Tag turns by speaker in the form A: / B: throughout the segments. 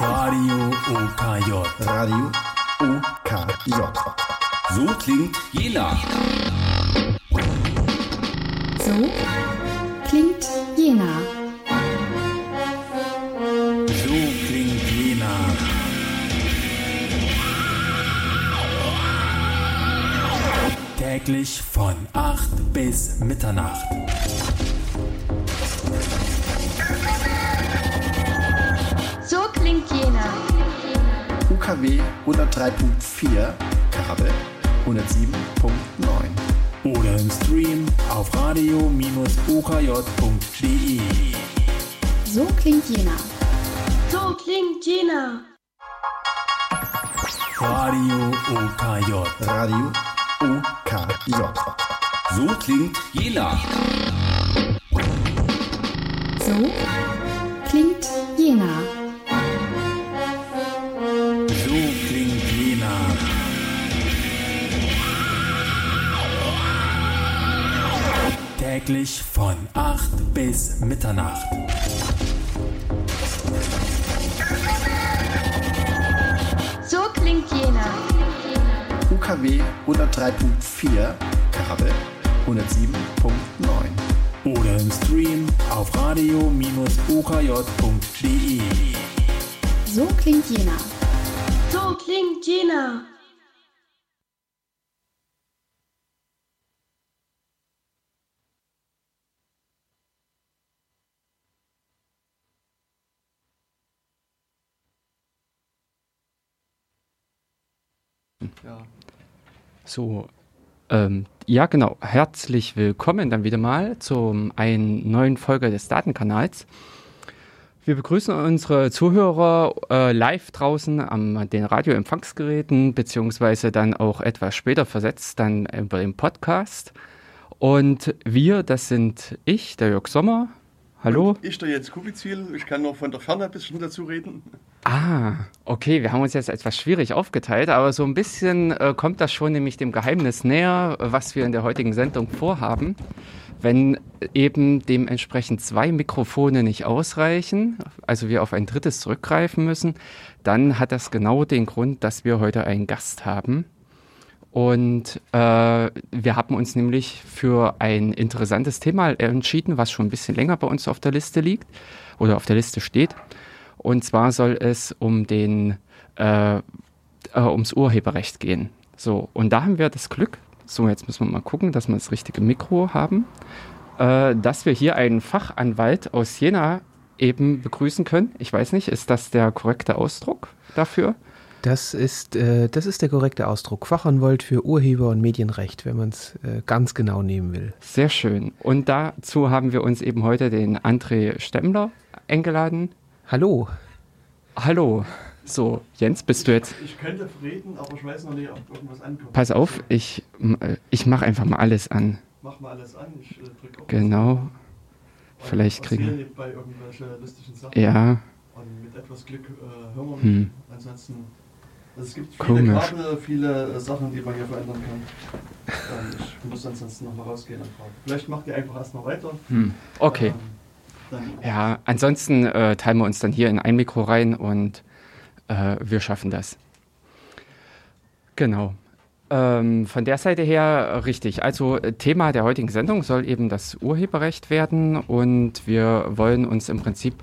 A: Radio OKJ.
B: Radio OKJ.
A: So klingt Jena.
C: So klingt Jena.
A: So klingt Jena. Täglich von 8 bis Mitternacht.
B: UKW 103.4, Kabel 107.9.
A: Oder im Stream auf radio-okj.de.
C: So klingt Jena.
D: So klingt Jena.
A: Radio OKJ.
B: Radio OKJ.
A: So klingt Jena.
C: So klingt Jena.
A: Täglich von 8 bis Mitternacht.
D: So klingt Jena.
B: UKW 103.4, Kabel 107.9.
A: Oder im Stream auf radio-okj.de.
C: So klingt Jena.
D: So klingt Jena.
E: So, ähm, ja genau, herzlich willkommen dann wieder mal zum einen neuen Folge des Datenkanals. Wir begrüßen unsere Zuhörer äh, live draußen am den Radioempfangsgeräten, beziehungsweise dann auch etwas später versetzt, dann über den Podcast. Und wir, das sind ich, der Jörg Sommer. Hallo.
F: Und ich, der Jens Kubizil, ich kann noch von der Ferne ein bisschen dazu reden.
E: Ah, okay, wir haben uns jetzt etwas schwierig aufgeteilt, aber so ein bisschen äh, kommt das schon nämlich dem Geheimnis näher, was wir in der heutigen Sendung vorhaben. Wenn eben dementsprechend zwei Mikrofone nicht ausreichen, also wir auf ein drittes zurückgreifen müssen, dann hat das genau den Grund, dass wir heute einen Gast haben. Und äh, wir haben uns nämlich für ein interessantes Thema entschieden, was schon ein bisschen länger bei uns auf der Liste liegt oder auf der Liste steht. Und zwar soll es um den äh, äh, ums Urheberrecht gehen. So, und da haben wir das Glück, so jetzt müssen wir mal gucken, dass wir das richtige Mikro haben, äh, dass wir hier einen Fachanwalt aus Jena eben begrüßen können. Ich weiß nicht, ist das der korrekte Ausdruck dafür?
G: Das ist, äh, das ist der korrekte Ausdruck. Fachanwalt für Urheber- und Medienrecht, wenn man es äh, ganz genau nehmen will.
E: Sehr schön. Und dazu haben wir uns eben heute den André Stemmler eingeladen.
G: Hallo.
E: Hallo. So, Jens, bist du jetzt.
F: Ich könnte reden, aber ich weiß noch nicht, ob irgendwas ankommt.
E: Pass auf, ich, äh, ich mache einfach mal alles an.
F: Mach mal alles an, ich äh, drücke auch
E: Genau. Vielleicht kriegen-
F: Sachen.
E: Ja,
F: Und mit etwas Glück äh, hören wir mich.
E: Hm.
F: Ansonsten. Also es gibt viele
E: Komisch.
F: Kabel, viele äh, Sachen, die man hier verändern kann. Ähm, ich muss ansonsten nochmal rausgehen und fragen. Vielleicht macht ihr einfach erstmal weiter.
E: hm. okay.
F: Ähm,
E: Ja, ansonsten äh, teilen wir uns dann hier in ein Mikro rein und äh, wir schaffen das. Genau. Ähm, von der Seite her richtig. Also Thema der heutigen Sendung soll eben das Urheberrecht werden und wir wollen uns im Prinzip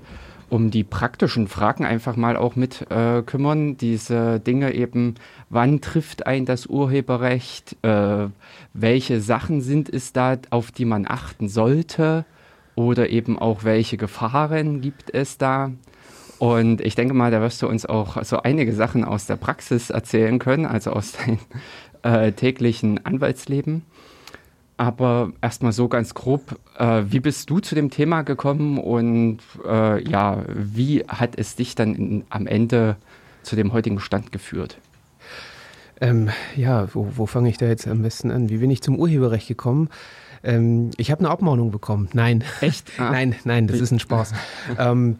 E: um die praktischen Fragen einfach mal auch mit äh, kümmern. Diese Dinge eben, wann trifft ein das Urheberrecht? Äh, welche Sachen sind es da, auf die man achten sollte? Oder eben auch, welche Gefahren gibt es da? Und ich denke mal, da wirst du uns auch so einige Sachen aus der Praxis erzählen können, also aus deinem äh, täglichen Anwaltsleben. Aber erstmal so ganz grob, äh, wie bist du zu dem Thema gekommen und äh, ja, wie hat es dich dann in, am Ende zu dem heutigen Stand geführt?
G: Ähm, ja, wo, wo fange ich da jetzt am besten an? Wie bin ich zum Urheberrecht gekommen? Ähm, ich habe eine Abmahnung bekommen. Nein.
E: Echt? Ah.
G: nein, nein, das ist ein Spaß. ähm,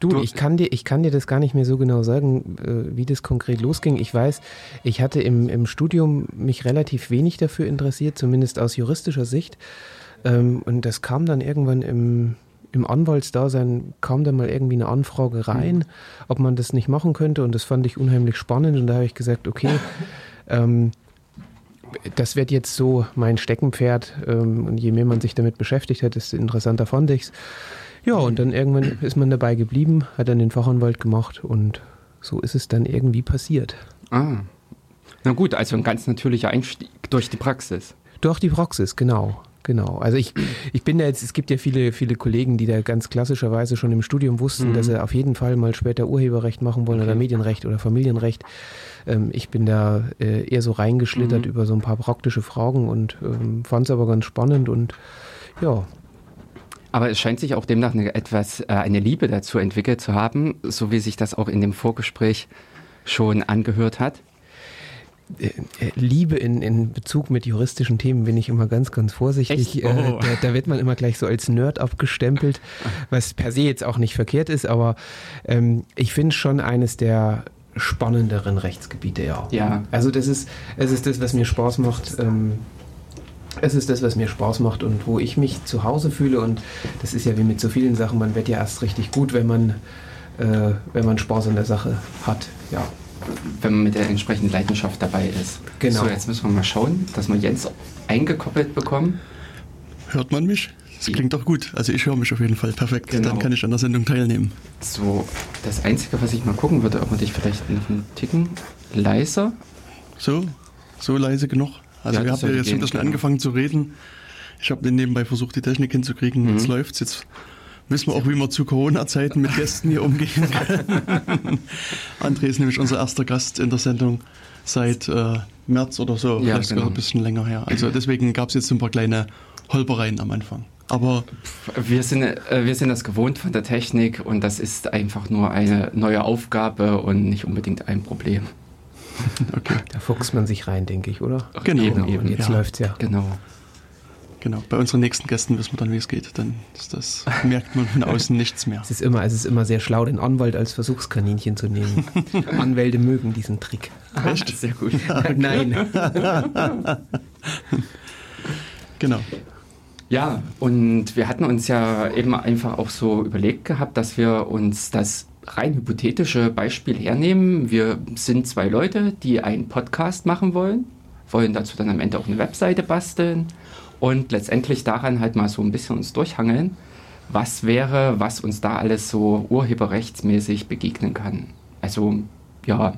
G: du,
E: Du-
G: ich, kann dir, ich kann dir das gar nicht mehr so genau sagen, äh, wie das konkret losging. Ich weiß, ich hatte im, im Studium mich relativ wenig dafür interessiert, zumindest aus juristischer Sicht. Ähm, und das kam dann irgendwann im, im Anwaltsdasein kam dann mal irgendwie eine Anfrage rein, mhm. ob man das nicht machen könnte. Und das fand ich unheimlich spannend. Und da habe ich gesagt, okay, ähm, das wird jetzt so mein Steckenpferd. Ähm, und je mehr man sich damit beschäftigt hat, desto interessanter fand ich es. Ja, und dann irgendwann ist man dabei geblieben, hat dann den Fachanwalt gemacht und so ist es dann irgendwie passiert.
E: Ah. Na gut, also ein ganz natürlicher Einstieg durch die Praxis.
G: Durch die Praxis, genau. Genau. Also ich, ich bin da jetzt, es gibt ja viele, viele Kollegen, die da ganz klassischerweise schon im Studium wussten, mhm. dass sie auf jeden Fall mal später Urheberrecht machen wollen okay. oder Medienrecht oder Familienrecht. Ähm, ich bin da äh, eher so reingeschlittert mhm. über so ein paar praktische Fragen und ähm, fand es aber ganz spannend und ja.
E: Aber es scheint sich auch demnach eine, etwas, äh, eine Liebe dazu entwickelt zu haben, so wie sich das auch in dem Vorgespräch schon angehört hat.
G: Äh, äh, Liebe in, in Bezug mit juristischen Themen bin ich immer ganz, ganz vorsichtig. Oh. Äh, da, da, wird man immer gleich so als Nerd abgestempelt, was per se jetzt auch nicht verkehrt ist, aber ähm, ich finde schon eines der spannenderen Rechtsgebiete, ja.
E: Ja.
G: Also das ist, es ist das, was mir Spaß macht. Ähm, es ist das, was mir Spaß macht und wo ich mich zu Hause fühle. Und das ist ja wie mit so vielen Sachen, man wird ja erst richtig gut, wenn man, äh, wenn man Spaß in der Sache hat. Ja
E: wenn man mit der entsprechenden Leidenschaft dabei ist.
G: Genau.
E: So, jetzt müssen wir mal schauen, dass wir Jens eingekoppelt bekommen.
F: Hört man mich? Das klingt doch gut. Also ich höre mich auf jeden Fall perfekt. Genau. Dann kann ich an der Sendung teilnehmen.
E: So, das Einzige, was ich mal gucken würde, ob man dich vielleicht noch einen Ticken leiser.
F: So, so leise genug. Also ja, wir haben ja jetzt schon ein bisschen genau. angefangen zu reden. Ich habe nebenbei versucht, die Technik hinzukriegen. Mhm. Jetzt läuft's. Jetzt wissen wir auch, wie wir zu Corona-Zeiten mit Gästen hier umgehen können. André ist nämlich unser erster Gast in der Sendung seit äh, März oder so, ja, vielleicht genau. sogar ein bisschen länger her. Also deswegen gab es jetzt ein paar kleine Holpereien am Anfang. Aber
E: wir sind, äh, wir sind das gewohnt von der Technik und das ist einfach nur eine neue Aufgabe und nicht unbedingt ein Problem.
G: Okay. Da fuchst man sich rein, denke ich, oder?
E: Genau, eben, eben.
G: Jetzt ja. läuft's ja.
E: Genau.
F: Genau, bei unseren nächsten Gästen wissen wir dann, wie es geht. Dann ist das, merkt man von außen nichts mehr.
G: Es ist, immer, es ist immer sehr schlau, den Anwalt als Versuchskaninchen zu nehmen. Anwälte mögen diesen Trick.
E: Echt? Sehr gut.
G: Nein.
F: genau.
E: Ja, und wir hatten uns ja eben einfach auch so überlegt gehabt, dass wir uns das rein hypothetische Beispiel hernehmen. Wir sind zwei Leute, die einen Podcast machen wollen, wollen dazu dann am Ende auch eine Webseite basteln und letztendlich daran halt mal so ein bisschen uns durchhangeln, was wäre, was uns da alles so urheberrechtsmäßig begegnen kann. Also ja,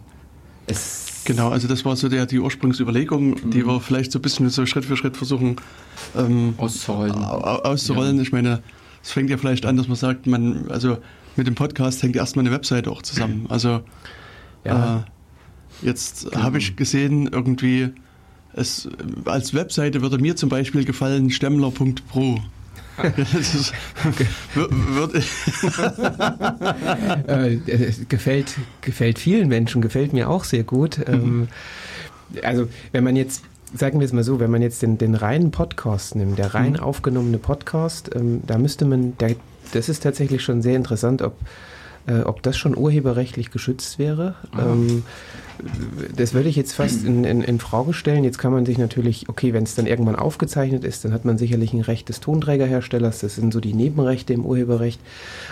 E: es
F: Genau, also das war so der, die Ursprungsüberlegung, mhm. die wir vielleicht so ein bisschen so Schritt für Schritt versuchen
E: ähm, auszurollen.
F: auszurollen. Ja. Ich meine, es fängt ja vielleicht an, dass man sagt, man, also mit dem Podcast hängt erstmal eine Webseite auch zusammen. Also ja. äh, jetzt genau. habe ich gesehen, irgendwie es, als Webseite würde mir zum Beispiel gefallen stemmler.pro. ist,
G: wird, äh, gefällt, gefällt vielen Menschen, gefällt mir auch sehr gut. Mhm. Ähm, also wenn man jetzt, sagen wir es mal so, wenn man jetzt den, den reinen Podcast nimmt, der rein mhm. aufgenommene Podcast, ähm, da müsste man, der, das ist tatsächlich schon sehr interessant, ob äh, ob das schon urheberrechtlich geschützt wäre. Ähm, das würde ich jetzt fast in, in, in, Frage stellen. Jetzt kann man sich natürlich, okay, wenn es dann irgendwann aufgezeichnet ist, dann hat man sicherlich ein Recht des Tonträgerherstellers. Das sind so die Nebenrechte im Urheberrecht.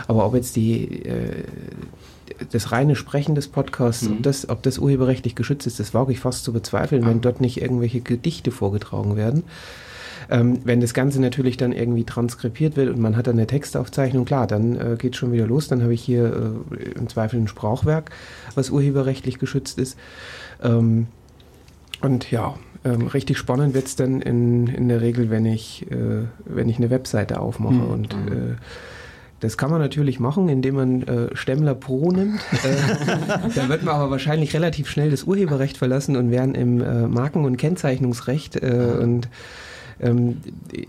G: Aber ob jetzt die, äh, das reine Sprechen des Podcasts, mhm. ob, das, ob das urheberrechtlich geschützt ist, das wage ich fast zu bezweifeln, ah. wenn dort nicht irgendwelche Gedichte vorgetragen werden. Ähm, wenn das Ganze natürlich dann irgendwie transkribiert wird und man hat dann eine Textaufzeichnung, klar, dann äh, geht schon wieder los. Dann habe ich hier äh, im Zweifel ein Sprachwerk, was urheberrechtlich geschützt ist. Ähm, und ja, ähm, richtig spannend wird es dann in, in der Regel, wenn ich, äh, wenn ich eine Webseite aufmache. Mhm. Und äh, das kann man natürlich machen, indem man äh, Stemmler Pro nimmt. Äh, da wird man aber wahrscheinlich relativ schnell das Urheberrecht verlassen und werden im äh, Marken- und Kennzeichnungsrecht äh, und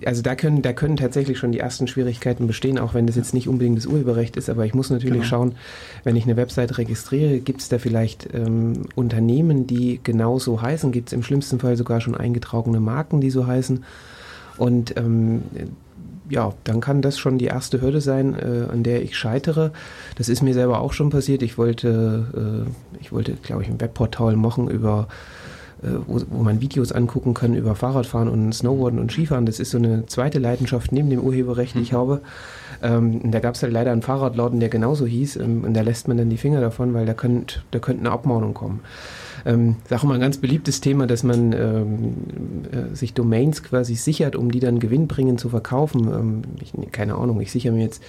G: also da können, da können tatsächlich schon die ersten Schwierigkeiten bestehen, auch wenn das jetzt nicht unbedingt das Urheberrecht ist, aber ich muss natürlich genau. schauen, wenn ich eine Website registriere, gibt es da vielleicht ähm, Unternehmen, die genauso heißen, gibt es im schlimmsten Fall sogar schon eingetragene Marken, die so heißen. Und ähm, ja, dann kann das schon die erste Hürde sein, äh, an der ich scheitere. Das ist mir selber auch schon passiert. Ich wollte, äh, ich wollte, glaube ich, ein Webportal machen über wo, wo, man Videos angucken kann über Fahrradfahren und Snowboarden und Skifahren. Das ist so eine zweite Leidenschaft neben dem Urheberrecht, die ich hm. habe. Ähm, da gab es halt leider einen Fahrradladen, der genauso hieß. Ähm, und da lässt man dann die Finger davon, weil da könnte da könnt eine Abmahnung kommen. Ähm, sag mal, ein ganz beliebtes Thema, dass man ähm, äh, sich Domains quasi sichert, um die dann gewinnbringend zu verkaufen. Ähm, ich, keine Ahnung, ich sichere mir jetzt,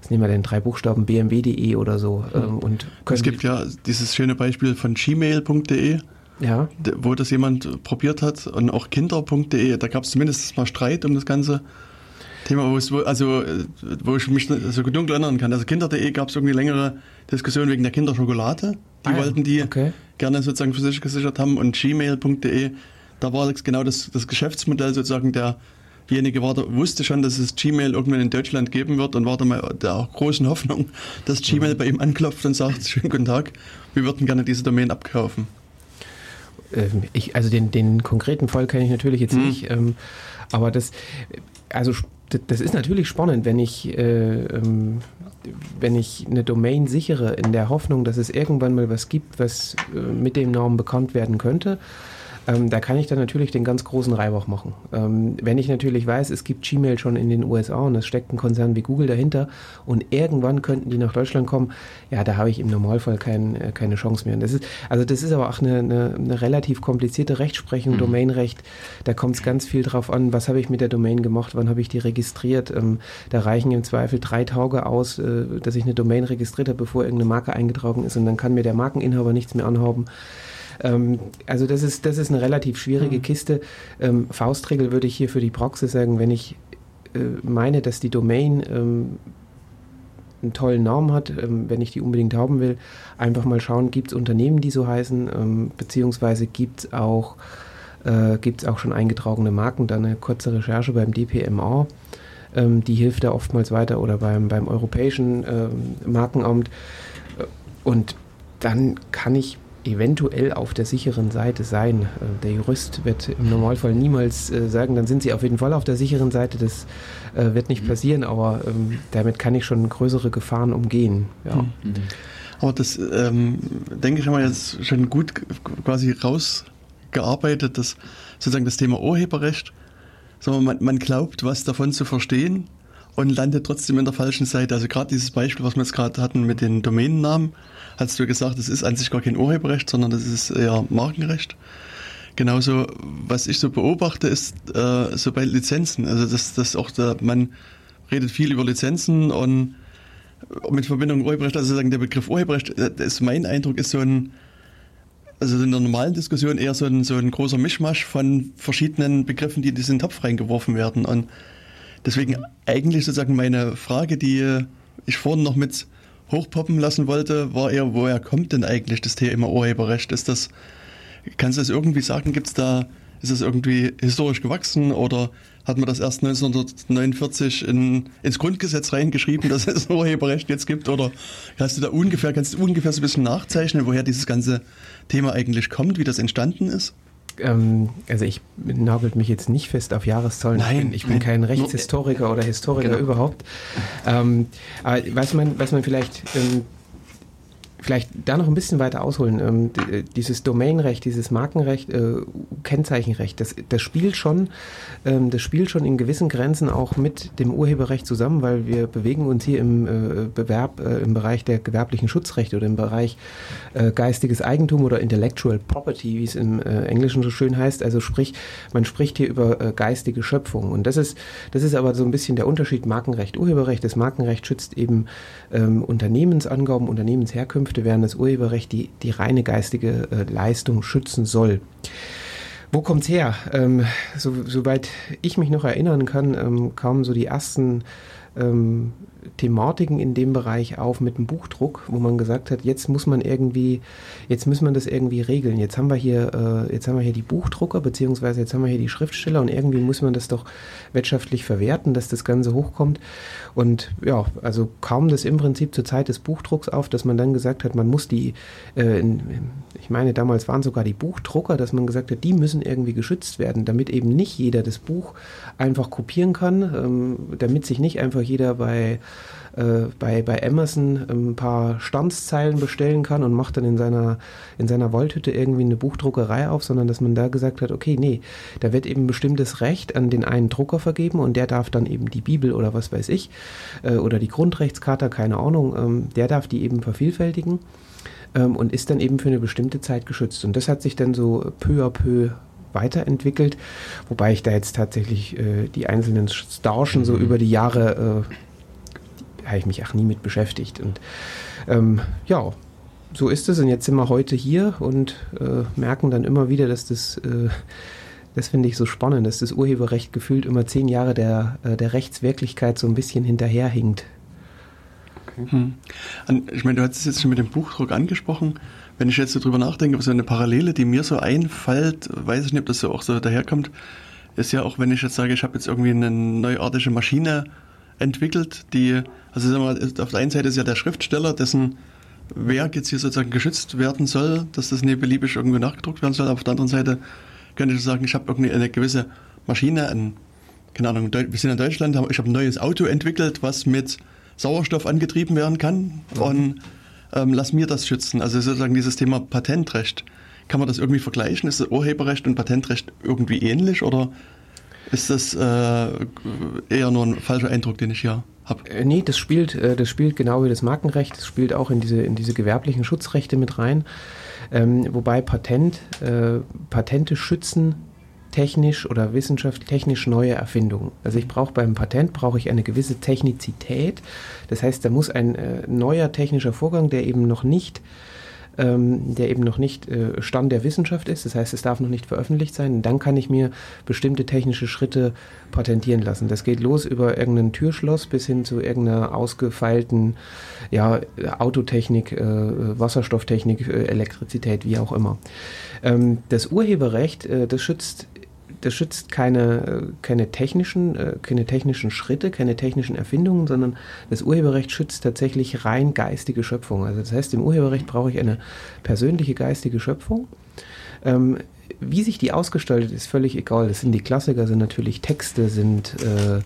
G: was nehmen wir denn, drei Buchstaben, bmw.de oder so. Ähm, und
F: es gibt ja dieses schöne Beispiel von gmail.de
G: ja.
F: wo das jemand probiert hat und auch kinder.de, da gab es zumindest mal Streit um das ganze Thema, wo, es, also, wo ich mich so dunkel erinnern kann. Also kinder.de gab es irgendwie längere Diskussionen wegen der Kinderschokolade. Die ah, wollten die okay. gerne sozusagen für sich gesichert haben und gmail.de, da war genau das, das Geschäftsmodell sozusagen der Diejenige war da, wusste schon, dass es Gmail irgendwann in Deutschland geben wird und war da mal der großen Hoffnung, dass Gmail bei ihm anklopft und sagt, schönen guten Tag, wir würden gerne diese Domain abkaufen.
G: Ähm, ich, also den, den konkreten Fall kenne ich natürlich jetzt hm. nicht, ähm, aber das, also das ist natürlich spannend, wenn ich, äh, ähm, wenn ich eine Domain sichere in der Hoffnung, dass es irgendwann mal was gibt, was äh, mit dem Namen bekannt werden könnte. Ähm, da kann ich dann natürlich den ganz großen Reibach machen. Ähm, wenn ich natürlich weiß, es gibt Gmail schon in den USA und es steckt ein Konzern wie Google dahinter und irgendwann könnten die nach Deutschland kommen, ja, da habe ich im Normalfall kein, äh, keine Chance mehr. Das ist, also das ist aber auch eine, eine, eine relativ komplizierte Rechtsprechung, mhm. Domainrecht. Da kommt es ganz viel drauf an, was habe ich mit der Domain gemacht, wann habe ich die registriert. Ähm, da reichen im Zweifel drei Tage aus, äh, dass ich eine Domain registriert habe, bevor irgendeine Marke eingetragen ist und dann kann mir der Markeninhaber nichts mehr anhaben. Ähm, also das ist, das ist eine relativ schwierige mhm. Kiste. Ähm, Faustregel würde ich hier für die Praxis sagen, wenn ich äh, meine, dass die Domain ähm, einen tollen Namen hat, ähm, wenn ich die unbedingt haben will, einfach mal schauen, gibt es Unternehmen, die so heißen, ähm, beziehungsweise gibt es auch, äh, auch schon eingetragene Marken, dann eine kurze Recherche beim DPMA. Ähm, die hilft da oftmals weiter oder beim, beim Europäischen Markenamt. Und dann kann ich eventuell auf der sicheren Seite sein. Äh, der Jurist wird im Normalfall niemals äh, sagen, dann sind Sie auf jeden Fall auf der sicheren Seite. Das äh, wird nicht mhm. passieren, aber ähm, damit kann ich schon größere Gefahren umgehen. Ja. Mhm.
F: Aber das, ähm, denke ich, haben wir jetzt schon gut quasi rausgearbeitet, dass sozusagen das Thema Urheberrecht, sagen man, man glaubt, was davon zu verstehen und landet trotzdem in der falschen Seite. Also gerade dieses Beispiel, was wir jetzt gerade hatten mit den Domänennamen, hast du gesagt, das ist an sich gar kein Urheberrecht, sondern das ist eher Markenrecht. Genauso, was ich so beobachte, ist äh, so bei Lizenzen. Also, dass, dass auch der, man redet viel über Lizenzen und mit Verbindung Urheberrecht, also sagen der Begriff Urheberrecht, äh, ist mein Eindruck, ist so ein, also in der normalen Diskussion eher so ein, so ein großer Mischmasch von verschiedenen Begriffen, die in diesen Topf reingeworfen werden. Und deswegen eigentlich sozusagen meine Frage, die ich vorhin noch mit hochpoppen lassen wollte, war eher, woher kommt denn eigentlich das Thema Urheberrecht? Ist das, kannst du das irgendwie sagen? Gibt's da, ist das irgendwie historisch gewachsen oder hat man das erst 1949 in, ins Grundgesetz reingeschrieben, dass es Urheberrecht jetzt gibt? Oder hast du da ungefähr, kannst du ungefähr so ein bisschen nachzeichnen, woher dieses ganze Thema eigentlich kommt, wie das entstanden ist?
G: Ähm, also ich nagelt mich jetzt nicht fest auf Jahreszahlen.
F: Nein,
G: ich bin, ich bin kein Rechtshistoriker oder Historiker genau. überhaupt. Ähm, aber was man, was man vielleicht ähm, vielleicht da noch ein bisschen weiter ausholen. Ähm, dieses Domainrecht, dieses Markenrecht, äh, Kennzeichenrecht, das, das spielt schon, ähm, das spielt schon in gewissen Grenzen auch mit dem Urheberrecht zusammen, weil wir bewegen uns hier im äh, Bewerb, äh, im Bereich der gewerblichen Schutzrechte oder im Bereich äh, geistiges Eigentum oder Intellectual Property, wie es im äh, Englischen so schön heißt. Also sprich, man spricht hier über äh, geistige Schöpfung. Und das ist, das ist aber so ein bisschen der Unterschied Markenrecht, Urheberrecht. Das Markenrecht schützt eben ähm, Unternehmensangaben, Unternehmensherkünfte Einkünfte, während das Urheberrecht die, die reine geistige äh, Leistung schützen soll. Wo kommt's her? Ähm, so, soweit ich mich noch erinnern kann, ähm, kamen so die ersten ähm, Thematiken in dem Bereich auf mit dem Buchdruck, wo man gesagt hat, jetzt muss man irgendwie, jetzt muss man das irgendwie regeln. Jetzt haben wir hier, äh, jetzt haben wir hier die Buchdrucker, beziehungsweise jetzt haben wir hier die Schriftsteller und irgendwie muss man das doch wirtschaftlich verwerten, dass das Ganze hochkommt. Und ja, also kam das im Prinzip zur Zeit des Buchdrucks auf, dass man dann gesagt hat, man muss die, äh, in, ich meine, damals waren sogar die Buchdrucker, dass man gesagt hat, die müssen irgendwie geschützt werden, damit eben nicht jeder das Buch einfach kopieren kann, ähm, damit sich nicht einfach jeder bei äh, bei, bei Amazon ein paar Stanzzeilen bestellen kann und macht dann in seiner, in seiner Waldhütte irgendwie eine Buchdruckerei auf, sondern dass man da gesagt hat, okay, nee, da wird eben bestimmtes Recht an den einen Drucker vergeben und der darf dann eben die Bibel oder was weiß ich äh, oder die Grundrechtscharta, keine Ahnung, ähm, der darf die eben vervielfältigen ähm, und ist dann eben für eine bestimmte Zeit geschützt. Und das hat sich dann so peu à peu weiterentwickelt, wobei ich da jetzt tatsächlich äh, die einzelnen Starschen so mhm. über die Jahre äh, habe ich mich auch nie mit beschäftigt. Und ähm, ja, so ist es. Und jetzt sind wir heute hier und äh, merken dann immer wieder, dass das, äh, das finde ich so spannend, dass das Urheberrecht gefühlt immer zehn Jahre der, äh, der Rechtswirklichkeit so ein bisschen hinterherhinkt.
F: Okay. Hm. Ich meine, du hast es jetzt schon mit dem Buchdruck angesprochen. Wenn ich jetzt so drüber nachdenke, so eine Parallele, die mir so einfällt, weiß ich nicht, ob das so auch so daherkommt, ist ja auch, wenn ich jetzt sage, ich habe jetzt irgendwie eine neuartige Maschine entwickelt, die, also sagen wir, auf der einen Seite ist ja der Schriftsteller, dessen Werk jetzt hier sozusagen geschützt werden soll, dass das nicht beliebig irgendwo nachgedruckt werden soll. Aber auf der anderen Seite könnte ich sagen, ich habe irgendwie eine gewisse Maschine, ein, keine Ahnung, wir sind in Deutschland, ich habe ein neues Auto entwickelt, was mit Sauerstoff angetrieben werden kann mhm. und ähm, lass mir das schützen. Also sozusagen dieses Thema Patentrecht. Kann man das irgendwie vergleichen? Ist das Urheberrecht und Patentrecht irgendwie ähnlich oder ist das äh, eher nur ein falscher Eindruck, den ich hier habe?
G: Äh, nee, das spielt, äh, das spielt genau wie das Markenrecht, das spielt auch in diese, in diese gewerblichen Schutzrechte mit rein. Ähm, wobei Patent, äh, Patente schützen technisch oder wissenschaftlich technisch neue Erfindungen. Also ich brauche beim Patent brauche ich eine gewisse Technizität. Das heißt, da muss ein äh, neuer technischer Vorgang, der eben noch nicht ähm, der eben noch nicht äh, Stand der Wissenschaft ist. Das heißt, es darf noch nicht veröffentlicht sein. Und dann kann ich mir bestimmte technische Schritte patentieren lassen. Das geht los über irgendein Türschloss bis hin zu irgendeiner ausgefeilten ja, Autotechnik, äh, Wasserstofftechnik, äh, Elektrizität, wie auch immer. Ähm, das Urheberrecht, äh, das schützt das schützt keine, keine, technischen, äh, keine technischen Schritte, keine technischen Erfindungen, sondern das Urheberrecht schützt tatsächlich rein geistige Schöpfung. Also das heißt, im Urheberrecht brauche ich eine persönliche geistige Schöpfung. Ähm, wie sich die ausgestaltet, ist völlig egal. Das sind die Klassiker, sind natürlich Texte, sind äh,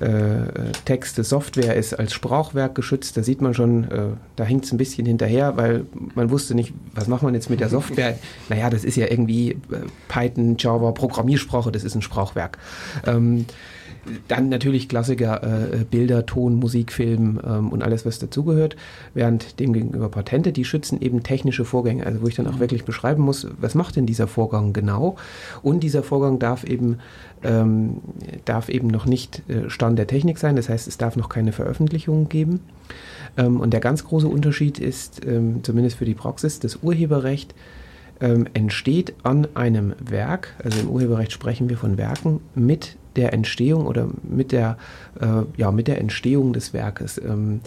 G: äh, Texte, Software ist als Sprachwerk geschützt. Da sieht man schon, äh, da hängt es ein bisschen hinterher, weil man wusste nicht, was macht man jetzt mit der Software. Naja, das ist ja irgendwie äh, Python, Java, Programmiersprache, das ist ein Sprachwerk. Ähm, dann natürlich Klassiker, äh, Bilder, Ton, Musik, Film ähm, und alles, was dazugehört. Während demgegenüber Patente, die schützen eben technische Vorgänge, also wo ich dann auch wirklich beschreiben muss, was macht denn dieser Vorgang genau? Und dieser Vorgang darf eben, ähm, darf eben noch nicht äh, Stand der Technik sein, das heißt, es darf noch keine Veröffentlichung geben. Ähm, und der ganz große Unterschied ist, ähm, zumindest für die Praxis, das Urheberrecht ähm, entsteht an einem Werk, also im Urheberrecht sprechen wir von Werken, mit der Entstehung oder mit der, äh, ja, mit der Entstehung des Werkes. Ähm,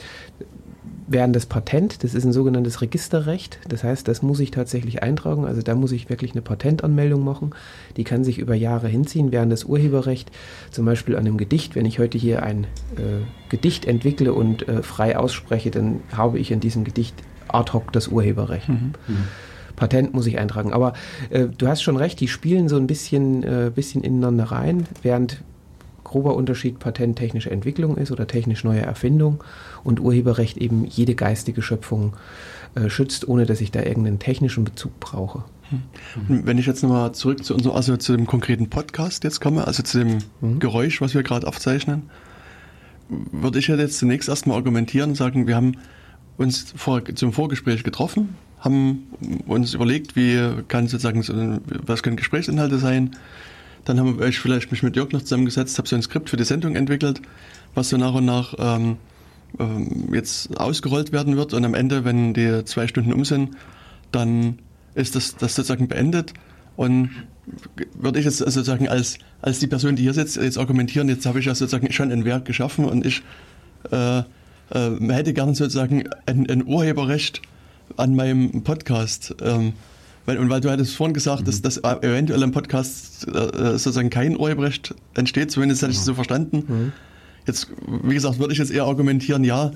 G: während das Patent, das ist ein sogenanntes Registerrecht, das heißt, das muss ich tatsächlich eintragen, also da muss ich wirklich eine Patentanmeldung machen, die kann sich über Jahre hinziehen, während das Urheberrecht zum Beispiel an einem Gedicht, wenn ich heute hier ein äh, Gedicht entwickle und äh, frei ausspreche, dann habe ich in diesem Gedicht ad hoc das Urheberrecht. Mhm. Mhm. Patent muss ich eintragen. Aber äh, du hast schon recht, die spielen so ein bisschen, äh, bisschen ineinander rein, während grober Unterschied patenttechnische Entwicklung ist oder technisch neue Erfindung und Urheberrecht eben jede geistige Schöpfung äh, schützt, ohne dass ich da irgendeinen technischen Bezug brauche.
F: Hm. Wenn ich jetzt nochmal zurück zu unserem, also zu dem konkreten Podcast jetzt komme, also zu dem mhm. Geräusch, was wir gerade aufzeichnen, würde ich ja jetzt zunächst erstmal argumentieren und sagen, wir haben uns vor, zum Vorgespräch getroffen, haben uns überlegt, wie kann sozusagen, so, was können Gesprächsinhalte sein. Dann haben wir vielleicht mich mit Jörg noch zusammengesetzt, habe so ein Skript für die Sendung entwickelt, was so nach und nach ähm, ähm, jetzt ausgerollt werden wird. Und am Ende, wenn die zwei Stunden um sind, dann ist das, das sozusagen beendet. Und würde ich jetzt sozusagen als, als die Person, die hier sitzt, jetzt argumentieren, jetzt habe ich ja sozusagen schon ein Werk geschaffen und ich äh, äh, hätte gerne sozusagen ein, ein Urheberrecht an meinem Podcast. Ähm, weil, und weil du hattest vorhin gesagt, mhm. dass, dass eventuell im Podcast äh, sozusagen kein Urheberrecht entsteht, zumindest hatte ich das so verstanden. Mhm. Jetzt, wie gesagt, würde ich jetzt eher argumentieren, ja,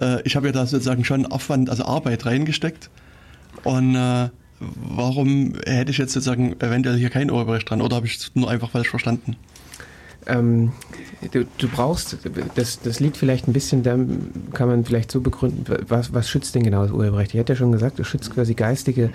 F: äh, ich habe ja da sozusagen schon Aufwand, also Arbeit reingesteckt. Und äh, warum hätte ich jetzt sozusagen eventuell hier kein Urheberrecht dran? Oder habe ich es nur einfach falsch verstanden?
G: Ähm, du, du, brauchst, das, das liegt vielleicht ein bisschen, da kann man vielleicht so begründen, was, was schützt denn genau das Urheberrecht? Ich hatte ja schon gesagt, es schützt quasi geistige,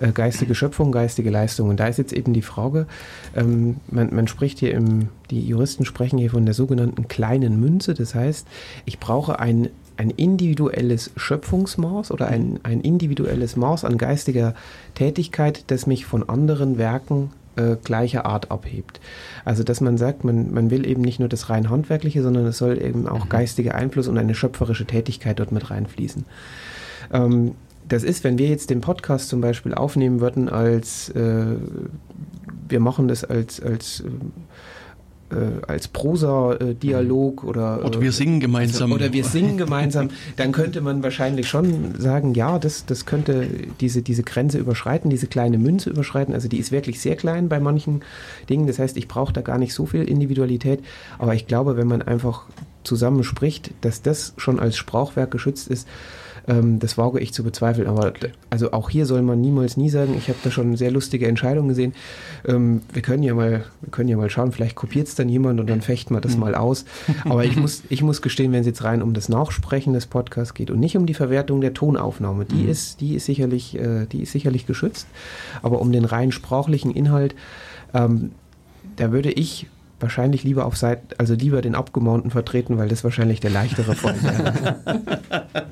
G: äh, geistige Schöpfung, geistige Leistung. Und da ist jetzt eben die Frage, ähm, man, man spricht hier im, die Juristen sprechen hier von der sogenannten kleinen Münze. Das heißt, ich brauche ein ein individuelles Schöpfungsmaß oder ein, ein individuelles Maß an geistiger Tätigkeit, das mich von anderen Werken äh, gleicher Art abhebt. Also dass man sagt, man, man will eben nicht nur das rein handwerkliche, sondern es soll eben auch mhm. geistiger Einfluss und eine schöpferische Tätigkeit dort mit reinfließen. Ähm, das ist, wenn wir jetzt den Podcast zum Beispiel aufnehmen würden als, äh, wir machen das als, als äh, äh, als Prosa-Dialog oder.
F: Oder wir singen gemeinsam.
G: Oder wir singen gemeinsam, dann könnte man wahrscheinlich schon sagen, ja, das, das könnte diese, diese Grenze überschreiten, diese kleine Münze überschreiten. Also die ist wirklich sehr klein bei manchen Dingen. Das heißt, ich brauche da gar nicht so viel Individualität. Aber ich glaube, wenn man einfach zusammen spricht, dass das schon als Sprachwerk geschützt ist, ähm, das wage ich zu bezweifeln. Aber okay. also auch hier soll man niemals nie sagen, ich habe da schon sehr lustige Entscheidungen gesehen. Ähm, wir können ja mal, wir können ja mal schauen, vielleicht kopiert es dann jemand und dann fechten wir das mhm. mal aus. Aber ich muss, ich muss gestehen, wenn es jetzt rein um das Nachsprechen des Podcasts geht und nicht um die Verwertung der Tonaufnahme, die mhm. ist, die ist sicherlich, äh, die ist sicherlich geschützt. Aber um den rein sprachlichen Inhalt, ähm, da würde ich wahrscheinlich lieber auf Seite, also lieber den Abgemaunten vertreten, weil das wahrscheinlich der leichtere Form wäre.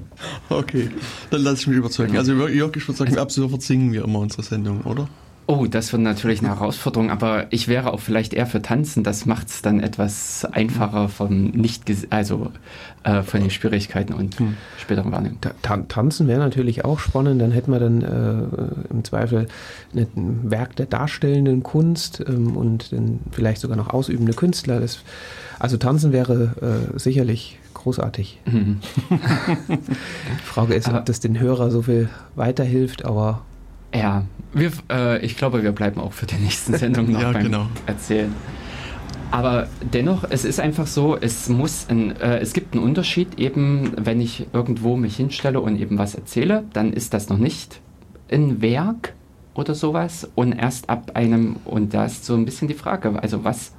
F: okay, dann lasse ich mich überzeugen. Also Jörg, ich würde sagen, ab sofort singen wir immer unsere Sendung, oder?
E: Oh, das wird natürlich eine Herausforderung, aber ich wäre auch vielleicht eher für Tanzen. Das macht es dann etwas einfacher vom nicht, also äh, von den Schwierigkeiten und hm. späteren Wahrnehmung.
G: Ta Tanzen wäre natürlich auch spannend. Dann hätten wir dann äh, im Zweifel ein Werk der darstellenden Kunst ähm, und dann vielleicht sogar noch ausübende Künstler. Das, also Tanzen wäre äh, sicherlich großartig. Mhm. Die Frage ist, ob das den Hörer so viel weiterhilft, aber
E: ja, wir, äh, ich glaube, wir bleiben auch für die nächsten Sendungen noch ja, beim genau. Erzählen. Aber dennoch, es ist einfach so, es muss ein, äh, es gibt einen Unterschied eben, wenn ich irgendwo mich hinstelle und eben was erzähle, dann ist das noch nicht ein Werk oder sowas und erst ab einem, und da ist so ein bisschen die Frage, also was,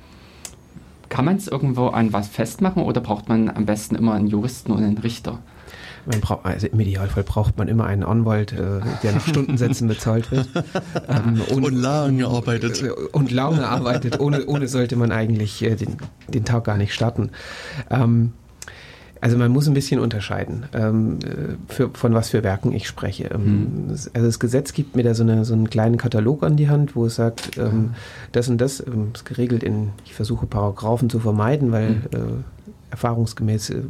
E: kann man es irgendwo an was festmachen oder braucht man am besten immer einen Juristen und einen Richter?
G: Braucht, also Im Idealfall braucht man immer einen Anwalt, äh, der nach Stundensätzen bezahlt wird.
F: Ähm, und, und, lange arbeitet. Äh,
G: und lange arbeitet. Ohne, ohne sollte man eigentlich äh, den, den Tag gar nicht starten. Ähm, also man muss ein bisschen unterscheiden, ähm, äh, für, von was für Werken ich spreche. Mhm. Also das Gesetz gibt mir da so, eine, so einen kleinen Katalog an die Hand, wo es sagt, ähm, das und das ähm, ist geregelt in, ich versuche Paragraphen zu vermeiden, weil mhm. äh, erfahrungsgemäß, äh,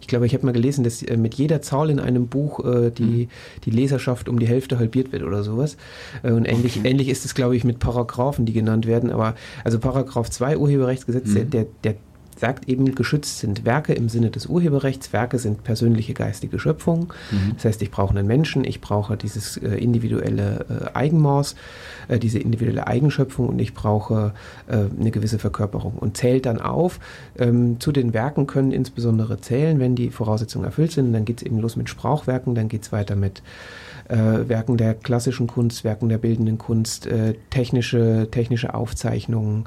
G: ich glaube, ich habe mal gelesen, dass äh, mit jeder Zahl in einem Buch äh, die, mhm. die Leserschaft um die Hälfte halbiert wird oder sowas. Und ähnlich, okay. ähnlich ist es, glaube ich, mit Paragraphen, die genannt werden. Aber also Paragraph 2 Urheberrechtsgesetz, mhm. der, der sagt eben, geschützt sind Werke im Sinne des Urheberrechts. Werke sind persönliche geistige Schöpfungen. Mhm. Das heißt, ich brauche einen Menschen, ich brauche dieses äh, individuelle äh, Eigenmaß, äh, diese individuelle Eigenschöpfung und ich brauche äh, eine gewisse Verkörperung und zählt dann auf. Ähm, zu den Werken können insbesondere zählen, wenn die Voraussetzungen erfüllt sind. Dann geht es eben los mit Sprachwerken, dann geht es weiter mit äh, Werken der klassischen Kunst, Werken der bildenden Kunst, äh, technische, technische Aufzeichnungen,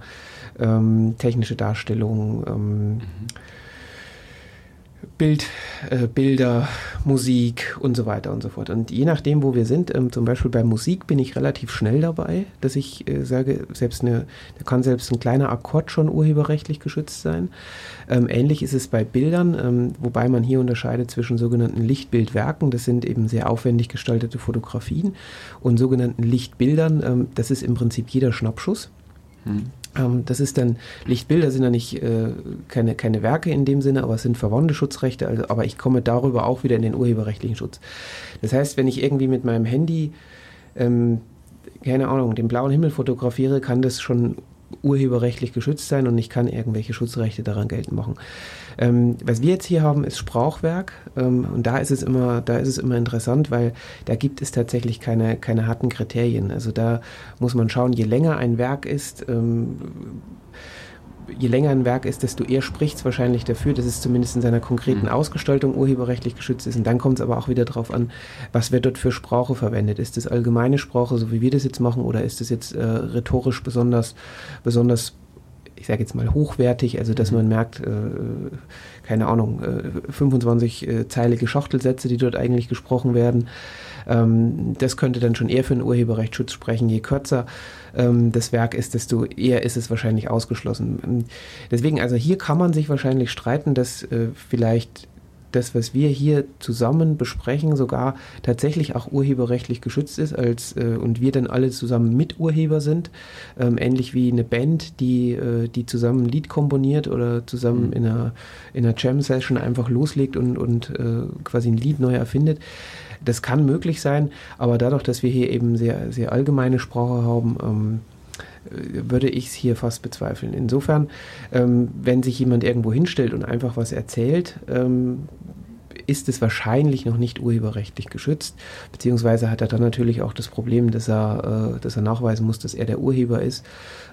G: ähm, technische Darstellungen, ähm, mhm. Bild, äh, Bilder, Musik und so weiter und so fort. Und je nachdem, wo wir sind, ähm, zum Beispiel bei Musik bin ich relativ schnell dabei, dass ich äh, sage, selbst eine, da kann selbst ein kleiner Akkord schon urheberrechtlich geschützt sein. Ähm, ähnlich ist es bei Bildern, ähm, wobei man hier unterscheidet zwischen sogenannten Lichtbildwerken, das sind eben sehr aufwendig gestaltete Fotografien, und sogenannten Lichtbildern, ähm, das ist im Prinzip jeder Schnappschuss. Hm. Ähm, das ist dann, Lichtbilder sind ja nicht äh, keine, keine Werke in dem Sinne, aber es sind verwandte Schutzrechte, also, aber ich komme darüber auch wieder in den urheberrechtlichen Schutz. Das heißt, wenn ich irgendwie mit meinem Handy, ähm, keine Ahnung, den blauen Himmel fotografiere, kann das schon urheberrechtlich geschützt sein und ich kann irgendwelche Schutzrechte daran geltend machen. Ähm, was wir jetzt hier haben, ist Sprachwerk ähm, und da ist es immer, da ist es immer interessant, weil da gibt es tatsächlich keine, keine harten Kriterien. Also da muss man schauen, je länger ein Werk ist, ähm, je länger ein Werk ist, desto eher spricht es wahrscheinlich dafür, dass es zumindest in seiner konkreten mhm. Ausgestaltung urheberrechtlich geschützt ist. Und dann kommt es aber auch wieder darauf an, was wird dort für Sprache verwendet. Ist das allgemeine Sprache, so wie wir das jetzt machen, oder ist das jetzt äh, rhetorisch besonders, besonders ich sage jetzt mal hochwertig, also dass mhm. man merkt, äh, keine Ahnung, äh, 25-zeilige äh, Schachtelsätze, die dort eigentlich gesprochen werden. Ähm, das könnte dann schon eher für den Urheberrechtsschutz sprechen. Je kürzer ähm, das Werk ist, desto eher ist es wahrscheinlich ausgeschlossen. Ähm, deswegen, also hier kann man sich wahrscheinlich streiten, dass äh, vielleicht das, was wir hier zusammen besprechen, sogar tatsächlich auch urheberrechtlich geschützt ist als äh, und wir dann alle zusammen Miturheber sind, ähm, ähnlich wie eine Band, die, äh, die zusammen ein Lied komponiert oder zusammen mhm. in einer, in einer Jam-Session einfach loslegt und, und äh, quasi ein Lied neu erfindet. Das kann möglich sein, aber dadurch, dass wir hier eben sehr, sehr allgemeine Sprache haben, ähm, würde ich es hier fast bezweifeln. Insofern, ähm, wenn sich jemand irgendwo hinstellt und einfach was erzählt, ähm, ist es wahrscheinlich noch nicht urheberrechtlich geschützt, beziehungsweise hat er dann natürlich auch das Problem, dass er, äh, dass er nachweisen muss, dass er der Urheber ist.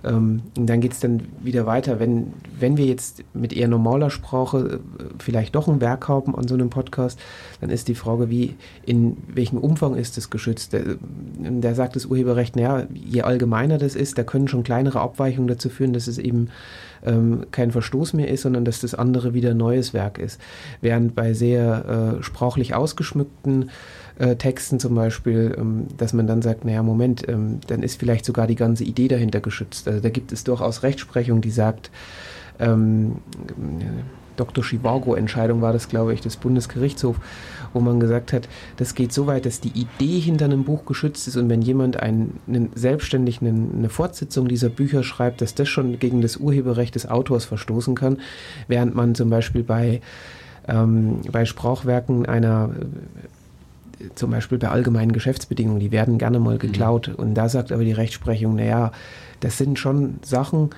G: Ähm, und dann geht es dann wieder weiter, wenn, wenn wir jetzt mit eher normaler Sprache äh, vielleicht doch ein Werk haben an so einem Podcast, dann ist die Frage, wie, in welchem Umfang ist es geschützt? Der, der sagt das Urheberrecht, naja, je allgemeiner das ist, da können schon kleinere Abweichungen dazu führen, dass es eben ähm, kein Verstoß mehr ist, sondern dass das andere wieder neues Werk ist. Während bei sehr äh, sprachlich ausgeschmückten äh, Texten zum Beispiel, ähm, dass man dann sagt, naja, Moment, ähm, dann ist vielleicht sogar die ganze Idee dahinter geschützt. Also da gibt es durchaus Rechtsprechung, die sagt, ähm, Dr. Chivago-Entscheidung war das, glaube ich, des Bundesgerichtshofs, wo man gesagt hat, das geht so weit, dass die Idee hinter einem Buch geschützt ist und wenn jemand einen, einen selbstständig eine, eine Fortsetzung dieser Bücher schreibt, dass das schon gegen das Urheberrecht des Autors verstoßen kann, während man zum Beispiel bei, ähm, bei Sprachwerken einer zum Beispiel bei allgemeinen Geschäftsbedingungen, die werden gerne mal geklaut. Mhm. Und da sagt aber die Rechtsprechung, naja, das sind schon Sachen,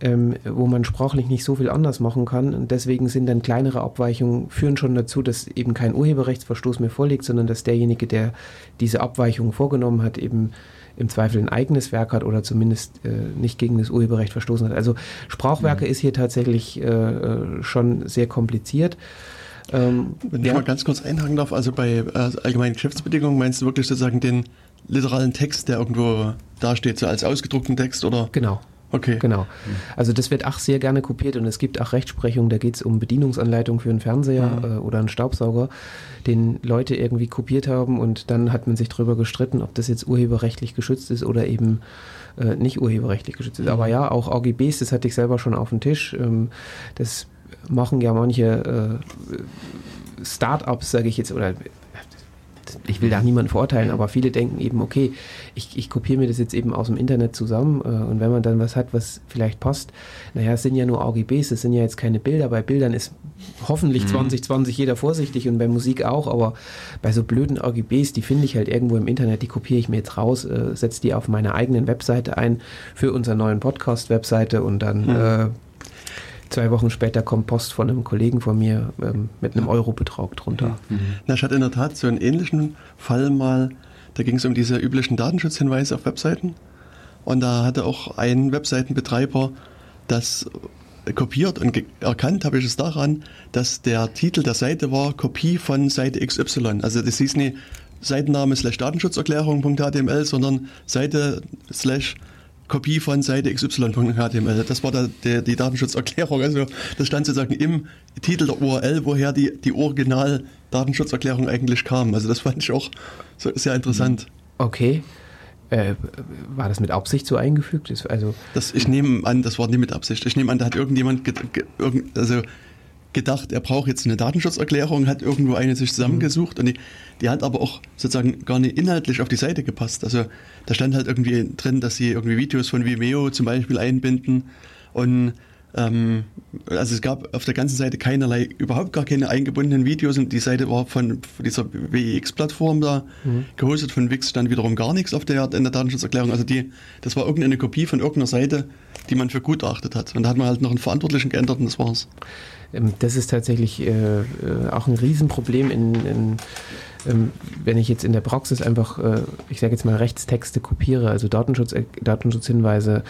G: ähm, wo man sprachlich nicht so viel anders machen kann. Und deswegen sind dann kleinere Abweichungen, führen schon dazu, dass eben kein Urheberrechtsverstoß mehr vorliegt, sondern dass derjenige, der diese Abweichung vorgenommen hat, eben im Zweifel ein eigenes Werk hat oder zumindest äh, nicht gegen das Urheberrecht verstoßen hat. Also Sprachwerke mhm. ist hier tatsächlich äh, schon sehr kompliziert.
F: Ähm, Wenn ich ja. mal ganz kurz einhaken darf, also bei äh, allgemeinen Geschäftsbedingungen meinst du wirklich sozusagen den literalen Text, der irgendwo dasteht, so als ausgedruckten Text oder?
G: Genau. Okay. Genau. Also das wird auch sehr gerne kopiert und es gibt auch Rechtsprechung, da geht es um Bedienungsanleitung für einen Fernseher mhm. äh, oder einen Staubsauger, den Leute irgendwie kopiert haben und dann hat man sich darüber gestritten, ob das jetzt urheberrechtlich geschützt ist oder eben äh, nicht urheberrechtlich geschützt ist. Mhm. Aber ja, auch AGBs, das hatte ich selber schon auf dem Tisch. Ähm, das machen ja manche äh, Start-ups, sage ich jetzt, oder ich will da niemanden verurteilen, aber viele denken eben, okay, ich, ich kopiere mir das jetzt eben aus dem Internet zusammen äh, und wenn man dann was hat, was vielleicht passt, naja, es sind ja nur AGBs, es sind ja jetzt keine Bilder. Bei Bildern ist hoffentlich mhm. 2020 jeder vorsichtig und bei Musik auch, aber bei so blöden AGBs, die finde ich halt irgendwo im Internet, die kopiere ich mir jetzt raus, äh, setze die auf meiner eigenen Webseite ein für unsere neuen Podcast-Webseite und dann mhm. äh, Zwei Wochen später kommt Post von einem Kollegen von mir ähm, mit einem Eurobetrag drunter.
F: Mhm. Na, ich hatte in der Tat so einen ähnlichen Fall mal, da ging es um diese üblichen Datenschutzhinweise auf Webseiten. Und da hatte auch ein Webseitenbetreiber das kopiert und erkannt habe ich es daran, dass der Titel der Seite war Kopie von Seite XY. Also das hieß nicht Seitenname slash Datenschutzerklärung.html, sondern Seite slash Kopie von Seite XY.html. Das war da der, die Datenschutzerklärung. Also das stand sozusagen im Titel der URL, woher die, die Original-Datenschutzerklärung eigentlich kam. Also das fand ich auch so, sehr interessant.
G: Okay. Äh, war das mit Absicht so eingefügt?
F: Also das, ich nehme an, das war nicht mit Absicht. Ich nehme an, da hat irgendjemand, also gedacht, er braucht jetzt eine Datenschutzerklärung, hat irgendwo eine sich zusammengesucht und die, die, hat aber auch sozusagen gar nicht inhaltlich auf die Seite gepasst. Also da stand halt irgendwie drin, dass sie irgendwie Videos von Vimeo zum Beispiel einbinden und ähm, also es gab auf der ganzen Seite keinerlei, überhaupt gar keine eingebundenen Videos und die Seite war von, von dieser WEX-Plattform da mhm. gehostet, von Wix stand wiederum gar nichts auf der, in der Datenschutzerklärung. Also die, das war irgendeine Kopie von irgendeiner Seite, die man für gut erachtet hat. Und da hat man halt noch einen Verantwortlichen geändert und das war's.
G: Ähm, das ist tatsächlich äh, äh, auch ein Riesenproblem, in, in, ähm, wenn ich jetzt in der Praxis einfach, äh, ich sage jetzt mal, Rechtstexte kopiere, also Datenschutz, äh, Datenschutzhinweise,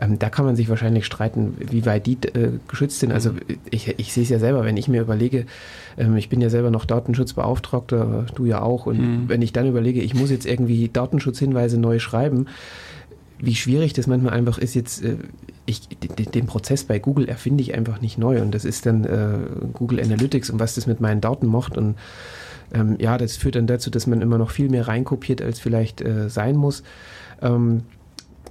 G: ähm, da kann man sich wahrscheinlich streiten, wie weit die äh, geschützt sind. Also ich, ich sehe es ja selber, wenn ich mir überlege, ähm, ich bin ja selber noch Datenschutzbeauftragter, du ja auch, und mhm. wenn ich dann überlege, ich muss jetzt irgendwie Datenschutzhinweise neu schreiben, wie schwierig das manchmal einfach ist, jetzt, äh, ich, den Prozess bei Google erfinde ich einfach nicht neu und das ist dann äh, Google Analytics und was das mit meinen Daten macht und ähm, ja, das führt dann dazu, dass man immer noch viel mehr reinkopiert, als vielleicht äh, sein muss. Ähm,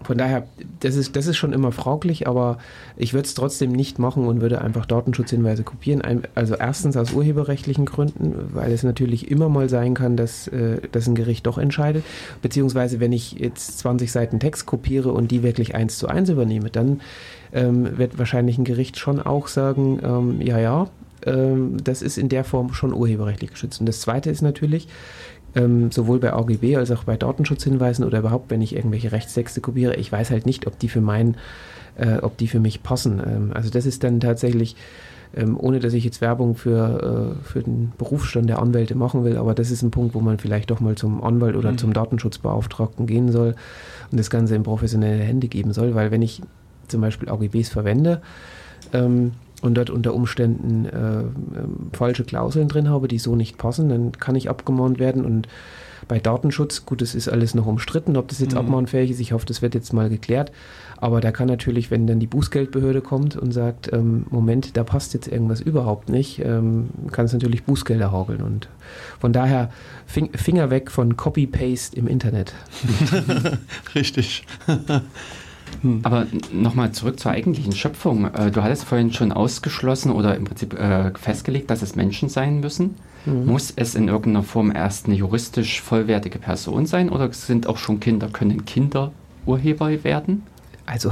G: von daher, das ist, das ist schon immer fraglich, aber ich würde es trotzdem nicht machen und würde einfach Datenschutzhinweise kopieren. Also erstens aus urheberrechtlichen Gründen, weil es natürlich immer mal sein kann, dass, äh, dass ein Gericht doch entscheidet. Beziehungsweise wenn ich jetzt 20 Seiten Text kopiere und die wirklich eins zu eins übernehme, dann ähm, wird wahrscheinlich ein Gericht schon auch sagen, ähm, ja, ja, ähm, das ist in der Form schon urheberrechtlich geschützt. Und das Zweite ist natürlich, ähm, sowohl bei AGB als auch bei Datenschutzhinweisen oder überhaupt, wenn ich irgendwelche Rechtstexte kopiere, ich weiß halt nicht, ob die für meinen, äh, ob die für mich passen. Ähm, also das ist dann tatsächlich, ähm, ohne dass ich jetzt Werbung für, äh, für den Berufsstand der Anwälte machen will, aber das ist ein Punkt, wo man vielleicht doch mal zum Anwalt oder mhm. zum Datenschutzbeauftragten gehen soll und das Ganze in professionelle Hände geben soll, weil wenn ich zum Beispiel AGBs verwende, ähm, und dort unter Umständen äh, äh, falsche Klauseln drin habe, die so nicht passen, dann kann ich abgemahnt werden. Und bei Datenschutz, gut, es ist alles noch umstritten, ob das jetzt mhm. abmahnfähig ist. Ich hoffe, das wird jetzt mal geklärt. Aber da kann natürlich, wenn dann die Bußgeldbehörde kommt und sagt, ähm, Moment, da passt jetzt irgendwas überhaupt nicht, ähm, kann es natürlich Bußgelder hageln. Und von daher Finger weg von Copy-Paste im Internet.
F: Richtig.
E: Hm. Aber nochmal zurück zur eigentlichen Schöpfung. Äh, du hattest vorhin schon ausgeschlossen oder im Prinzip äh, festgelegt, dass es Menschen sein müssen. Mhm. Muss es in irgendeiner Form erst eine juristisch vollwertige Person sein oder sind auch schon Kinder, können Kinder Urheber werden?
G: Also,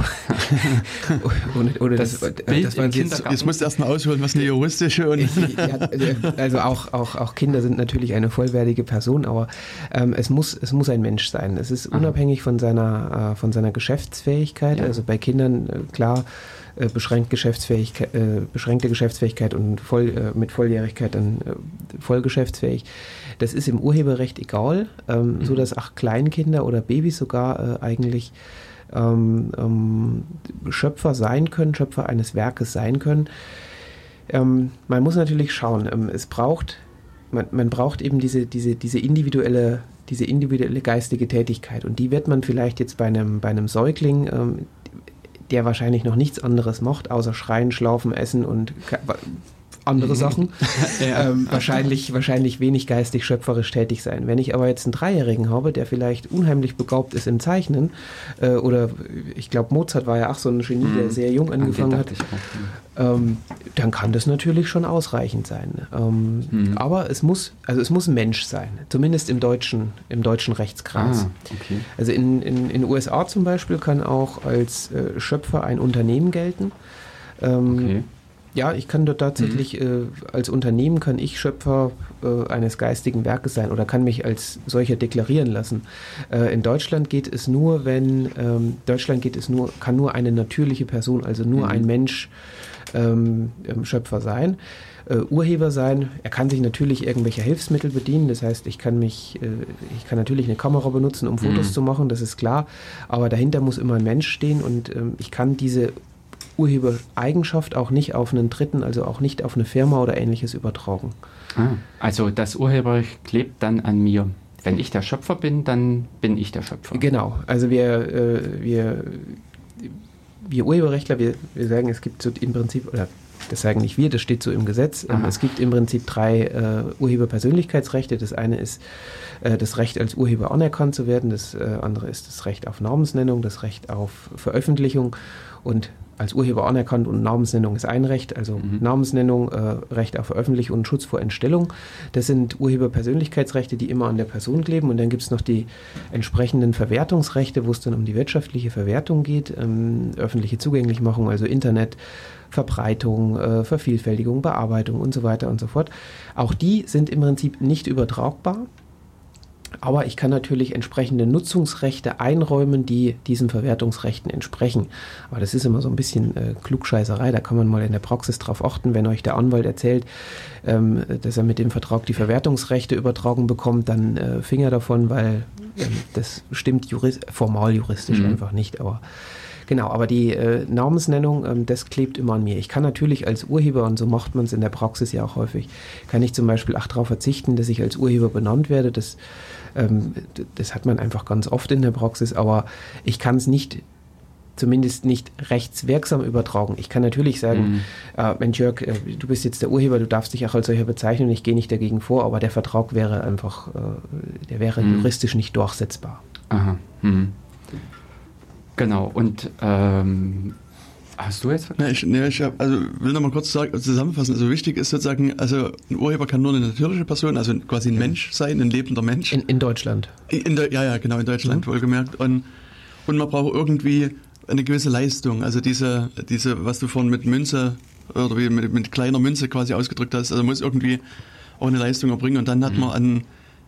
G: ohne, ohne das, das,
F: das waren jetzt, jetzt musst du erst mal ausholen, was eine juristische und. ja,
G: also auch, auch, auch Kinder sind natürlich eine vollwertige Person, aber ähm, es, muss, es muss ein Mensch sein. Es ist unabhängig von seiner, äh, von seiner Geschäftsfähigkeit. Ja. Also bei Kindern, äh, klar, äh, beschränkt Geschäftsfähigkeit, äh, beschränkte Geschäftsfähigkeit und voll, äh, mit Volljährigkeit dann äh, voll geschäftsfähig. Das ist im Urheberrecht egal, ähm, mhm. so dass auch Kleinkinder oder Babys sogar eigentlich ähm, ähm, Schöpfer sein können, Schöpfer eines Werkes sein können. Ähm, man muss natürlich schauen, ähm, es braucht, man, man braucht eben diese, diese, diese individuelle diese individuelle geistige Tätigkeit. Und die wird man vielleicht jetzt bei einem, bei einem Säugling, ähm, der wahrscheinlich noch nichts anderes macht, außer schreien, schlafen, essen und andere mhm. Sachen, ja. ähm, wahrscheinlich, wahrscheinlich wenig geistig schöpferisch tätig sein. Wenn ich aber jetzt einen Dreijährigen habe, der vielleicht unheimlich begabt ist im Zeichnen, äh, oder ich glaube, Mozart war ja auch so ein Genie, mhm. der sehr jung angefangen hat, ähm, dann kann das natürlich schon ausreichend sein. Ähm, mhm. Aber es muss, also es muss ein Mensch sein, zumindest im deutschen, im deutschen Rechtskreis. Ah, okay. Also in den in, in USA zum Beispiel kann auch als äh, Schöpfer ein Unternehmen gelten. Ähm, okay. Ja, ich kann dort tatsächlich, mhm. äh, als Unternehmen kann ich Schöpfer äh, eines geistigen Werkes sein oder kann mich als solcher deklarieren lassen. Äh, in Deutschland geht es nur, wenn, ähm, Deutschland geht es nur, kann nur eine natürliche Person, also nur mhm. ein Mensch ähm, ähm, Schöpfer sein. Uh, Urheber sein. Er kann sich natürlich irgendwelcher Hilfsmittel bedienen. Das heißt, ich kann mich, äh, ich kann natürlich eine Kamera benutzen, um Fotos mhm. zu machen, das ist klar. Aber dahinter muss immer ein Mensch stehen und ähm, ich kann diese Urhebereigenschaft auch nicht auf einen Dritten, also auch nicht auf eine Firma oder ähnliches übertragen.
E: Ah, also das Urheberrecht klebt dann an mir. Wenn ich der Schöpfer bin, dann bin ich der Schöpfer.
G: Genau, also wir, äh, wir, wir Urheberrechtler, wir, wir sagen, es gibt so im Prinzip, oder das sagen nicht wir, das steht so im Gesetz. Ähm, Aha. Es gibt im Prinzip drei äh, Urheberpersönlichkeitsrechte. Das eine ist äh, das Recht als Urheber anerkannt zu werden, das äh, andere ist das Recht auf Namensnennung, das Recht auf Veröffentlichung und als Urheber anerkannt und Namensnennung ist ein Recht, also mhm. Namensnennung, äh, Recht auf Veröffentlichung und Schutz vor Entstellung. Das sind Urheberpersönlichkeitsrechte, die immer an der Person kleben. Und dann gibt es noch die entsprechenden Verwertungsrechte, wo es dann um die wirtschaftliche Verwertung geht, ähm, öffentliche Zugänglichmachung, also Internet, Verbreitung, äh, Vervielfältigung, Bearbeitung und so weiter und so fort. Auch die sind im Prinzip nicht übertragbar. Aber ich kann natürlich entsprechende Nutzungsrechte einräumen, die diesen Verwertungsrechten entsprechen. Aber das ist immer so ein bisschen äh, Klugscheißerei. Da kann man mal in der Praxis drauf achten, wenn euch der Anwalt erzählt, ähm, dass er mit dem Vertrag die Verwertungsrechte übertragen bekommt, dann äh, Finger davon, weil ähm, das stimmt jurist formal juristisch mhm. einfach nicht. Aber Genau, aber die äh, Namensnennung, ähm, das klebt immer an mir. Ich kann natürlich als Urheber, und so macht man es in der Praxis ja auch häufig, kann ich zum Beispiel auch darauf verzichten, dass ich als Urheber benannt werde. Das, ähm, das hat man einfach ganz oft in der Praxis, aber ich kann es nicht zumindest nicht rechtswirksam übertragen. Ich kann natürlich sagen, mhm. äh, Mensch Jörg, äh, du bist jetzt der Urheber, du darfst dich auch als solcher bezeichnen, ich gehe nicht dagegen vor, aber der Vertrag wäre einfach, äh, der wäre mhm. juristisch nicht durchsetzbar.
E: Aha. Mhm. Genau, und ähm, hast du jetzt?
F: Nee, ich, nee, ich hab, also will noch mal kurz sagen, zusammenfassen. Also wichtig ist sozusagen, also ein Urheber kann nur eine natürliche Person, also quasi ein ja. Mensch sein, ein lebender Mensch.
G: In, in Deutschland.
F: In, in, ja, ja, genau, in Deutschland, mhm. wohlgemerkt. Und, und man braucht irgendwie eine gewisse Leistung. Also diese, diese, was du vorhin mit Münze oder wie mit, mit kleiner Münze quasi ausgedrückt hast, also muss irgendwie auch eine Leistung erbringen und dann hat mhm. man an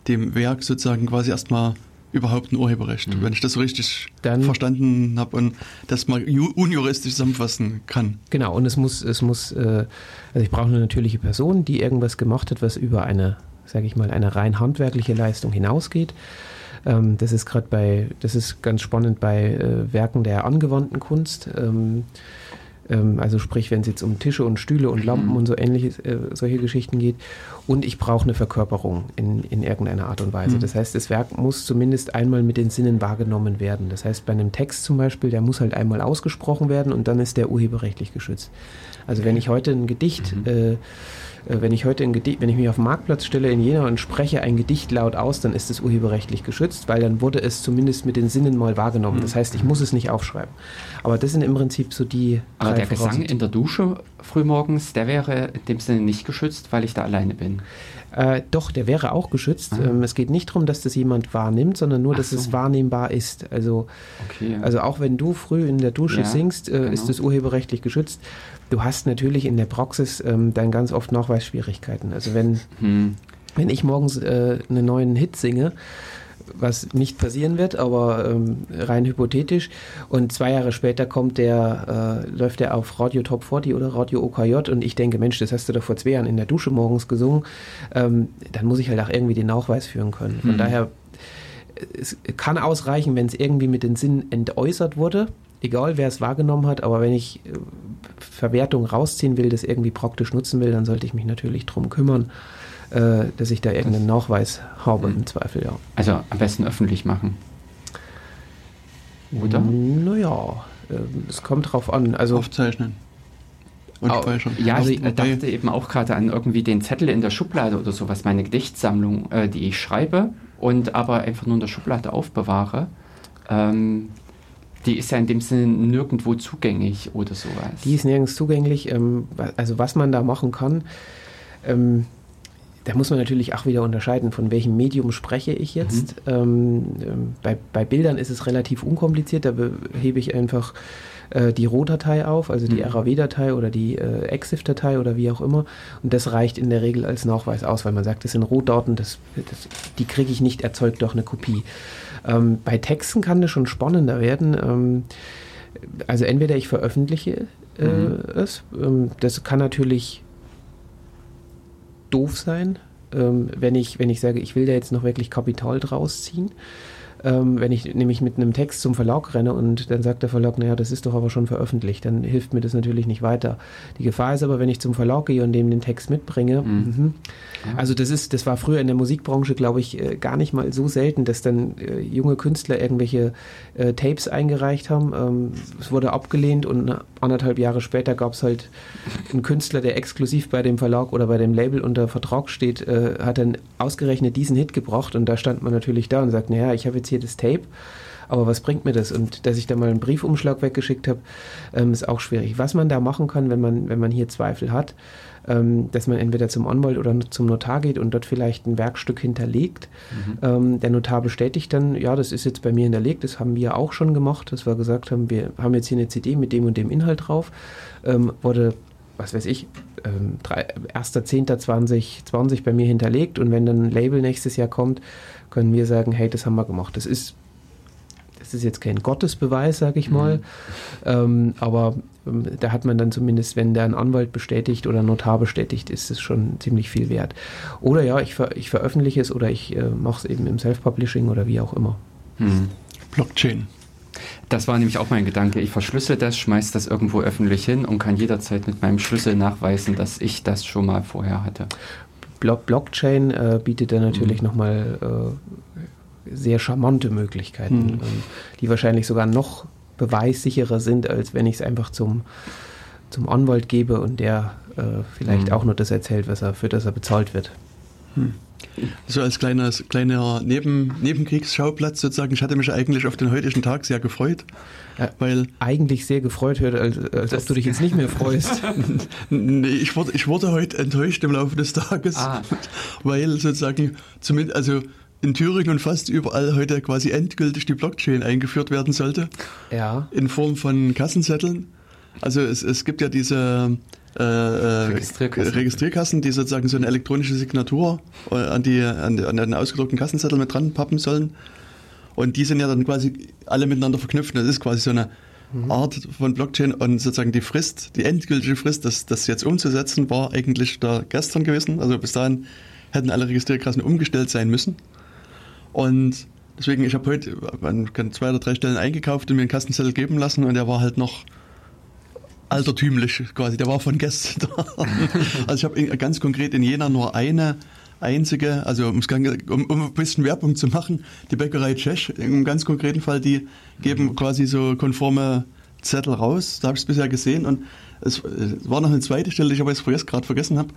F: dem Werk sozusagen quasi erstmal überhaupt ein Urheberrecht, mhm. wenn ich das so richtig dann, verstanden habe und das mal unjuristisch zusammenfassen kann.
G: Genau, und es muss, es muss, äh, also ich brauche eine natürliche Person, die irgendwas gemacht hat, was über eine, sage ich mal, eine rein handwerkliche Leistung hinausgeht. Ähm, das ist gerade bei, das ist ganz spannend bei äh, Werken der angewandten Kunst. Ähm, also sprich, wenn es jetzt um Tische und Stühle und Lampen mhm. und so ähnliche äh, solche Geschichten geht. Und ich brauche eine Verkörperung in, in irgendeiner Art und Weise. Mhm. Das heißt, das Werk muss zumindest einmal mit den Sinnen wahrgenommen werden. Das heißt, bei einem Text zum Beispiel, der muss halt einmal ausgesprochen werden und dann ist der urheberrechtlich geschützt. Also wenn ich heute ein Gedicht mhm. äh, wenn ich heute ein Gedicht, wenn ich mich auf den Marktplatz stelle in Jena und spreche ein Gedicht laut aus, dann ist es urheberrechtlich geschützt, weil dann wurde es zumindest mit den Sinnen mal wahrgenommen. Mhm. Das heißt, ich muss es nicht aufschreiben. Aber das sind im Prinzip so die.
E: Aber der Gesang in der Dusche frühmorgens, der wäre in dem Sinne nicht geschützt, weil ich da alleine bin.
G: Äh, doch, der wäre auch geschützt. Ah. Ähm, es geht nicht darum, dass das jemand wahrnimmt, sondern nur, Ach dass so. es wahrnehmbar ist. Also, okay. also auch wenn du früh in der Dusche ja, singst, äh, genau. ist es urheberrechtlich geschützt. Du hast natürlich in der Praxis ähm, dann ganz oft Nachweisschwierigkeiten. Also wenn, hm. wenn ich morgens äh, einen neuen Hit singe, was nicht passieren wird, aber ähm, rein hypothetisch. Und zwei Jahre später kommt der, äh, läuft der auf Radio Top 40 oder Radio OKJ und ich denke, Mensch, das hast du doch vor zwei Jahren in der Dusche morgens gesungen. Ähm, dann muss ich halt auch irgendwie den Nachweis führen können. Von mhm. daher, es kann ausreichen, wenn es irgendwie mit den Sinn entäußert wurde, egal wer es wahrgenommen hat, aber wenn ich äh, Verwertung rausziehen will, das irgendwie praktisch nutzen will, dann sollte ich mich natürlich drum kümmern äh, dass ich da irgendeinen Nachweis habe mhm. im Zweifel, ja.
E: Also am besten öffentlich machen.
G: Oder? Naja, äh, es kommt drauf an. Also,
F: Aufzeichnen.
E: Und speichern. Ja, also ich dachte eben auch gerade an irgendwie den Zettel in der Schublade oder sowas, meine Gedichtsammlung, äh, die ich schreibe und aber einfach nur in der Schublade aufbewahre. Ähm, die ist ja in dem Sinne nirgendwo zugänglich oder sowas.
G: Die ist nirgends zugänglich. Ähm, also was man da machen kann, ähm, da muss man natürlich auch wieder unterscheiden, von welchem Medium spreche ich jetzt. Mhm. Ähm, bei, bei, Bildern ist es relativ unkompliziert, da hebe ich einfach äh, die RAW-Datei auf, also die mhm. RAW-Datei oder die äh, EXIF-Datei oder wie auch immer. Und das reicht in der Regel als Nachweis aus, weil man sagt, das sind Rohdaten, das, das, die kriege ich nicht erzeugt durch eine Kopie. Ähm, bei Texten kann das schon spannender werden. Ähm, also entweder ich veröffentliche äh, mhm. es, ähm, das kann natürlich doof sein, ähm, wenn, ich, wenn ich sage, ich will da jetzt noch wirklich Kapital draus ziehen. Ähm, wenn ich nämlich mit einem Text zum Verlag renne und dann sagt der Verlag, naja, das ist doch aber schon veröffentlicht, dann hilft mir das natürlich nicht weiter. Die Gefahr ist aber, wenn ich zum Verlag gehe und dem den Text mitbringe, mhm. Mhm, also das ist, das war früher in der Musikbranche, glaube ich, äh, gar nicht mal so selten, dass dann äh, junge Künstler irgendwelche äh, Tapes eingereicht haben. Ähm, es wurde abgelehnt und anderthalb Jahre später gab es halt einen Künstler, der exklusiv bei dem Verlag oder bei dem Label unter Vertrag steht, äh, hat dann ausgerechnet diesen Hit gebracht und da stand man natürlich da und sagt, naja, ich habe jetzt das Tape aber was bringt mir das? Und dass ich da mal einen Briefumschlag weggeschickt habe, ähm, ist auch schwierig. Was man da machen kann, wenn man, wenn man hier Zweifel hat, ähm, dass man entweder zum Anwalt oder zum Notar geht und dort vielleicht ein Werkstück hinterlegt. Mhm. Ähm, der Notar bestätigt dann, ja, das ist jetzt bei mir hinterlegt, das haben wir auch schon gemacht, dass wir gesagt haben, wir haben jetzt hier eine CD mit dem und dem Inhalt drauf, ähm, wurde was weiß ich, ähm, 1.10.2020 bei mir hinterlegt und wenn dann ein Label nächstes Jahr kommt, können wir sagen, hey, das haben wir gemacht. Das ist das ist jetzt kein Gottesbeweis, sage ich mal, mhm. ähm, aber ähm, da hat man dann zumindest, wenn der ein Anwalt bestätigt oder ein Notar bestätigt, ist es schon ziemlich viel wert. Oder ja, ich, ver ich veröffentliche es oder ich äh, mache es eben im Self-Publishing oder wie auch immer.
F: Mhm. Blockchain.
E: Das war nämlich auch mein Gedanke. Ich verschlüssel das, schmeiß das irgendwo öffentlich hin und kann jederzeit mit meinem Schlüssel nachweisen, dass ich das schon mal vorher hatte.
G: Blockchain äh, bietet da natürlich mhm. nochmal äh, sehr charmante Möglichkeiten, mhm. ähm, die wahrscheinlich sogar noch beweissicherer sind, als wenn ich es einfach zum, zum Anwalt gebe und der äh, vielleicht mhm. auch nur das erzählt, was er, für das er bezahlt wird.
F: Hm. So als kleines, kleiner Neben, Nebenkriegsschauplatz sozusagen. Ich hatte mich eigentlich auf den heutigen Tag sehr gefreut.
G: Weil eigentlich sehr gefreut hört, als, als ob du dich jetzt nicht mehr freust.
F: nee, ich wurde, ich wurde heute enttäuscht im Laufe des Tages, ah. weil sozusagen zumindest, also in Thüringen und fast überall heute quasi endgültig die Blockchain eingeführt werden sollte.
G: Ja.
F: In Form von Kassenzetteln. Also es, es gibt ja diese äh, äh, Registrierkassen. Registrierkassen, die sozusagen so eine elektronische Signatur äh, an, die, an, an den ausgedruckten Kassenzettel mit dran pappen sollen. Und die sind ja dann quasi alle miteinander verknüpft. Das ist quasi so eine mhm. Art von Blockchain und sozusagen die Frist, die endgültige Frist, das, das jetzt umzusetzen, war eigentlich da gestern gewesen. Also bis dahin hätten alle Registrierkassen umgestellt sein müssen. Und deswegen, ich habe heute an zwei oder drei Stellen eingekauft und mir einen Kassenzettel geben lassen und der war halt noch altertümlich quasi. Der war von gestern da. Also ich habe ganz konkret in Jena nur eine einzige, also um, um, ein bisschen Werbung zu machen, die Bäckerei Tschech, im ganz konkreten Fall, die geben quasi so konforme Zettel raus. Da habe ich es bisher gesehen und es, es, war noch eine zweite Stelle, die ich aber jetzt gerade vergessen habe.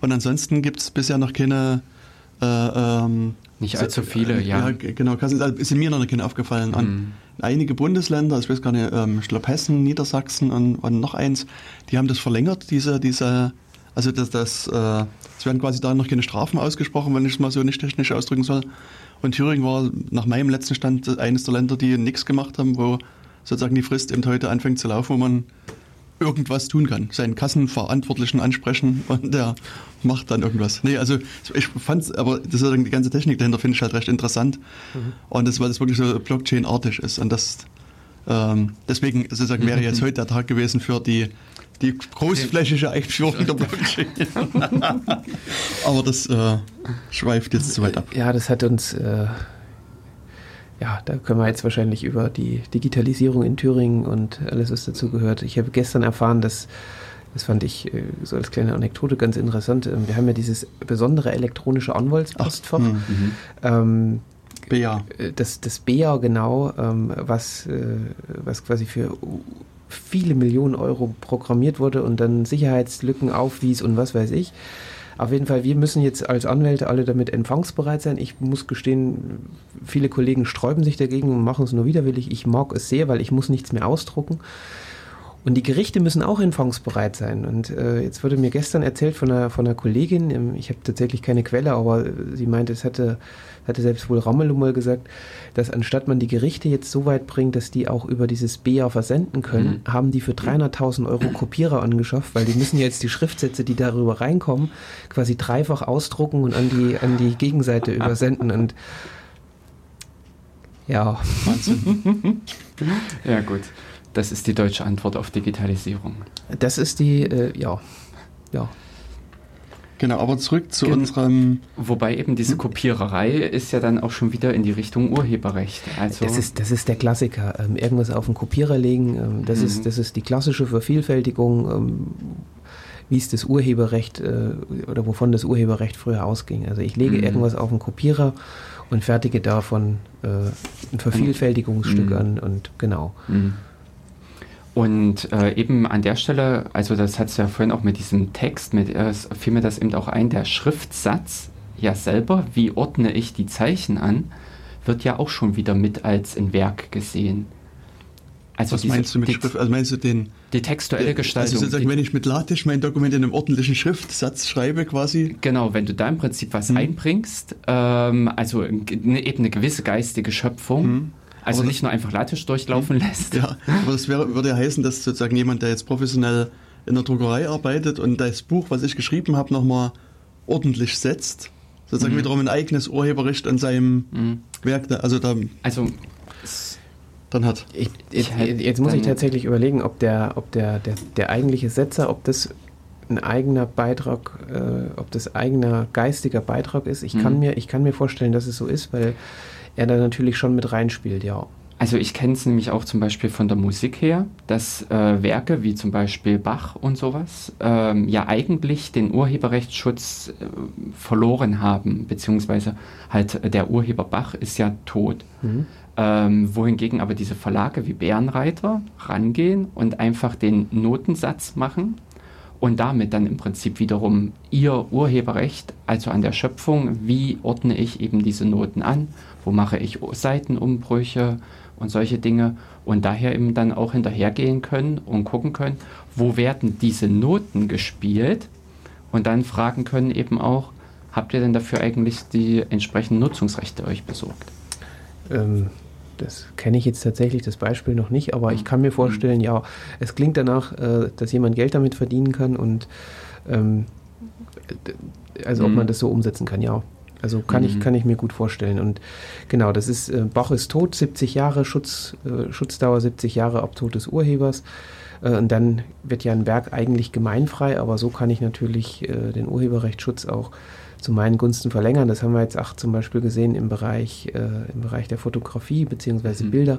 F: Und ansonsten gibt es bisher noch keine äh, ähm,
E: nicht allzu viele, ja.
F: Ja, genau. Ist mir noch nicht aufgefallen. Mhm. Einige Bundesländer, ich weiß gar nicht, ähm, ich glaube Hessen, Niedersachsen und, und, noch eins, die haben das verlängert, diese, diese also das, das, äh, es werden quasi da noch keine Strafen ausgesprochen, wenn ich es mal so nicht technisch ausdrücken soll. Und Thüringen war nach meinem letzten Stand eines der Länder, die nichts gemacht haben, wo sozusagen die Frist eben heute anfängt zu laufen, wo man irgendwas tun kann. Seinen Kassenverantwortlichen ansprechen und der macht dann irgendwas. Nee, also ich fand aber das ist die ganze Technik dahinter finde ich halt recht interessant. Mhm. Und das, weil das wirklich so Blockchain-artig ist. Und das ähm, deswegen sozusagen wäre jetzt heute der Tag gewesen für die die großflächige Einführung der Blockchain. aber das äh, schweift jetzt zu weit ab.
G: Ja, das hat uns äh, ja, da können wir jetzt wahrscheinlich über die Digitalisierung in Thüringen und alles, was dazu gehört. Ich habe gestern erfahren, dass, das fand ich äh, so als kleine Anekdote ganz interessant, ähm, wir haben ja dieses besondere elektronische Anwaltspostfach. Ach, mhm. ähm, BEA. Äh, das, das BEA genau, ähm, was, äh, was quasi für viele Millionen Euro programmiert wurde und dann Sicherheitslücken aufwies und was weiß ich. Auf jeden Fall, wir müssen jetzt als Anwälte alle damit empfangsbereit sein. Ich muss gestehen, viele Kollegen sträuben sich dagegen und machen es nur widerwillig. Ich mag es sehr, weil ich muss nichts mehr ausdrucken. Und die Gerichte müssen auch empfangsbereit sein. Und äh, jetzt wurde mir gestern erzählt von einer, von einer Kollegin, ähm, ich habe tatsächlich keine Quelle, aber sie meinte, es hatte hatte selbst wohl Ramelow mal gesagt, dass anstatt man die Gerichte jetzt so weit bringt, dass die auch über dieses BA versenden können, mhm. haben die für 300.000 Euro Kopierer angeschafft, weil die müssen jetzt die Schriftsätze, die darüber reinkommen, quasi dreifach ausdrucken und an die, an die Gegenseite übersenden und ja.
E: Wahnsinn. ja, gut. Das ist die deutsche Antwort auf Digitalisierung.
G: Das ist die, äh, ja, ja.
F: Genau, aber zurück zu Gen unserem.
E: Wobei eben diese hm? Kopiererei ist ja dann auch schon wieder in die Richtung Urheberrecht.
G: Also das, ist, das ist der Klassiker. Ähm, irgendwas auf den Kopierer legen, ähm, das, mhm. ist, das ist die klassische Vervielfältigung, ähm, wie es das Urheberrecht äh, oder wovon das Urheberrecht früher ausging. Also ich lege mhm. irgendwas auf den Kopierer und fertige davon äh, ein Vervielfältigungsstück mhm. an und genau.
E: Und äh, eben an der Stelle, also das hat es ja vorhin auch mit diesem Text, mit äh, fiel mir das eben auch ein, der Schriftsatz ja selber, wie ordne ich die Zeichen an, wird ja auch schon wieder mit als ein Werk gesehen.
F: Also Was meinst du mit Schrift? Also meinst du den
E: die textuelle
F: die,
E: Gestaltung?
F: Also sozusagen, wenn ich mit LaTeX mein Dokument in einem ordentlichen Schriftsatz schreibe, quasi.
E: Genau, wenn du da im Prinzip was hm. einbringst, ähm, also eine, eben eine gewisse geistige Schöpfung. Hm also aber nicht nur einfach Latisch durchlaufen lässt.
F: Ja, aber das wäre, würde ja heißen, dass sozusagen jemand, der jetzt professionell in der Druckerei arbeitet und das Buch, was ich geschrieben habe, nochmal ordentlich setzt, sozusagen mhm. wiederum ein eigenes Urheberrecht an seinem mhm. Werk, also da,
E: also
F: dann hat.
G: Ich, ich, jetzt muss ich tatsächlich überlegen, ob der, ob der, der, der eigentliche Setzer, ob das ein eigener Beitrag, äh, ob das eigener geistiger Beitrag ist. Ich, mhm. kann mir, ich kann mir vorstellen, dass es so ist, weil er da natürlich schon mit reinspielt, ja.
E: Also ich kenne es nämlich auch zum Beispiel von der Musik her, dass äh, Werke wie zum Beispiel Bach und sowas ähm, ja eigentlich den Urheberrechtsschutz äh, verloren haben, beziehungsweise halt der Urheber Bach ist ja tot. Mhm. Ähm, wohingegen aber diese Verlage wie Bärenreiter rangehen und einfach den Notensatz machen und damit dann im Prinzip wiederum ihr Urheberrecht, also an der Schöpfung, wie ordne ich eben diese Noten an, wo mache ich Seitenumbrüche und solche Dinge und daher eben dann auch hinterhergehen können und gucken können, wo werden diese Noten gespielt und dann fragen können eben auch, habt ihr denn dafür eigentlich die entsprechenden Nutzungsrechte euch besorgt?
G: Ähm, das kenne ich jetzt tatsächlich das Beispiel noch nicht, aber ich kann mir vorstellen, ja, es klingt danach, äh, dass jemand Geld damit verdienen kann und ähm, also ob man mhm. das so umsetzen kann, ja. Also kann, mhm. ich, kann ich mir gut vorstellen. Und genau, das ist, äh, Bach ist tot, 70 Jahre, Schutz, äh, Schutzdauer 70 Jahre ab Tod des Urhebers. Äh, und dann wird ja ein Werk eigentlich gemeinfrei, aber so kann ich natürlich äh, den Urheberrechtsschutz auch zu meinen Gunsten verlängern. Das haben wir jetzt auch zum Beispiel gesehen im Bereich, äh, im Bereich der Fotografie bzw. Mhm. Bilder.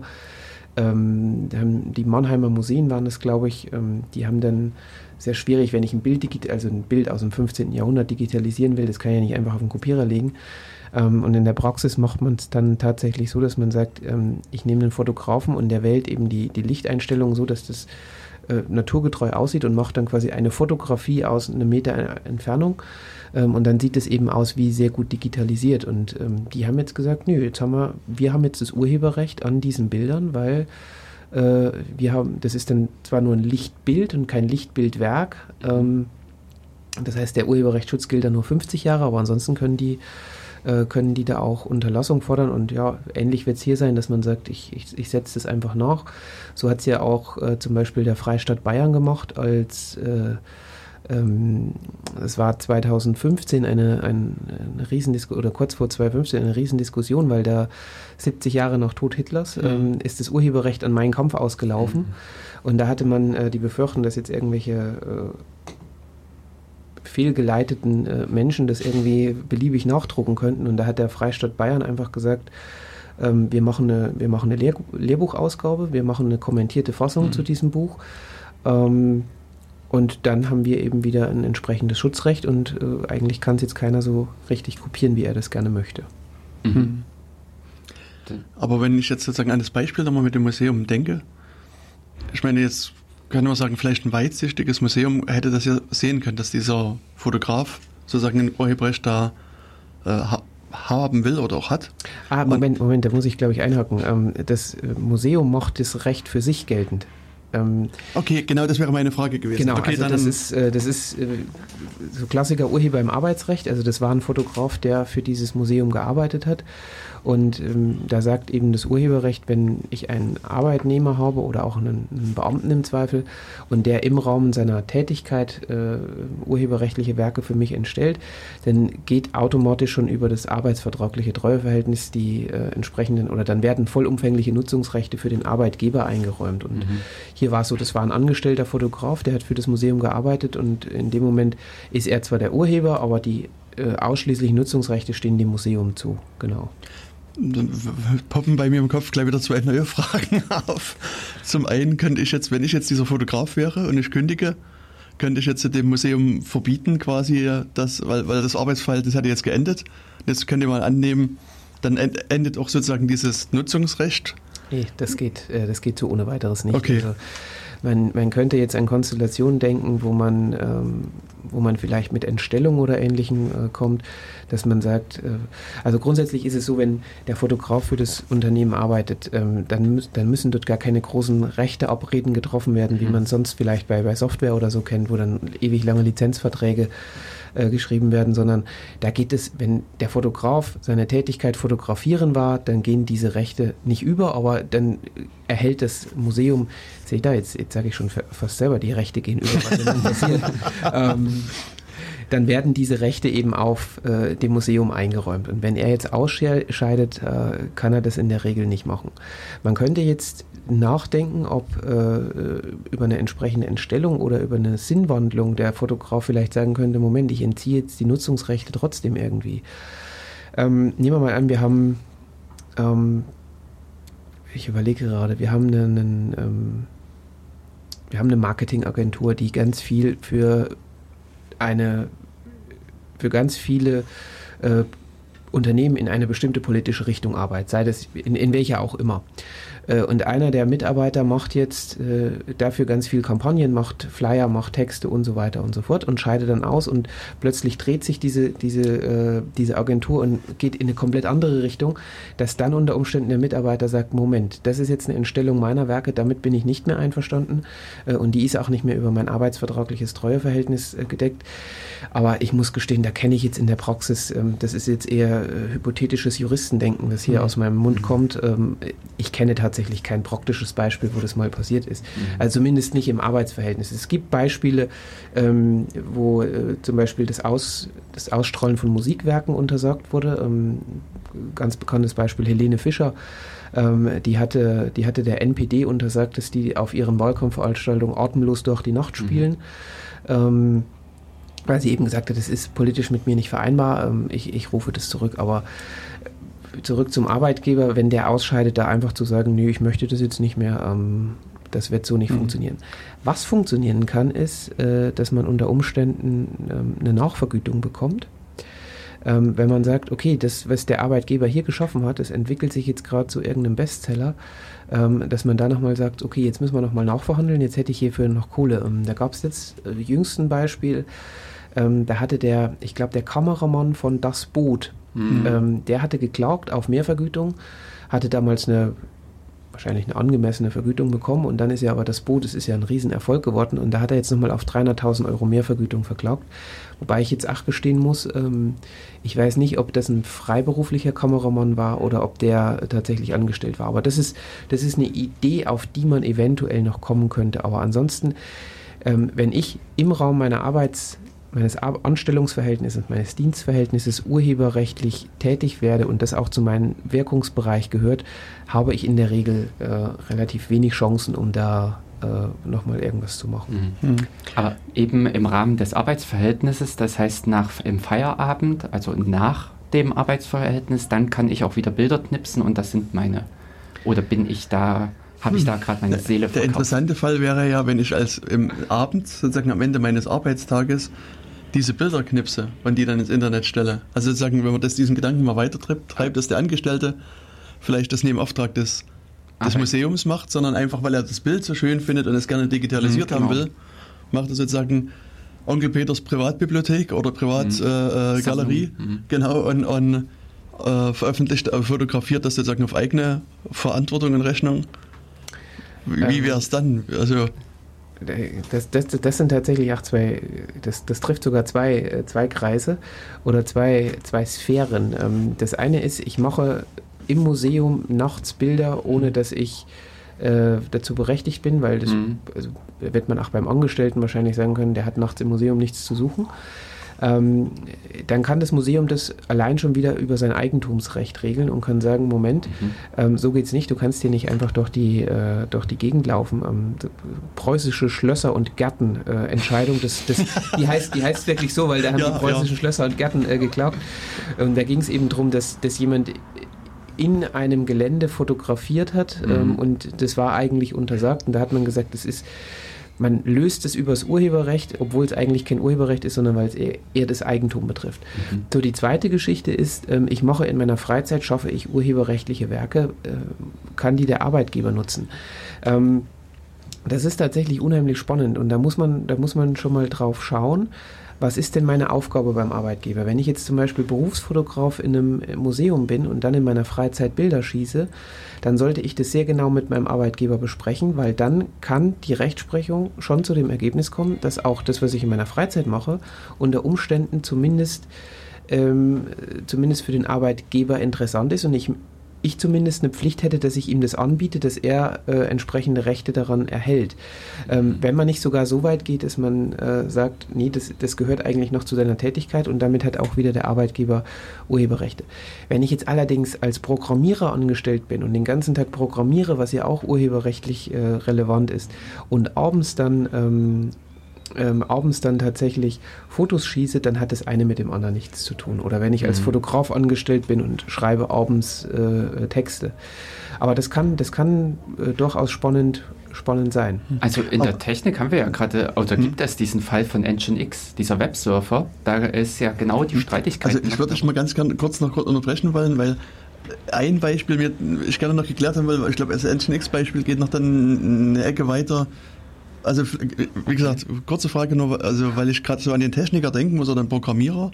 G: Ähm, die Mannheimer Museen waren das, glaube ich, ähm, die haben dann sehr schwierig, wenn ich ein Bild, also ein Bild aus dem 15. Jahrhundert digitalisieren will, das kann ich ja nicht einfach auf den Kopierer legen. Ähm, und in der Praxis macht man es dann tatsächlich so, dass man sagt, ähm, ich nehme den Fotografen und der wählt eben die, die Lichteinstellung so, dass das äh, naturgetreu aussieht und macht dann quasi eine Fotografie aus einem Meter Entfernung. Ähm, und dann sieht es eben aus wie sehr gut digitalisiert. Und ähm, die haben jetzt gesagt, nö, jetzt haben wir, wir haben jetzt das Urheberrecht an diesen Bildern, weil äh, wir haben, das ist dann zwar nur ein Lichtbild und kein Lichtbildwerk. Ähm, das heißt, der Urheberrechtsschutz gilt dann nur 50 Jahre, aber ansonsten können die äh, können die da auch Unterlassung fordern. Und ja, ähnlich wird es hier sein, dass man sagt, ich, ich, ich setze das einfach nach. So hat es ja auch äh, zum Beispiel der Freistaat Bayern gemacht, als äh, es war 2015 eine, eine, eine Riesendiskussion, oder kurz vor 2015 eine Riesendiskussion, weil da 70 Jahre nach Tod Hitlers mhm. ähm, ist das Urheberrecht an meinen Kampf ausgelaufen. Mhm. Und da hatte man äh, die Befürchtung, dass jetzt irgendwelche äh, fehlgeleiteten äh, Menschen das irgendwie beliebig nachdrucken könnten. Und da hat der Freistaat Bayern einfach gesagt, ähm, wir machen eine, wir machen eine Lehr Lehrbuchausgabe, wir machen eine kommentierte Fassung mhm. zu diesem Buch. Ähm, und dann haben wir eben wieder ein entsprechendes Schutzrecht und äh, eigentlich kann es jetzt keiner so richtig kopieren, wie er das gerne möchte. Mhm.
F: Aber wenn ich jetzt sozusagen an das Beispiel nochmal mit dem Museum denke, ich meine, jetzt können wir sagen, vielleicht ein weitsichtiges Museum hätte das ja sehen können, dass dieser Fotograf sozusagen ein Urheberrecht da äh, haben will oder auch hat.
G: Ah, Moment, Moment, da muss ich glaube ich einhaken. Ähm, das äh, Museum macht das Recht für sich geltend.
F: Ähm, okay, genau, das wäre meine Frage gewesen.
G: Genau,
F: okay,
G: also das ist, äh, das ist äh, so Klassiker Urheber im Arbeitsrecht. Also das war ein Fotograf, der für dieses Museum gearbeitet hat. Und ähm, da sagt eben das Urheberrecht, wenn ich einen Arbeitnehmer habe oder auch einen, einen Beamten im Zweifel und der im Rahmen seiner Tätigkeit äh, urheberrechtliche Werke für mich entstellt, dann geht automatisch schon über das arbeitsvertragliche Treueverhältnis die äh, entsprechenden oder dann werden vollumfängliche Nutzungsrechte für den Arbeitgeber eingeräumt. Und mhm. hier war es so, das war ein angestellter Fotograf, der hat für das Museum gearbeitet und in dem Moment ist er zwar der Urheber, aber die äh, ausschließlichen Nutzungsrechte stehen dem Museum zu. Genau
F: dann poppen bei mir im Kopf gleich wieder zwei neue Fragen auf. Zum einen könnte ich jetzt, wenn ich jetzt dieser Fotograf wäre und ich kündige, könnte ich jetzt dem Museum verbieten, quasi, das, weil, weil das Arbeitsverhältnis hat jetzt geendet. Jetzt könnt ihr mal annehmen, dann endet auch sozusagen dieses Nutzungsrecht.
G: Nee, das geht, äh, das geht so ohne weiteres nicht.
F: Okay. Also,
G: man, man könnte jetzt an Konstellationen denken, wo man, ähm, wo man vielleicht mit Entstellung oder Ähnlichem äh, kommt, dass man sagt, äh, also grundsätzlich ist es so, wenn der Fotograf für das Unternehmen arbeitet, ähm, dann, dann müssen dort gar keine großen Rechteabreden getroffen werden, wie mhm. man sonst vielleicht bei, bei Software oder so kennt, wo dann ewig lange Lizenzverträge äh, geschrieben werden, sondern da geht es, wenn der Fotograf seine Tätigkeit fotografieren war, dann gehen diese Rechte nicht über, aber dann erhält das Museum, sehe ich da jetzt, jetzt sage ich schon fast selber, die Rechte gehen über, passiert. dann werden diese Rechte eben auf äh, dem Museum eingeräumt. Und wenn er jetzt ausscheidet, äh, kann er das in der Regel nicht machen. Man könnte jetzt nachdenken, ob äh, über eine entsprechende Entstellung oder über eine Sinnwandlung der Fotograf vielleicht sagen könnte, Moment, ich entziehe jetzt die Nutzungsrechte trotzdem irgendwie. Ähm, nehmen wir mal an, wir haben ähm, ich überlege gerade, wir haben einen, ähm, wir haben eine Marketingagentur, die ganz viel für eine, für ganz viele äh, Unternehmen in eine bestimmte politische Richtung arbeitet, sei das in, in welcher auch immer. Äh, und einer der Mitarbeiter macht jetzt äh, dafür ganz viel Kampagnen, macht Flyer, macht Texte und so weiter und so fort und scheidet dann aus und plötzlich dreht sich diese, diese, äh, diese Agentur und geht in eine komplett andere Richtung, dass dann unter Umständen der Mitarbeiter sagt, Moment, das ist jetzt eine Entstellung meiner Werke, damit bin ich nicht mehr einverstanden und die ist auch nicht mehr über mein arbeitsvertragliches Treueverhältnis gedeckt. Aber ich muss gestehen, da kenne ich jetzt in der Praxis, ähm, das ist jetzt eher hypothetisches Juristendenken, was hier mhm. aus meinem Mund kommt. Ähm, ich kenne tatsächlich tatsächlich kein praktisches Beispiel, wo das mal passiert ist. Mhm. Also zumindest nicht im Arbeitsverhältnis. Es gibt Beispiele, ähm, wo äh, zum Beispiel das, Aus, das Ausstrahlen von Musikwerken untersagt wurde. Ähm, ganz bekanntes Beispiel Helene Fischer. Ähm, die, hatte, die hatte der NPD untersagt, dass die auf ihren Wahlkampfveranstaltungen atemlos durch die Nacht mhm. spielen. Mhm weil sie eben gesagt hat, das ist politisch mit mir nicht vereinbar, ähm, ich, ich rufe das zurück. Aber zurück zum Arbeitgeber, wenn der ausscheidet, da einfach zu sagen, nö, ich möchte das jetzt nicht mehr, ähm, das wird so nicht mhm. funktionieren. Was funktionieren kann, ist, äh, dass man unter Umständen ähm, eine Nachvergütung bekommt. Ähm, wenn man sagt, okay, das, was der Arbeitgeber hier geschaffen hat, das entwickelt sich jetzt gerade zu irgendeinem Bestseller, ähm, dass man da nochmal sagt, okay, jetzt müssen wir nochmal nachverhandeln, jetzt hätte ich hierfür noch Kohle. Ähm, da gab es jetzt äh, jüngsten Beispiel, ähm, da hatte der, ich glaube, der Kameramann von Das Boot, Mhm. Ähm, der hatte geklagt auf Mehrvergütung, hatte damals eine wahrscheinlich eine angemessene Vergütung bekommen und dann ist ja aber das Boot, es ist ja ein Riesenerfolg geworden und da hat er jetzt nochmal auf 300.000 Euro Mehrvergütung verklagt. Wobei ich jetzt ach gestehen muss, ähm, ich weiß nicht, ob das ein freiberuflicher Kameramann war oder ob der tatsächlich angestellt war. Aber das ist, das ist eine Idee, auf die man eventuell noch kommen könnte. Aber ansonsten, ähm, wenn ich im Raum meiner Arbeits meines Anstellungsverhältnisses, meines Dienstverhältnisses urheberrechtlich tätig werde und das auch zu meinem Wirkungsbereich gehört, habe ich in der Regel äh, relativ wenig Chancen, um da äh, nochmal irgendwas zu machen.
E: Mhm. Mhm. Aber eben im Rahmen des Arbeitsverhältnisses, das heißt nach im Feierabend, also nach dem Arbeitsverhältnis, dann kann ich auch wieder Bilder knipsen und das sind meine. Oder bin ich da habe ich da gerade meine Seele
F: verkauft. Der interessante Fall wäre ja, wenn ich als im Abend, sozusagen am Ende meines Arbeitstages, diese Bilder knipse und die dann ins Internet stelle. Also sozusagen, wenn man das diesen Gedanken mal weiter treibt, dass der Angestellte vielleicht das neben Auftrag des, des Museums macht, sondern einfach, weil er das Bild so schön findet und es gerne digitalisiert mhm, genau. haben will, macht er sozusagen Onkel Peters Privatbibliothek oder Privatgalerie, mhm. äh, mhm. genau, und, und äh, veröffentlicht, äh, fotografiert das sozusagen auf eigene Verantwortung und Rechnung. Wie, wie ähm. wäre es dann? Also
G: das, das, das sind tatsächlich auch zwei, das, das trifft sogar zwei, äh, zwei Kreise oder zwei, zwei Sphären. Ähm, das eine ist, ich mache im Museum nachts Bilder, ohne dass ich äh, dazu berechtigt bin, weil das mhm. also, wird man auch beim Angestellten wahrscheinlich sagen können, der hat nachts im Museum nichts zu suchen ähm, dann kann das Museum das allein schon wieder über sein Eigentumsrecht regeln und kann sagen, Moment, mhm. ähm, so geht's nicht, du kannst hier nicht einfach durch die, äh, durch die Gegend laufen. Ähm, preußische Schlösser und Gärten äh, Entscheidung, das, das, die, heißt, die heißt wirklich so, weil da haben ja, die preußischen ja. Schlösser und Gärten äh, geklagt. Und da ging es eben darum, dass, dass jemand in einem Gelände fotografiert hat mhm. ähm, und das war eigentlich untersagt und da hat man gesagt, das ist man löst es übers Urheberrecht, obwohl es eigentlich kein Urheberrecht ist, sondern weil es eher, das Eigentum betrifft. Mhm. So, die zweite Geschichte ist, ähm, ich mache in meiner Freizeit, schaffe ich urheberrechtliche Werke, äh, kann die der Arbeitgeber nutzen. Ähm, das ist tatsächlich unheimlich spannend und da muss man, da muss man schon mal drauf schauen was ist denn meine Aufgabe beim Arbeitgeber? Wenn ich jetzt zum Beispiel Berufsfotograf in einem Museum bin und dann in meiner Freizeit Bilder schieße, dann sollte ich das sehr genau mit meinem Arbeitgeber besprechen, weil dann kann die Rechtsprechung schon zu dem Ergebnis kommen, dass auch das, was ich in meiner Freizeit mache, unter Umständen zumindest ähm, zumindest für den Arbeitgeber interessant ist und ich ich zumindest eine Pflicht hätte, dass ich ihm das anbiete, dass er äh, entsprechende Rechte daran erhält. Ähm, mhm. wenn man nicht sogar so weit geht, dass man äh, sagt, nee, das, das gehört eigentlich noch zu seiner Tätigkeit und damit hat auch wieder der Arbeitgeber Urheberrechte. Wenn ich jetzt allerdings als Programmierer angestellt bin und den ganzen Tag programmiere, was ja auch urheberrechtlich äh, relevant ist, und abends dann ähm, ähm, abends dann tatsächlich Fotos schieße, dann hat das eine mit dem anderen nichts zu tun. Oder wenn ich als mhm. Fotograf angestellt bin und schreibe abends äh, Texte. Aber das kann, das kann äh, durchaus spannend, spannend sein.
E: Also in der Technik haben wir ja gerade, oder gibt es diesen Fall von Nginx, dieser Websurfer, da ist ja genau die Streitigkeit.
F: Also ich würde dich mal ganz gerne kurz noch kurz unterbrechen wollen, weil ein Beispiel mir ich gerne noch geklärt haben will, weil ich glaube, das Nginx-Beispiel geht noch dann eine Ecke weiter. Also wie gesagt, kurze Frage nur, also weil ich gerade so an den Techniker denken muss oder den Programmierer,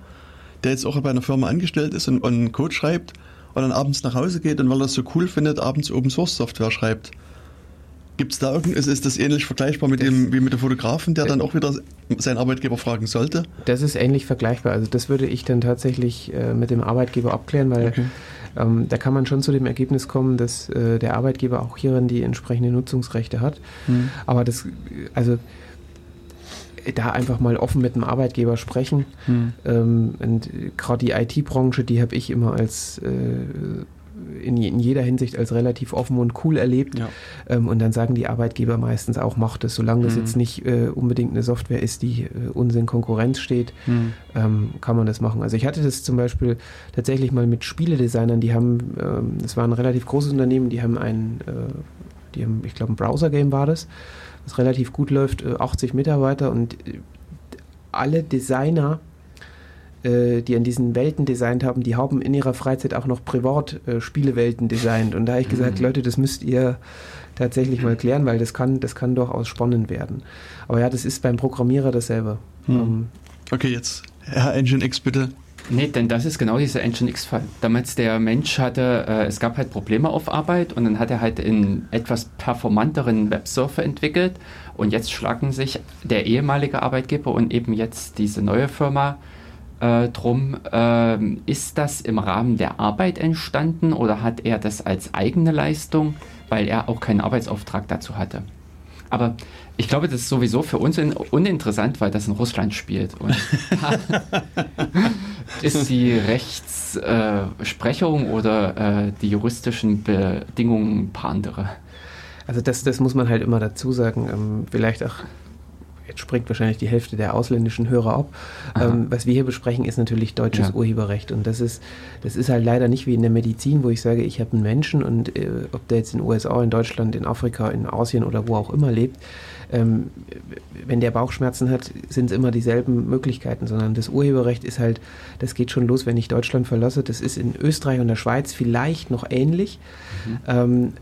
F: der jetzt auch bei einer Firma angestellt ist und, und Code schreibt und dann abends nach Hause geht und weil er das so cool findet, abends Open Source Software schreibt. Gibt es da irgendwas, ist das ähnlich vergleichbar mit das, dem, wie mit dem Fotografen, der dann auch wieder seinen Arbeitgeber fragen sollte?
G: Das ist ähnlich vergleichbar. Also das würde ich dann tatsächlich äh, mit dem Arbeitgeber abklären, weil okay. Ähm, da kann man schon zu dem Ergebnis kommen, dass äh, der Arbeitgeber auch hierin die entsprechenden Nutzungsrechte hat. Hm. Aber das, also da einfach mal offen mit dem Arbeitgeber sprechen. Hm. Ähm, und gerade die IT-Branche, die habe ich immer als äh, in, in, jeder Hinsicht als relativ offen und cool erlebt. Ja. Ähm, und dann sagen die Arbeitgeber meistens auch, macht es, solange mhm. das jetzt nicht äh, unbedingt eine Software ist, die äh, uns in Konkurrenz steht, mhm. ähm, kann man das machen. Also ich hatte das zum Beispiel tatsächlich mal mit Spieledesignern, die haben, ähm, das war ein relativ großes Unternehmen, die haben ein, äh, die haben, ich glaube, ein Browser-Game war das das relativ gut läuft, 80 äh, Mitarbeiter und äh, alle Designer, die an diesen Welten designt haben, die haben in ihrer Freizeit auch noch privat Spielewelten designt. Und da habe ich gesagt, mhm. Leute, das müsst ihr tatsächlich mal klären, weil das kann, das kann durchaus spannend werden. Aber ja, das ist beim Programmierer dasselbe. Mhm.
F: okay, jetzt Herr Engine X bitte.
E: Nee, denn das ist genau dieser Nginx-Fall. Damals der Mensch hatte, äh, es gab halt Probleme auf Arbeit und dann hat er halt einen etwas performanteren Websurfer entwickelt und jetzt schlagen sich der ehemalige Arbeitgeber und eben jetzt diese neue Firma äh, drum. Äh, ist das im Rahmen der Arbeit entstanden oder hat er das als eigene Leistung, weil er auch keinen Arbeitsauftrag dazu hatte? Aber ich glaube, das ist sowieso für uns uninteressant, weil das in Russland spielt. Und ist die Rechtsprechung äh, oder äh, die juristischen Bedingungen ein paar andere?
G: Also das, das muss man halt immer dazu sagen. Ähm, vielleicht auch jetzt springt wahrscheinlich die Hälfte der ausländischen Hörer ab. Ähm, was wir hier besprechen, ist natürlich deutsches ja. Urheberrecht. Und das ist, das ist halt leider nicht wie in der Medizin, wo ich sage, ich habe einen Menschen und äh, ob der jetzt in den USA, in Deutschland, in Afrika, in Asien oder wo auch immer lebt, ähm, wenn der Bauchschmerzen hat, sind es immer dieselben Möglichkeiten, sondern das Urheberrecht ist halt, das geht schon los, wenn ich Deutschland verlasse. Das ist in Österreich und der Schweiz vielleicht noch ähnlich. Mhm. Ähm,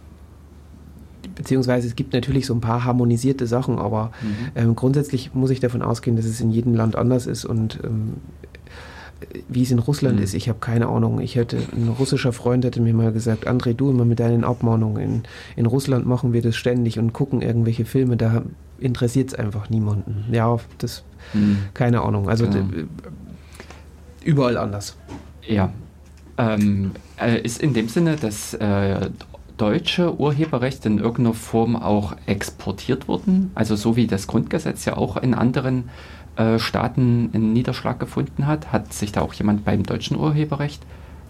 G: beziehungsweise es gibt natürlich so ein paar harmonisierte Sachen, aber mhm. ähm, grundsätzlich muss ich davon ausgehen, dass es in jedem Land anders ist und ähm, wie es in Russland mhm. ist, ich habe keine Ahnung. Ich hätte, ein russischer Freund hätte mir mal gesagt, André, du immer mit deinen Abmahnungen. In, in Russland machen wir das ständig und gucken irgendwelche Filme, da interessiert es einfach niemanden. Ja, das, mhm. keine Ahnung. Also ja. überall anders.
E: Ja. Ähm, äh, ist in dem Sinne das äh, deutsche Urheberrecht in irgendeiner Form auch exportiert worden? Also so wie das Grundgesetz ja auch in anderen äh, Staaten einen Niederschlag gefunden hat? Hat sich da auch jemand beim deutschen Urheberrecht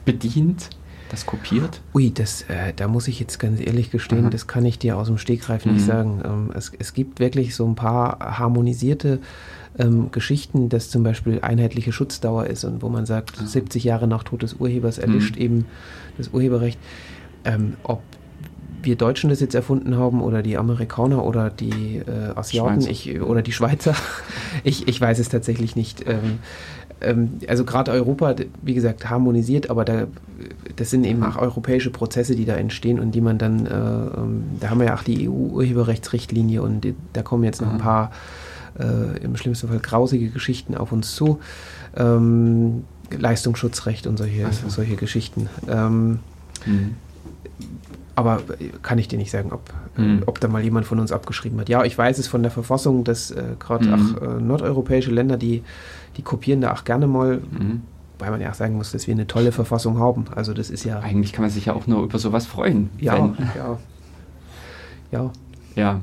E: bedient? Das kopiert?
G: Ui, das, äh, da muss ich jetzt ganz ehrlich gestehen, Aha. das kann ich dir aus dem Stegreif mhm. nicht sagen. Ähm, es, es gibt wirklich so ein paar harmonisierte ähm, Geschichten, dass zum Beispiel einheitliche Schutzdauer ist und wo man sagt, 70 Jahre nach Tod des Urhebers erlischt mhm. eben das Urheberrecht. Ähm, ob wir Deutschen das jetzt erfunden haben oder die Amerikaner oder die äh, Asiaten ich, oder die Schweizer. ich, ich weiß es tatsächlich nicht. Ähm, ähm, also gerade Europa, wie gesagt, harmonisiert, aber da, das sind eben auch europäische Prozesse, die da entstehen und die man dann, äh, ähm, da haben wir ja auch die EU-Urheberrechtsrichtlinie und die, da kommen jetzt noch ein paar äh, im schlimmsten Fall grausige Geschichten auf uns zu. Ähm, Leistungsschutzrecht und solche, so. solche Geschichten. Ähm, mhm. Aber kann ich dir nicht sagen, ob, mhm. ob da mal jemand von uns abgeschrieben hat. Ja, ich weiß es von der Verfassung, dass äh, gerade mhm. auch äh, nordeuropäische Länder, die, die kopieren da auch gerne mal, mhm. weil man ja auch sagen muss, dass wir eine tolle Verfassung haben. Also das ist ja...
E: Eigentlich kann man sich ja auch nur über sowas freuen.
G: Ja, ja.
E: Ja. Ja.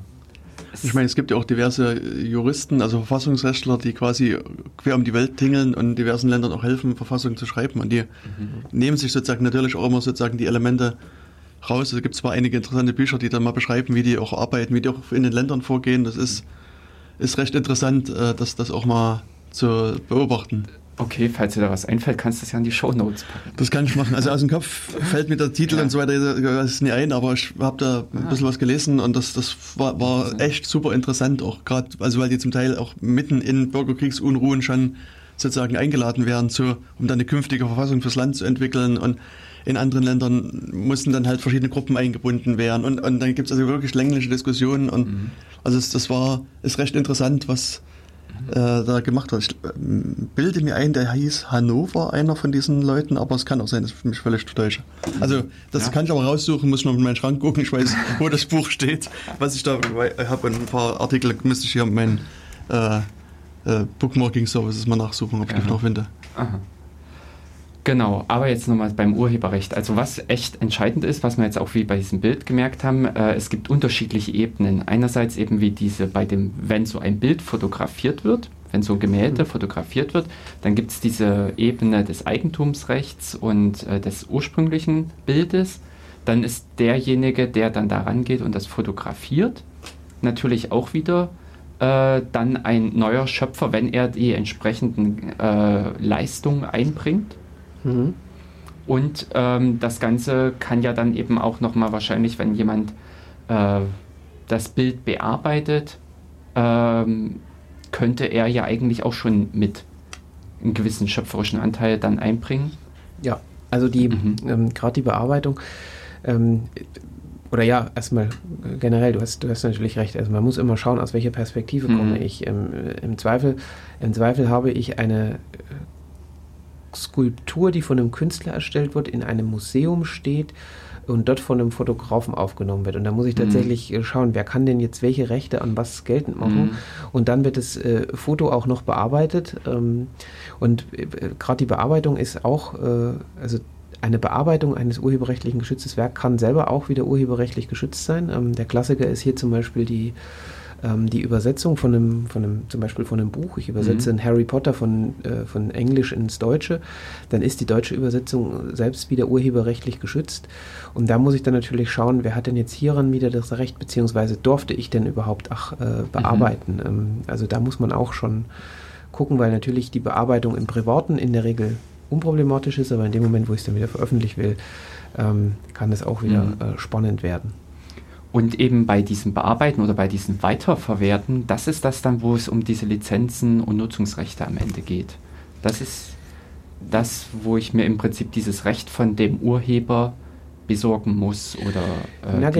F: Ich meine, es gibt ja auch diverse Juristen, also Verfassungsrechtler, die quasi quer um die Welt tingeln und diversen Ländern auch helfen, Verfassungen zu schreiben. Und die mhm. nehmen sich sozusagen natürlich auch immer sozusagen die Elemente raus. Es gibt zwar einige interessante Bücher, die dann mal beschreiben, wie die auch arbeiten, wie die auch in den Ländern vorgehen. Das ist ist recht interessant, äh, das, das auch mal zu beobachten.
E: Okay, falls dir da was einfällt, kannst du es ja in die Show Notes packen.
F: Das kann ich machen. Also aus dem Kopf fällt mir der Titel ja. und so weiter das nie ein, aber ich habe da ein bisschen was gelesen und das, das war, war echt super interessant auch gerade, also weil die zum Teil auch mitten in Bürgerkriegsunruhen schon sozusagen eingeladen werden, zu, um dann eine künftige Verfassung fürs Land zu entwickeln und in anderen Ländern mussten dann halt verschiedene Gruppen eingebunden werden und, und dann gibt es also wirklich längliche Diskussionen und mhm. also es, das war ist recht interessant, was äh, da gemacht hat. Ich äh, bilde mir ein, der hieß Hannover, einer von diesen Leuten, aber es kann auch sein, dass ich mich völlig täusche. Also, das ja. kann ich aber raussuchen, muss man in meinen Schrank gucken. Ich weiß, wo das Buch steht, was ich da habe. Und ein paar Artikel müsste ich hier meinen äh, äh, Bookmarking-Services mal nachsuchen, ob ich mich noch finde. Aha.
E: Genau, aber jetzt nochmal beim Urheberrecht. Also was echt entscheidend ist, was wir jetzt auch wie bei diesem Bild gemerkt haben, äh, es gibt unterschiedliche Ebenen. Einerseits eben wie diese bei dem, wenn so ein Bild fotografiert wird, wenn so ein Gemälde mhm. fotografiert wird, dann gibt es diese Ebene des Eigentumsrechts und äh, des ursprünglichen Bildes. Dann ist derjenige, der dann daran geht und das fotografiert, natürlich auch wieder äh, dann ein neuer Schöpfer, wenn er die entsprechenden äh, Leistungen einbringt. Mhm. Und ähm, das Ganze kann ja dann eben auch nochmal wahrscheinlich, wenn jemand äh, das Bild bearbeitet, ähm, könnte er ja eigentlich auch schon mit einem gewissen schöpferischen Anteil dann einbringen.
G: Ja, also die mhm. ähm, gerade die Bearbeitung ähm, oder ja, erstmal generell, du hast, du hast natürlich recht. Also man muss immer schauen, aus welcher Perspektive mhm. komme ich. Ähm, Im, Zweifel, Im Zweifel habe ich eine Skulptur, die von einem Künstler erstellt wird, in einem Museum steht und dort von einem Fotografen aufgenommen wird. Und da muss ich mhm. tatsächlich mhm. schauen, wer kann denn jetzt welche Rechte an was geltend machen. Mhm. Und dann wird das äh, Foto auch noch bearbeitet. Ähm, und äh, gerade die Bearbeitung ist auch, äh, also eine Bearbeitung eines urheberrechtlichen geschütztes Werk kann selber auch wieder urheberrechtlich geschützt sein. Ähm, der Klassiker ist hier zum Beispiel die ähm, die Übersetzung von einem, von einem, zum Beispiel von einem Buch, ich übersetze mhm. Harry Potter von, äh, von Englisch ins Deutsche, dann ist die deutsche Übersetzung selbst wieder urheberrechtlich geschützt. Und da muss ich dann natürlich schauen, wer hat denn jetzt hieran wieder das Recht, beziehungsweise durfte ich denn überhaupt ach, äh, bearbeiten. Mhm. Ähm, also da muss man auch schon gucken, weil natürlich die Bearbeitung im Privaten in der Regel unproblematisch ist, aber in dem Moment, wo ich es dann wieder veröffentlichen will, ähm, kann es auch wieder mhm. äh, spannend werden.
E: Und eben bei diesem Bearbeiten oder bei diesem Weiterverwerten, das ist das dann, wo es um diese Lizenzen und Nutzungsrechte am Ende geht. Das ist das, wo ich mir im Prinzip dieses Recht von dem Urheber besorgen muss oder
G: äh, Na,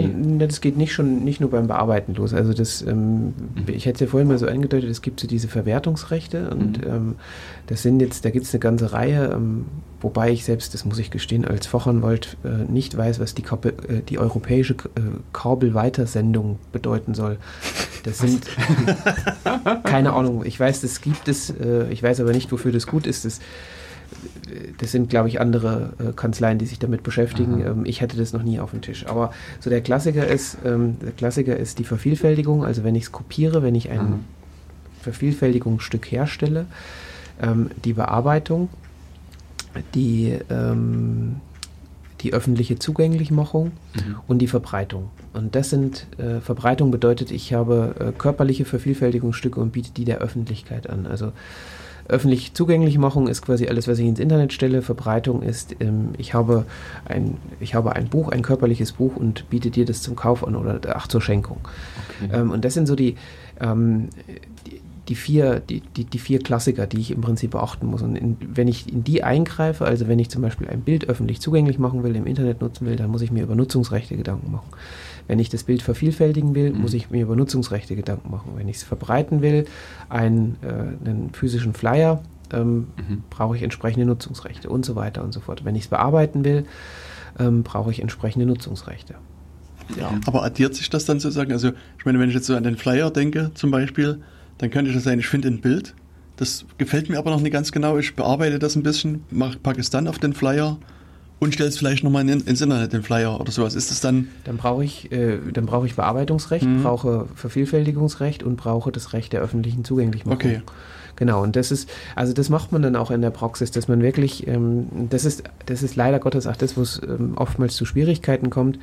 G: das geht nicht schon nicht nur beim Bearbeiten los. Also das, ähm, mhm. ich hätte es ja vorhin mal so angedeutet, es gibt so diese Verwertungsrechte und mhm. ähm, das sind jetzt, da gibt es eine ganze Reihe, ähm, wobei ich selbst, das muss ich gestehen, als Fachanwalt äh, nicht weiß, was die, Kabel, äh, die europäische äh, Kabelweitersendung bedeuten soll. Das sind keine Ahnung. Ich weiß, das gibt es. Äh, ich weiß aber nicht, wofür das gut ist. Das das sind, glaube ich, andere äh, Kanzleien, die sich damit beschäftigen. Ähm, ich hätte das noch nie auf dem Tisch. Aber so der Klassiker ist, ähm, der Klassiker ist die Vervielfältigung. Also wenn ich es kopiere, wenn ich ein Aha. Vervielfältigungsstück herstelle, ähm, die Bearbeitung, die, ähm, die öffentliche Zugänglichmachung mhm. und die Verbreitung. Und das sind, äh, Verbreitung bedeutet, ich habe äh, körperliche Vervielfältigungsstücke und biete die der Öffentlichkeit an. Also Öffentlich Zugänglichmachung ist quasi alles, was ich ins Internet stelle. Verbreitung ist, ähm, ich, habe ein, ich habe ein Buch, ein körperliches Buch und biete dir das zum Kauf an oder ach zur Schenkung. Okay. Ähm, und das sind so die, ähm, die, vier, die, die, die, vier Klassiker, die ich im Prinzip beachten muss. Und in, wenn ich in die eingreife, also wenn ich zum Beispiel ein Bild öffentlich zugänglich machen will, im Internet nutzen will, dann muss ich mir über Nutzungsrechte Gedanken machen. Wenn ich das Bild vervielfältigen will, mhm. muss ich mir über Nutzungsrechte Gedanken machen. Wenn ich es verbreiten will, einen, äh, einen physischen Flyer, ähm, mhm. brauche ich entsprechende Nutzungsrechte und so weiter und so fort. Wenn ich es bearbeiten will, ähm, brauche ich entsprechende Nutzungsrechte.
F: Ja. Aber addiert sich das dann sozusagen? Also, ich meine, wenn ich jetzt so an den Flyer denke, zum Beispiel, dann könnte ich das sagen, ich finde ein Bild, das gefällt mir aber noch nicht ganz genau. Ich bearbeite das ein bisschen, mache Pakistan auf den Flyer und stellst vielleicht nochmal in, ins Internet den Flyer oder sowas. Ist das dann.
G: Dann brauche ich, äh, dann brauche ich Bearbeitungsrecht, mhm. brauche Vervielfältigungsrecht und brauche das Recht der öffentlichen Zugänglichmachung. Okay. Genau, und das ist, also das macht man dann auch in der Praxis, dass man wirklich, ähm, das ist, das ist leider Gottes auch das, wo es ähm, oftmals zu Schwierigkeiten kommt,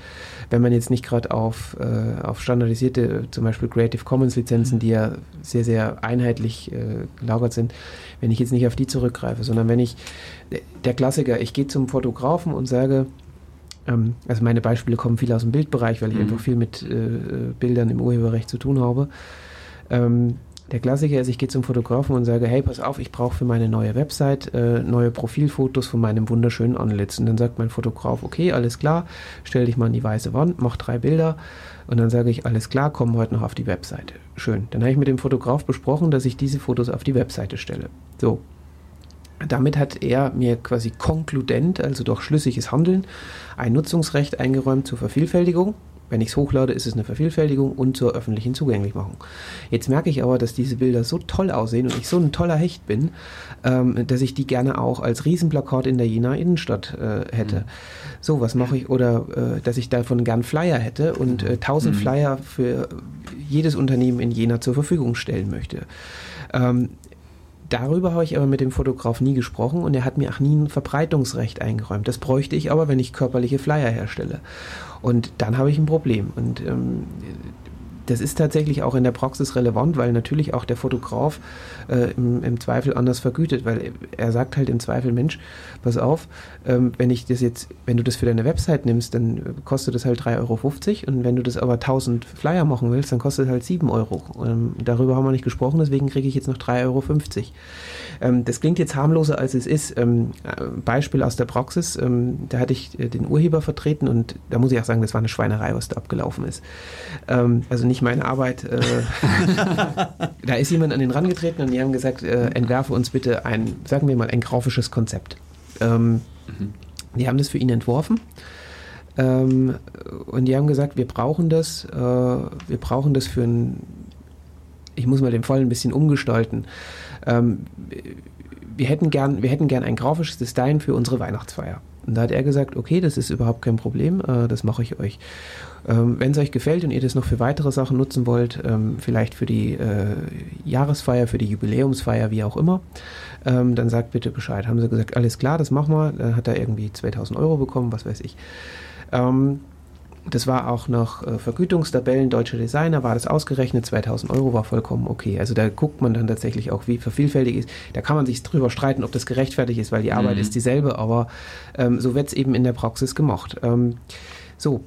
G: wenn man jetzt nicht gerade auf, äh, auf standardisierte, zum Beispiel Creative Commons Lizenzen, die ja sehr, sehr einheitlich äh, gelagert sind, wenn ich jetzt nicht auf die zurückgreife, sondern wenn ich, der Klassiker, ich gehe zum Fotografen und sage, ähm, also meine Beispiele kommen viel aus dem Bildbereich, weil ich mhm. einfach viel mit äh, Bildern im Urheberrecht zu tun habe. Ähm, der Klassiker ist, ich gehe zum Fotografen und sage, hey, pass auf, ich brauche für meine neue Website äh, neue Profilfotos von meinem wunderschönen Antlitz. Und dann sagt mein Fotograf, okay, alles klar, stell dich mal an die weiße Wand, mach drei Bilder. Und dann sage ich, alles klar, komm heute noch auf die Webseite. Schön. Dann habe ich mit dem Fotograf besprochen, dass ich diese Fotos auf die Webseite stelle. So. Damit hat er mir quasi konkludent, also durch schlüssiges Handeln, ein Nutzungsrecht eingeräumt zur Vervielfältigung wenn ich es hochlade, ist es eine Vervielfältigung und zur öffentlichen Zugänglichmachung. Jetzt merke ich aber, dass diese Bilder so toll aussehen und ich so ein toller Hecht bin, ähm, dass ich die gerne auch als Riesenplakat in der Jena Innenstadt äh, hätte. Mhm. So, was mache ich? Oder äh, dass ich davon gern Flyer hätte und äh, 1000 mhm. Flyer für jedes Unternehmen in Jena zur Verfügung stellen möchte. Ähm, Darüber habe ich aber mit dem Fotograf nie gesprochen und er hat mir auch nie ein Verbreitungsrecht eingeräumt. Das bräuchte ich aber, wenn ich körperliche Flyer herstelle. Und dann habe ich ein Problem. Und ähm, das ist tatsächlich auch in der Praxis relevant, weil natürlich auch der Fotograf äh, im, im, Zweifel anders vergütet, weil er sagt halt im Zweifel, Mensch, pass auf, ähm, wenn ich das jetzt, wenn du das für deine Website nimmst, dann kostet das halt 3,50 Euro und wenn du das aber 1000 Flyer machen willst, dann kostet es halt 7 Euro. Ähm, darüber haben wir nicht gesprochen, deswegen kriege ich jetzt noch 3,50 Euro. Ähm, das klingt jetzt harmloser, als es ist. Ähm, Beispiel aus der Praxis, ähm, da hatte ich äh, den Urheber vertreten und da muss ich auch sagen, das war eine Schweinerei, was da abgelaufen ist. Ähm, also nicht meine Arbeit. Äh, da ist jemand an den rangetreten und die haben gesagt, äh, entwerfe uns bitte ein, sagen wir mal, ein grafisches Konzept. Ähm, mhm. Die haben das für ihn entworfen. Ähm, und die haben gesagt, wir brauchen das, äh, wir brauchen das für ein, ich muss mal den Fall ein bisschen umgestalten. Ähm, wir hätten gern, wir hätten gern ein grafisches Design für unsere Weihnachtsfeier. Und da hat er gesagt, okay, das ist überhaupt kein Problem, äh, das mache ich euch. Ähm, Wenn es euch gefällt und ihr das noch für weitere Sachen nutzen wollt, ähm, vielleicht für die äh, Jahresfeier, für die Jubiläumsfeier, wie auch immer, ähm, dann sagt bitte Bescheid. Haben sie gesagt, alles klar, das machen wir. Dann hat er irgendwie 2000 Euro bekommen, was weiß ich. Ähm, das war auch nach äh, Vergütungstabellen deutscher Designer, war das ausgerechnet, 2000 Euro war vollkommen okay. Also da guckt man dann tatsächlich auch, wie vervielfältig ist. Da kann man sich drüber streiten, ob das gerechtfertigt ist, weil die Arbeit mhm. ist dieselbe, aber ähm, so wird es eben in der Praxis gemacht. Ähm, so,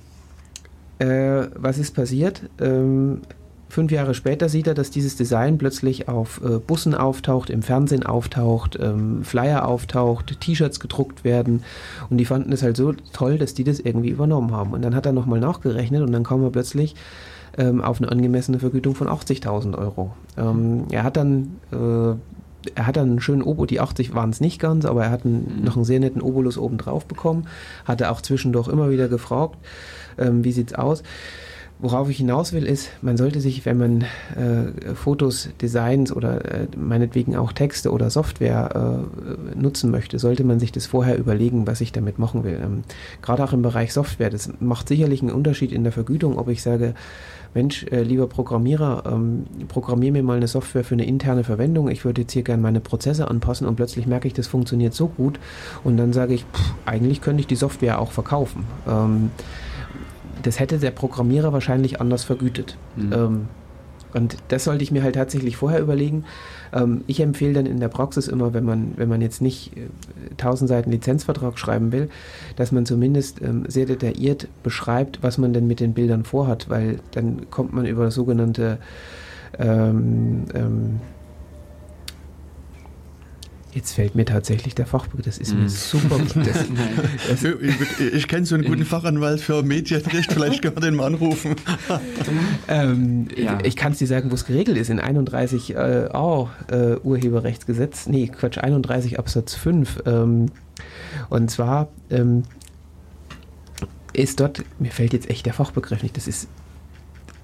G: äh, was ist passiert? Ähm, fünf Jahre später sieht er, dass dieses Design plötzlich auf äh, Bussen auftaucht, im Fernsehen auftaucht, ähm, Flyer auftaucht, T-Shirts gedruckt werden und die fanden es halt so toll, dass die das irgendwie übernommen haben. Und dann hat er nochmal nachgerechnet und dann kam er plötzlich ähm, auf eine angemessene Vergütung von 80.000 Euro. Ähm, er hat dann äh, er hat dann einen schönen Obo, die 80 waren es nicht ganz, aber er hat einen, mhm. noch einen sehr netten Obolus oben drauf bekommen, hatte auch zwischendurch immer wieder gefragt, ähm, wie sieht's aus. Worauf ich hinaus will, ist, man sollte sich, wenn man äh, Fotos, Designs oder äh, meinetwegen auch Texte oder Software äh, nutzen möchte, sollte man sich das vorher überlegen, was ich damit machen will. Ähm, Gerade auch im Bereich Software, das macht sicherlich einen Unterschied in der Vergütung, ob ich sage, Mensch, äh, lieber Programmierer, ähm, programmier mir mal eine Software für eine interne Verwendung. Ich würde jetzt hier gerne meine Prozesse anpassen und plötzlich merke ich, das funktioniert so gut und dann sage ich, pff, eigentlich könnte ich die Software auch verkaufen. Ähm, das hätte der Programmierer wahrscheinlich anders vergütet. Mhm. Ähm, und das sollte ich mir halt tatsächlich vorher überlegen. Ähm, ich empfehle dann in der Praxis immer, wenn man, wenn man jetzt nicht äh, 1000 Seiten Lizenzvertrag schreiben will, dass man zumindest ähm, sehr detailliert beschreibt, was man denn mit den Bildern vorhat, weil dann kommt man über sogenannte ähm, ähm Jetzt fällt mir tatsächlich der Fachbegriff, das ist mm. mir super. Das,
F: das ich, ich kenne so einen guten Fachanwalt für Medienrecht, vielleicht kann man den mal anrufen.
G: ähm, ja. Ich kann es dir sagen, wo es geregelt ist. In 31 äh, oh, äh, Urheberrechtsgesetz, nee, Quatsch, 31 Absatz 5. Ähm, und zwar ähm, ist dort, mir fällt jetzt echt der Fachbegriff nicht, das ist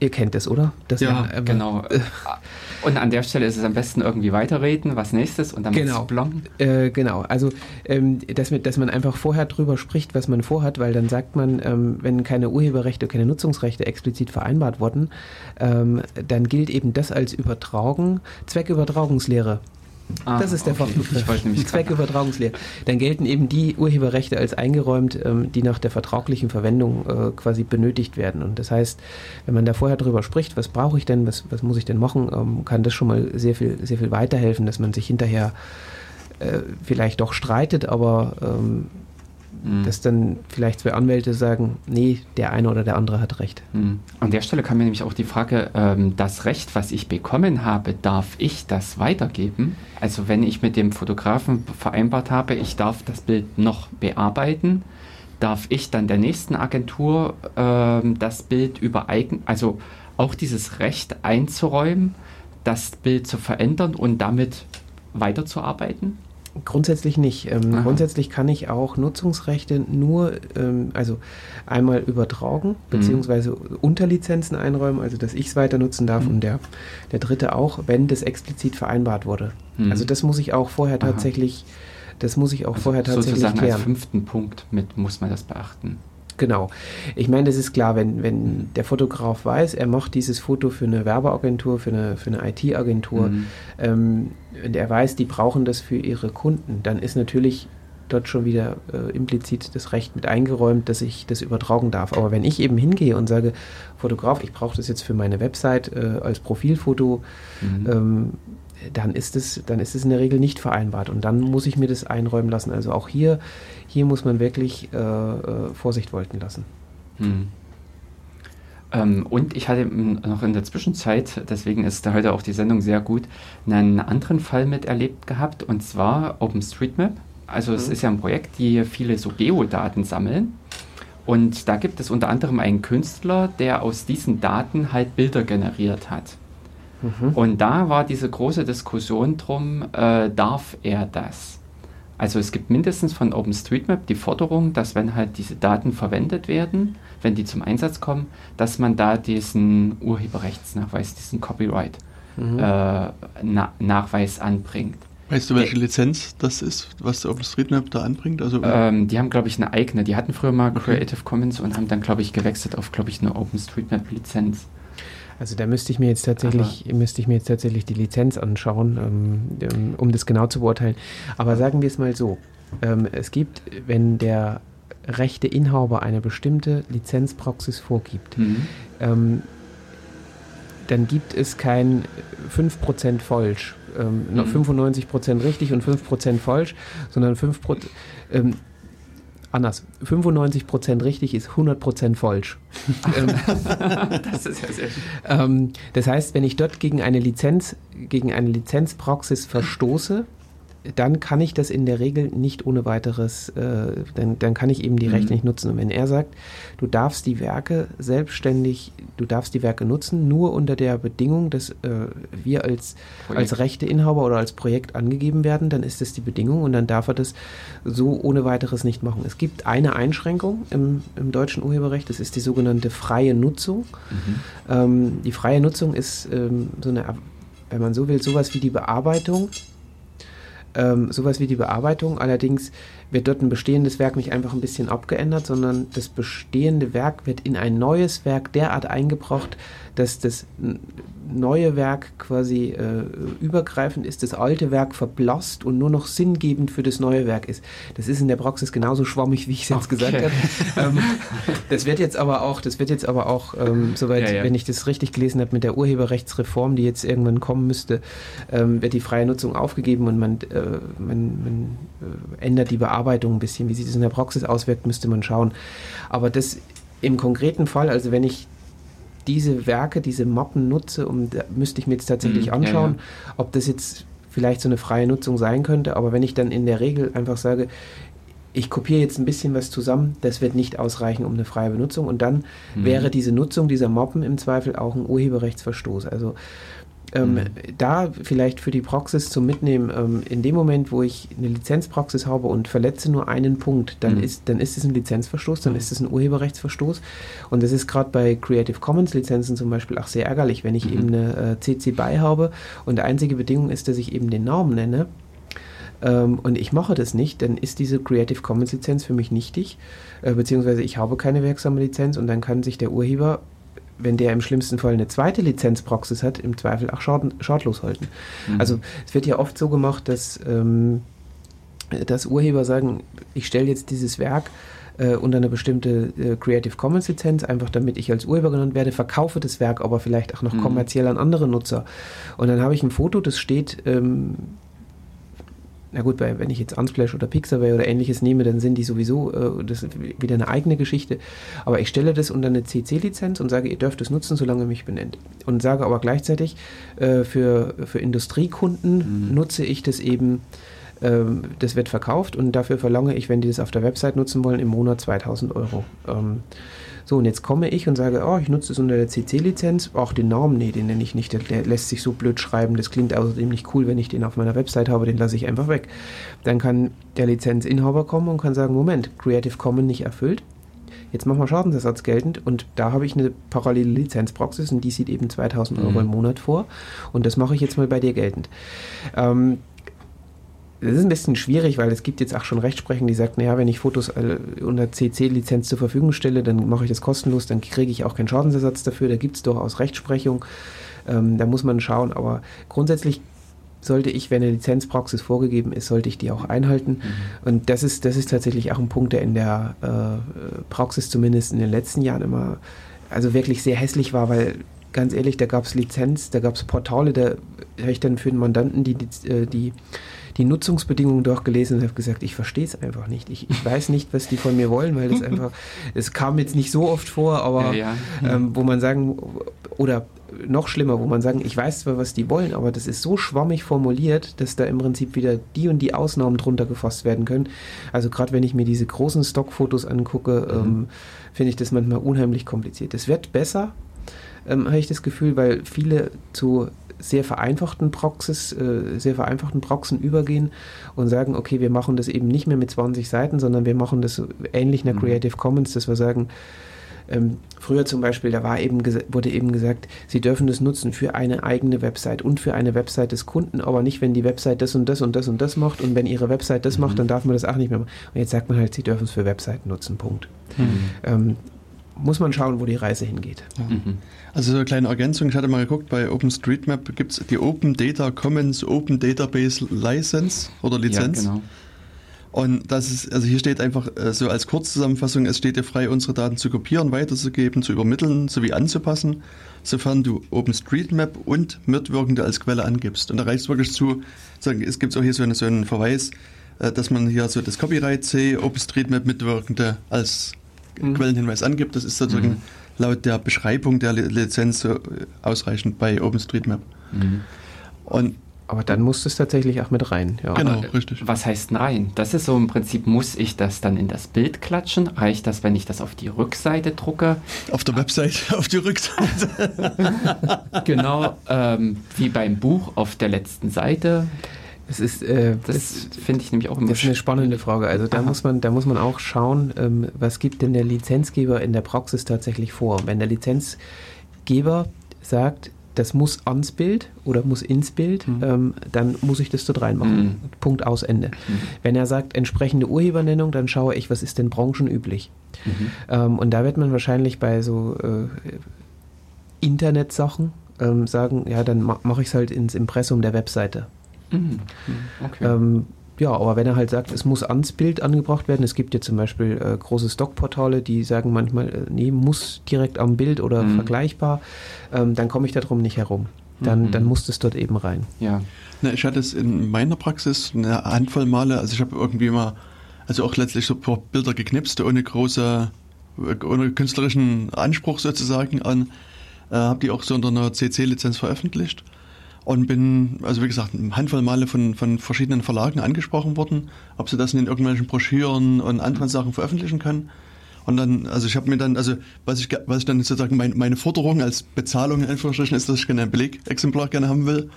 G: Ihr kennt es, oder?
E: Das ja, war, äh, genau. und an der Stelle ist es am besten irgendwie weiterreden, was nächstes und dann
G: genau. Äh, genau, also ähm, dass, dass, man einfach vorher drüber spricht, was man vorhat, weil dann sagt man, ähm, wenn keine Urheberrechte, keine Nutzungsrechte explizit vereinbart wurden, ähm, dann gilt eben das als Übertragung, Zweckübertragungslehre Ah, das ist der okay. Fachbegriff. Die Zweckübertragungslehre. Dann gelten eben die Urheberrechte als eingeräumt, ähm, die nach der vertraglichen Verwendung äh, quasi benötigt werden. Und das heißt, wenn man da vorher drüber spricht, was brauche ich denn, was, was muss ich denn machen, ähm, kann das schon mal sehr viel, sehr viel weiterhelfen, dass man sich hinterher äh, vielleicht doch streitet, aber ähm, Mhm. Dass dann vielleicht zwei Anwälte sagen, nee, der eine oder der andere hat recht.
E: Mhm. An der Stelle kam mir nämlich auch die Frage, ähm, das Recht, was ich bekommen habe, darf ich das weitergeben? Also wenn ich mit dem Fotografen vereinbart habe, ich darf das Bild noch bearbeiten, darf ich dann der nächsten Agentur ähm, das Bild übereignen, also auch dieses Recht einzuräumen, das Bild zu verändern und damit weiterzuarbeiten?
G: Grundsätzlich nicht. Ähm, grundsätzlich kann ich auch Nutzungsrechte nur, ähm, also einmal übertragen, mhm. beziehungsweise mhm. Unterlizenzen einräumen, also dass ich es weiter nutzen darf mhm. und der, der dritte auch, wenn das explizit vereinbart wurde. Mhm. Also das muss ich auch vorher tatsächlich, Aha. das muss ich auch also vorher tatsächlich
E: sozusagen klären. als fünften Punkt mit muss man das beachten.
G: Genau. Ich meine, das ist klar, wenn, wenn der Fotograf weiß, er macht dieses Foto für eine Werbeagentur, für eine, für eine IT-Agentur, mhm. ähm, und er weiß, die brauchen das für ihre Kunden, dann ist natürlich dort schon wieder äh, implizit das Recht mit eingeräumt, dass ich das übertragen darf. Aber wenn ich eben hingehe und sage, Fotograf, ich brauche das jetzt für meine Website äh, als Profilfoto, mhm. ähm, dann ist es, dann ist es in der Regel nicht vereinbart und dann muss ich mir das einräumen lassen. Also auch hier, hier muss man wirklich äh, äh, Vorsicht walten lassen. Hm.
E: Ähm, und ich hatte noch in der Zwischenzeit, deswegen ist da heute auch die Sendung sehr gut, einen anderen Fall miterlebt gehabt und zwar OpenStreetMap. Also es mhm. ist ja ein Projekt, die viele so Geodaten sammeln. Und da gibt es unter anderem einen Künstler, der aus diesen Daten halt Bilder generiert hat. Mhm. Und da war diese große Diskussion drum, äh, darf er das? Also es gibt mindestens von OpenStreetMap die Forderung, dass wenn halt diese Daten verwendet werden, wenn die zum Einsatz kommen, dass man da diesen Urheberrechtsnachweis, diesen Copyright-Nachweis mhm. äh, anbringt.
F: Weißt du, welche Lizenz das ist, was OpenStreetMap da anbringt?
E: Also, ähm, die haben, glaube ich, eine eigene. Die hatten früher mal okay. Creative Commons und haben dann, glaube ich, gewechselt auf, glaube ich, eine OpenStreetMap-Lizenz.
G: Also da müsste ich mir jetzt tatsächlich, Aber müsste ich mir jetzt tatsächlich die Lizenz anschauen, ähm, ähm, um das genau zu beurteilen. Aber sagen wir es mal so: ähm, Es gibt, wenn der rechte Inhaber eine bestimmte Lizenzpraxis vorgibt, mhm. ähm, dann gibt es kein 5% falsch, ähm, mhm. 95% richtig und 5% falsch, sondern 5%. Ähm, anders. 95% richtig ist 100% falsch. Ähm, das ist ja sehr schön. Ähm, das heißt, wenn ich dort gegen eine Lizenz, gegen eine Lizenzpraxis verstoße, dann kann ich das in der Regel nicht ohne weiteres, äh, dann, dann kann ich eben die Rechte mhm. nicht nutzen. Und wenn er sagt, du darfst die Werke selbstständig, du darfst die Werke nutzen, nur unter der Bedingung, dass äh, wir als, als Rechteinhaber oder als Projekt angegeben werden, dann ist das die Bedingung und dann darf er das so ohne weiteres nicht machen. Es gibt eine Einschränkung im, im deutschen Urheberrecht, das ist die sogenannte freie Nutzung. Mhm. Ähm, die freie Nutzung ist ähm, so eine, wenn man so will, sowas wie die Bearbeitung ähm, sowas wie die Bearbeitung. Allerdings wird dort ein bestehendes Werk nicht einfach ein bisschen abgeändert, sondern das bestehende Werk wird in ein neues Werk derart eingebracht, dass das neue Werk quasi äh, übergreifend ist, das alte Werk verblasst und nur noch sinngebend für das neue Werk ist. Das ist in der Praxis genauso schwammig, wie ich es jetzt okay. gesagt habe. ähm, das wird jetzt aber auch, das wird jetzt aber auch, ähm, soweit, ja, ja. wenn ich das richtig gelesen habe, mit der Urheberrechtsreform, die jetzt irgendwann kommen müsste, ähm, wird die freie Nutzung aufgegeben und man, äh, man, man äh, ändert die Bearbeitung ein bisschen. Wie sich das in der Praxis auswirkt, müsste man schauen. Aber das im konkreten Fall, also wenn ich diese Werke, diese Mappen nutze, um, müsste ich mir jetzt tatsächlich mhm, anschauen, ja, ja. ob das jetzt vielleicht so eine freie Nutzung sein könnte. Aber wenn ich dann in der Regel einfach sage, ich kopiere jetzt ein bisschen was zusammen, das wird nicht ausreichen um eine freie Benutzung. Und dann mhm. wäre diese Nutzung dieser Mappen im Zweifel auch ein Urheberrechtsverstoß. Also ähm, mhm. Da vielleicht für die Praxis zum Mitnehmen, ähm, in dem Moment, wo ich eine Lizenzpraxis habe und verletze nur einen Punkt, dann, mhm. ist, dann ist es ein Lizenzverstoß, dann mhm. ist es ein Urheberrechtsverstoß. Und das ist gerade bei Creative Commons Lizenzen zum Beispiel auch sehr ärgerlich, wenn ich mhm. eben eine äh, CC BY habe und die einzige Bedingung ist, dass ich eben den Namen nenne. Ähm, und ich mache das nicht, dann ist diese Creative Commons Lizenz für mich nichtig, äh, beziehungsweise ich habe keine wirksame Lizenz und dann kann sich der Urheber wenn der im schlimmsten Fall eine zweite Lizenzpraxis hat, im Zweifel auch schad schadlos halten. Mhm. Also es wird ja oft so gemacht, dass, ähm, dass Urheber sagen, ich stelle jetzt dieses Werk äh, unter eine bestimmte äh, Creative Commons Lizenz, einfach damit ich als Urheber genannt werde, verkaufe das Werk aber vielleicht auch noch mhm. kommerziell an andere Nutzer. Und dann habe ich ein Foto, das steht ähm, na gut, bei, wenn ich jetzt Unsplash oder Pixabay oder ähnliches nehme, dann sind die sowieso, äh, das wieder eine eigene Geschichte. Aber ich stelle das unter eine CC-Lizenz und sage, ihr dürft es nutzen, solange ihr mich benennt. Und sage aber gleichzeitig, äh, für, für Industriekunden mhm. nutze ich das eben, äh, das wird verkauft und dafür verlange ich, wenn die das auf der Website nutzen wollen, im Monat 2000 Euro. Ähm, so, und jetzt komme ich und sage, oh, ich nutze es unter der CC-Lizenz. Auch den Namen, nee, den nenne ich nicht. Der, lässt sich so blöd schreiben. Das klingt außerdem nicht cool, wenn ich den auf meiner Website habe. Den lasse ich einfach weg. Dann kann der Lizenzinhaber kommen und kann sagen, Moment, Creative Commons nicht erfüllt. Jetzt machen wir Schadensersatz geltend und da habe ich eine parallele Lizenzpraxis und die sieht eben 2000 Euro mhm. im Monat vor und das mache ich jetzt mal bei dir geltend. Ähm, das ist ein bisschen schwierig, weil es gibt jetzt auch schon Rechtsprechung, die sagt, naja, wenn ich Fotos äh, unter CC-Lizenz zur Verfügung stelle, dann mache ich das kostenlos, dann kriege ich auch keinen Schadensersatz dafür. Da gibt es durchaus Rechtsprechung. Ähm, da muss man schauen. Aber grundsätzlich sollte ich, wenn eine Lizenzpraxis vorgegeben ist, sollte ich die auch einhalten. Mhm. Und das ist, das ist tatsächlich auch ein Punkt, der in der äh, Praxis zumindest in den letzten Jahren immer also wirklich sehr hässlich war, weil ganz ehrlich, da gab es Lizenz, da gab es Portale, da habe ich dann für den Mandanten die, die, äh, die die Nutzungsbedingungen durchgelesen und habe gesagt, ich verstehe es einfach nicht. Ich, ich weiß nicht, was die von mir wollen, weil das einfach, es kam jetzt nicht so oft vor, aber ja, ja. Ähm, wo man sagen, oder noch schlimmer, wo man sagen, ich weiß zwar, was die wollen, aber das ist so schwammig formuliert, dass da im Prinzip wieder die und die Ausnahmen drunter gefasst werden können. Also gerade wenn ich mir diese großen Stockfotos angucke, mhm. ähm, finde ich das manchmal unheimlich kompliziert. Es wird besser, ähm, habe ich das Gefühl, weil viele zu sehr vereinfachten Proxys, äh, sehr vereinfachten Proxen übergehen und sagen, okay, wir machen das eben nicht mehr mit 20 Seiten, sondern wir machen das ähnlich einer mhm. Creative Commons, dass wir sagen, ähm, früher zum Beispiel, da war eben wurde eben gesagt, Sie dürfen das nutzen für eine eigene Website und für eine Website des Kunden, aber nicht, wenn die Website das und das und das und das macht und wenn Ihre Website das mhm. macht, dann darf man das auch nicht mehr machen. Und jetzt sagt man halt, Sie dürfen es für Webseiten nutzen, Punkt. Mhm. Ähm, muss man schauen, wo die Reise hingeht.
F: Ja. Mhm. Also so eine kleine Ergänzung, ich hatte mal geguckt, bei OpenStreetMap gibt es die Open Data Commons Open Database License oder Lizenz. Ja, genau. Und das ist, also hier steht einfach äh, so als Kurzzusammenfassung, es steht dir frei, unsere Daten zu kopieren, weiterzugeben, zu übermitteln sowie anzupassen, sofern du OpenStreetMap und Mitwirkende als Quelle angibst. Und da reicht es wirklich zu, sagen, es gibt auch hier so, eine, so einen Verweis, äh, dass man hier so das Copyright C, OpenStreetMap Mitwirkende als mhm. Quellenhinweis angibt. Das ist sozusagen mhm. laut der Beschreibung der Lizenz ausreichend bei OpenStreetMap. Mhm.
G: Und aber dann muss es tatsächlich auch mit rein.
E: Ja. Genau, richtig. Was heißt rein? Das ist so im Prinzip, muss ich das dann in das Bild klatschen? Reicht das, wenn ich das auf die Rückseite drucke?
F: Auf der Website, auf die Rückseite.
E: genau, ähm, wie beim Buch auf der letzten Seite.
G: Das ist, äh, das, das finde ich nämlich auch immer Das ist eine spannende Frage. Also da muss man, da muss man auch schauen, ähm, was gibt denn der Lizenzgeber in der Praxis tatsächlich vor? Wenn der Lizenzgeber sagt, das muss ans Bild oder muss ins Bild, mhm. ähm, dann muss ich das dort reinmachen. Mhm. Punkt aus Ende. Mhm. Wenn er sagt, entsprechende Urhebernennung, dann schaue ich, was ist denn branchenüblich. Mhm. Ähm, und da wird man wahrscheinlich bei so äh, Internetsachen ähm, sagen, ja, dann ma mache ich es halt ins Impressum der Webseite. Mhm. Okay. Ähm, ja, aber wenn er halt sagt, es muss ans Bild angebracht werden, es gibt ja zum Beispiel äh, große Stockportale, die sagen manchmal, äh, nee, muss direkt am Bild oder mhm. vergleichbar, ähm, dann komme ich darum nicht herum. Dann, mhm. dann muss das dort eben rein.
F: Ja. Na, ich hatte es in meiner Praxis eine Handvoll Male, also ich habe irgendwie immer, also auch letztlich so ein paar Bilder geknipst, ohne große, ohne künstlerischen Anspruch sozusagen an, äh, habe die auch so unter einer CC-Lizenz veröffentlicht und bin, also wie gesagt, eine Handvoll Male von, von verschiedenen Verlagen angesprochen worden, ob sie das in irgendwelchen Broschüren und anderen Sachen veröffentlichen können. Und dann, also ich habe mir dann, also was ich, was ich dann sozusagen mein, meine Forderung als Bezahlung in Anführungsstrichen ist, dass ich gerne ein Belegexemplar gerne haben will.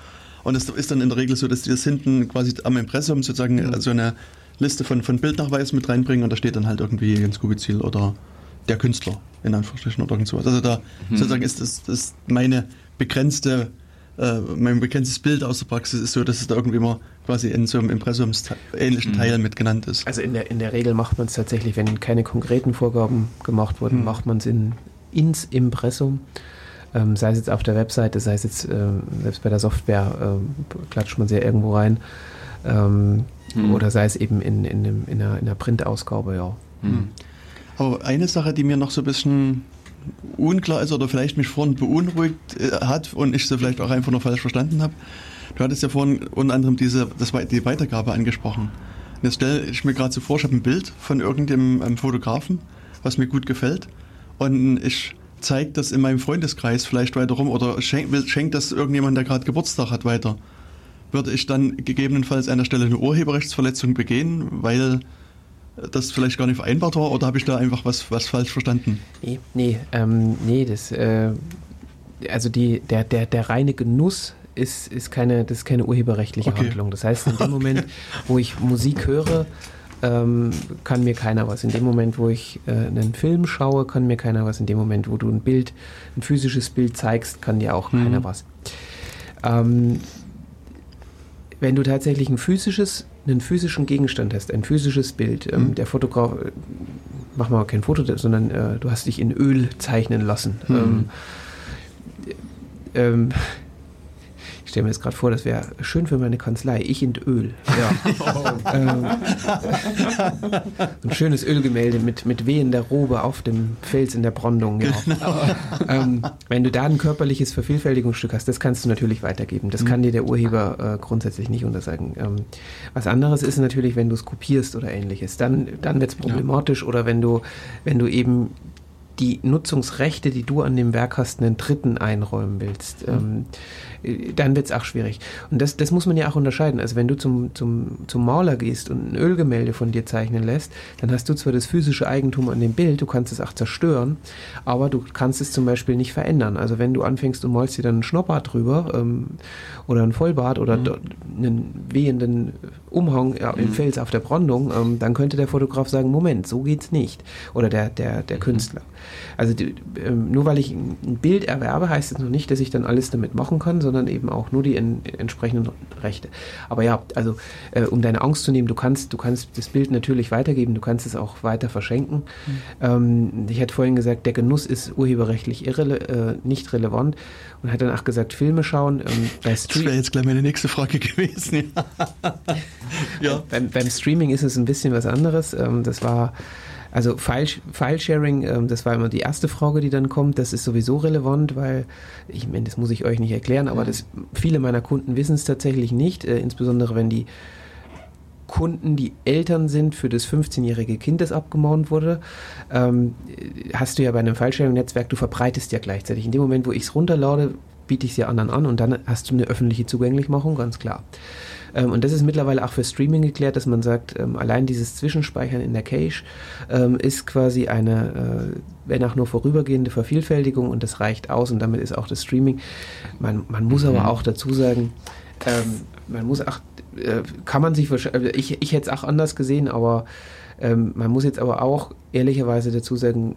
F: Und es ist dann in der Regel so, dass die das hinten quasi am Impressum sozusagen ja. so eine Liste von, von Bildnachweisen mit reinbringen und da steht dann halt irgendwie Jens Kubizil oder der Künstler in Anführungsstrichen oder irgend sowas. Also da mhm. sozusagen ist das, das meine begrenzte äh, mein begrenztes Bild aus der Praxis ist so, dass es da irgendwie mal quasi in so einem Impressums-ähnlichen mhm. Teil mit genannt ist.
G: Also in der, in der Regel macht man es tatsächlich, wenn keine konkreten Vorgaben gemacht wurden, mhm. macht man es in ins Impressum. Ähm, sei es jetzt auf der Webseite, sei es jetzt äh, selbst bei der Software, äh, klatscht man sie ja irgendwo rein. Ähm, hm. Oder sei es eben in, in, in, in einer, in einer Printausgabe, ja. Hm.
F: Aber eine Sache, die mir noch so ein bisschen unklar ist oder vielleicht mich vorhin beunruhigt äh, hat und ich sie vielleicht auch einfach noch falsch verstanden habe. Du hattest ja vorhin unter anderem diese, das, die Weitergabe angesprochen. Und jetzt stelle ich mir gerade so vor, ich habe ein Bild von irgendeinem ähm, Fotografen, was mir gut gefällt. Und ich zeige das in meinem Freundeskreis vielleicht weiter rum oder schenke schenk das irgendjemand, der gerade Geburtstag hat, weiter. Würde ich dann gegebenenfalls an der Stelle eine Urheberrechtsverletzung begehen, weil das vielleicht gar nicht vereinbart war oder habe ich da einfach was, was falsch verstanden?
G: Nee, nee, ähm, nee das, äh, also die, der, der, der reine Genuss ist, ist, keine, das ist keine urheberrechtliche okay. Handlung. Das heißt, in dem Moment, wo ich Musik höre, ähm, kann mir keiner was. In dem Moment, wo ich äh, einen Film schaue, kann mir keiner was. In dem Moment, wo du ein Bild, ein physisches Bild zeigst, kann dir auch mhm. keiner was. Ähm, wenn du tatsächlich ein physisches, einen physischen Gegenstand hast, ein physisches Bild, ähm, mhm. der Fotograf, äh, mach mal kein Foto, sondern äh, du hast dich in Öl zeichnen lassen. Mhm. Ähm, ähm, stelle mir jetzt gerade vor, das wäre schön für meine Kanzlei. Ich in Öl. Ja. ähm, ein schönes Ölgemälde mit, mit wehender Robe auf dem Fels in der Brandung. Ja. Genau. Ähm, wenn du da ein körperliches Vervielfältigungsstück hast, das kannst du natürlich weitergeben. Das mhm. kann dir der Urheber äh, grundsätzlich nicht untersagen. Ähm, was anderes ist natürlich, wenn du es kopierst oder ähnliches. Dann, dann wird es problematisch ja. oder wenn du, wenn du eben die Nutzungsrechte, die du an dem Werk hast, einen Dritten einräumen willst. Mhm. Ähm, dann wird es auch schwierig. Und das, das muss man ja auch unterscheiden. Also wenn du zum, zum, zum Maler gehst und ein Ölgemälde von dir zeichnen lässt, dann hast du zwar das physische Eigentum an dem Bild, du kannst es auch zerstören, aber du kannst es zum Beispiel nicht verändern. Also wenn du anfängst und malst dir dann einen Schnurrbart drüber ähm, oder einen Vollbart oder mhm. einen wehenden Umhang ja, im mhm. Fels auf der Brandung, ähm, dann könnte der Fotograf sagen, Moment, so geht's nicht. Oder der, der, der mhm. Künstler. Also die, ähm, nur weil ich ein Bild erwerbe, heißt es noch nicht, dass ich dann alles damit machen kann, sondern eben auch nur die in, entsprechenden Rechte. Aber ja, also äh, um deine Angst zu nehmen, du kannst, du kannst das Bild natürlich weitergeben, du kannst es auch weiter verschenken. Mhm. Ähm, ich hatte vorhin gesagt, der Genuss ist urheberrechtlich irrele äh, nicht relevant und hat dann auch gesagt, Filme schauen. Ähm,
F: das wäre jetzt gleich meine nächste Frage gewesen.
G: ja. Beim, beim, Streaming ist es ein bisschen was anderes. Ähm, das war also File-Sharing, ähm, das war immer die erste Frage, die dann kommt. Das ist sowieso relevant, weil, ich meine, das muss ich euch nicht erklären, aber das, viele meiner Kunden wissen es tatsächlich nicht, äh, insbesondere wenn die Kunden, die Eltern sind für das 15-jährige Kind, das abgemahnt wurde, ähm, hast du ja bei einem File-Sharing-Netzwerk, du verbreitest ja gleichzeitig. In dem Moment, wo ich es runterlade, biete ich es ja anderen an und dann hast du eine öffentliche Zugänglichmachung, ganz klar. Ähm, und das ist mittlerweile auch für Streaming geklärt, dass man sagt, ähm, allein dieses Zwischenspeichern in der Cache ähm, ist quasi eine, äh, wenn auch nur vorübergehende Vervielfältigung und das reicht aus und damit ist auch das Streaming. Man, man muss mhm. aber auch dazu sagen, ähm, man muss auch, äh, kann man sich wahrscheinlich, also ich, ich hätte es auch anders gesehen, aber ähm, man muss jetzt aber auch ehrlicherweise dazu sagen,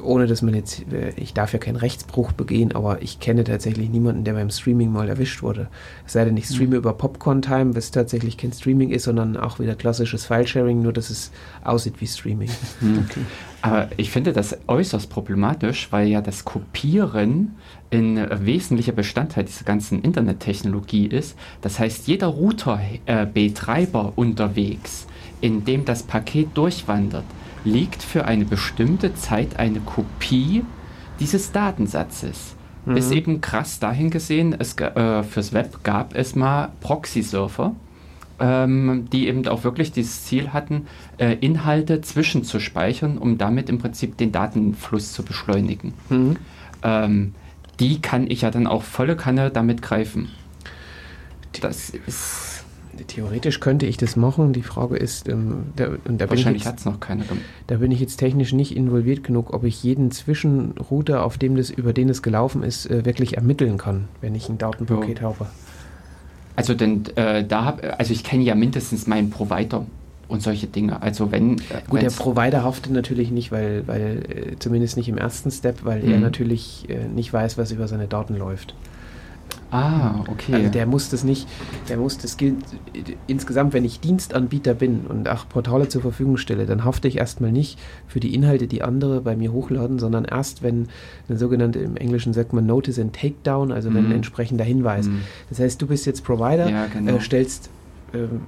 G: ohne dass man jetzt, äh, ich darf ja keinen Rechtsbruch begehen, aber ich kenne tatsächlich niemanden, der beim Streaming mal erwischt wurde. Es sei denn, ich streame mhm. über Popcorn Time, was tatsächlich kein Streaming ist, sondern auch wieder klassisches File-Sharing, nur dass es aussieht wie Streaming.
E: Mhm. Okay. Aber ich finde das äußerst problematisch, weil ja das Kopieren ein wesentlicher Bestandteil dieser ganzen Internettechnologie ist. Das heißt, jeder Router-Betreiber äh, unterwegs, in dem das Paket durchwandert, liegt für eine bestimmte Zeit eine Kopie dieses Datensatzes. Mhm. Ist eben krass dahin gesehen, es, äh, fürs Web gab es mal Proxy-Surfer, ähm, die eben auch wirklich dieses Ziel hatten, äh, Inhalte zwischenzuspeichern, um damit im Prinzip den Datenfluss zu beschleunigen. Mhm. Ähm, die kann ich ja dann auch volle Kanne damit greifen.
G: Das ist Theoretisch könnte ich das machen. Die Frage ist, ähm, da,
E: und da wahrscheinlich hat es noch keiner gemacht.
G: Da bin ich jetzt technisch nicht involviert genug, ob ich jeden Zwischenrouter, auf dem das, über den es gelaufen ist, äh, wirklich ermitteln kann, wenn ich ein Datenpaket ja. habe.
E: Also denn äh, da hab, also ich kenne ja mindestens meinen Provider und solche Dinge. Also wenn
G: äh, gut, der Provider haftet natürlich nicht, weil, weil äh, zumindest nicht im ersten Step, weil mhm. er natürlich äh, nicht weiß, was über seine Daten läuft.
E: Ah, okay.
G: Also der muss das nicht, der muss, das gilt insgesamt, wenn ich Dienstanbieter bin und auch Portale zur Verfügung stelle, dann hafte ich erstmal nicht für die Inhalte, die andere bei mir hochladen, sondern erst, wenn eine sogenannte, im Englischen sagt man Notice and Takedown, also wenn ein
E: Mhm.
G: entsprechender Hinweis.
E: Mhm.
G: Das heißt, du bist jetzt Provider,
E: Ja, genau.
G: äh, stellst ähm,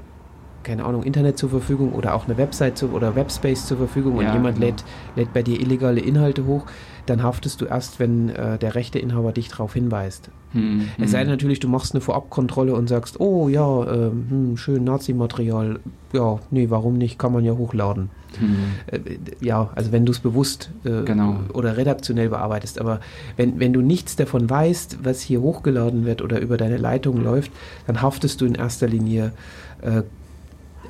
G: keine Ahnung, Internet zur Verfügung oder auch eine Website zu, oder Webspace zur Verfügung und
E: Ja,
G: jemand
E: genau.
G: lädt, lädt bei dir illegale Inhalte hoch, dann haftest du erst, wenn äh, der Rechteinhaber dich darauf hinweist.
E: Hm,
G: Es sei denn
E: hm.
G: natürlich, du machst eine Vorabkontrolle und sagst, oh ja, ähm, hm, schön Nazi-Material, ja, nee, warum nicht, kann man ja hochladen.
E: Hm.
G: Äh, ja, also wenn du es bewusst äh,
E: Genau.
G: oder redaktionell bearbeitest, aber wenn, wenn du nichts davon weißt, was hier hochgeladen wird oder über deine Leitung läuft, dann haftest du in erster Linie äh,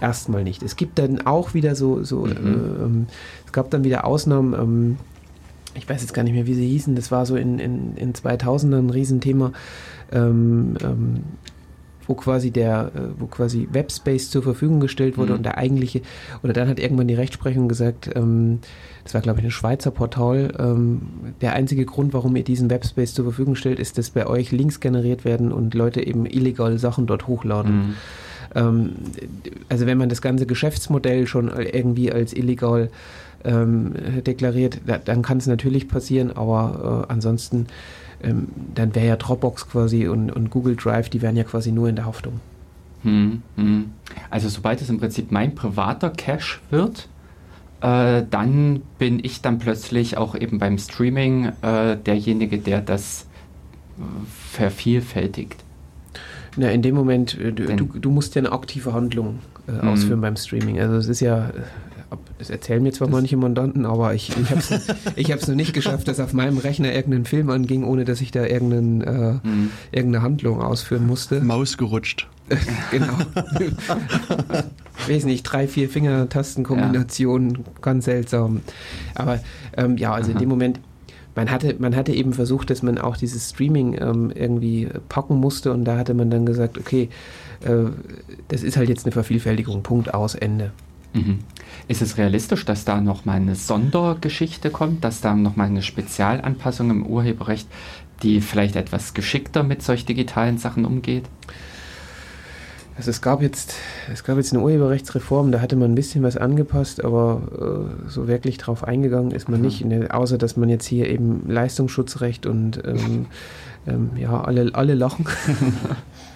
G: erstmal nicht. Es gibt dann auch wieder so, so
E: Mhm.
G: äh, ähm, es gab dann wieder Ausnahmen, ähm, ich weiß jetzt gar nicht mehr, wie sie hießen, das war so in, in, in 2000 ein Riesenthema, ähm, ähm, wo quasi der, äh, wo quasi Webspace zur Verfügung gestellt wurde
E: Mhm.
G: und der eigentliche, oder dann hat irgendwann die Rechtsprechung gesagt, ähm, das war glaube ich ein Schweizer Portal, ähm, der einzige Grund, warum ihr diesen Webspace zur Verfügung stellt, ist, dass bei euch Links generiert werden und Leute eben illegale Sachen dort hochladen.
E: Hm.
G: Ähm, also wenn man das ganze Geschäftsmodell schon irgendwie als illegal ähm, deklariert, da, dann kann es natürlich passieren, aber äh, ansonsten, ähm, dann wäre ja Dropbox quasi und, und Google Drive, die wären ja quasi nur in der Haftung.
E: Hm, hm. Also sobald es im Prinzip mein privater Cache wird, äh, dann bin ich dann plötzlich auch eben beim Streaming äh, derjenige, der das äh, vervielfältigt.
G: Na, in dem Moment, äh, du, du, du musst ja eine aktive Handlung äh,
E: Mhm.
G: ausführen beim Streaming. Also es ist ja, äh, das erzählen mir zwar manche Mandanten, aber ich, ich habe es ich hab's noch nicht geschafft, dass auf meinem Rechner irgendein Film anging, ohne dass ich da irgendeinen, äh,
E: Hm.
G: irgendeine Handlung ausführen musste.
F: Maus gerutscht.
G: genau. Weiß nicht, drei, vier Fingertastenkombinationen, ganz seltsam. Aber ähm, ja, also in
E: Aha.
G: dem Moment, man hatte, man hatte eben versucht, dass man auch dieses Streaming ähm, irgendwie packen musste und da hatte man dann gesagt, okay, äh, das ist halt jetzt eine Vervielfältigung, Punkt aus, Ende.
E: Mhm. Ist es realistisch, dass da nochmal eine Sondergeschichte kommt, dass da nochmal eine Spezialanpassung im Urheberrecht, die vielleicht etwas geschickter mit solch digitalen Sachen umgeht?
G: Also es gab jetzt, es gab jetzt eine Urheberrechtsreform, da hatte man ein bisschen was angepasst, aber äh, so wirklich drauf eingegangen ist man
E: Aha.
G: nicht, ne, außer dass man jetzt hier eben Leistungsschutzrecht und ähm, ähm, ja, alle, alle lachen.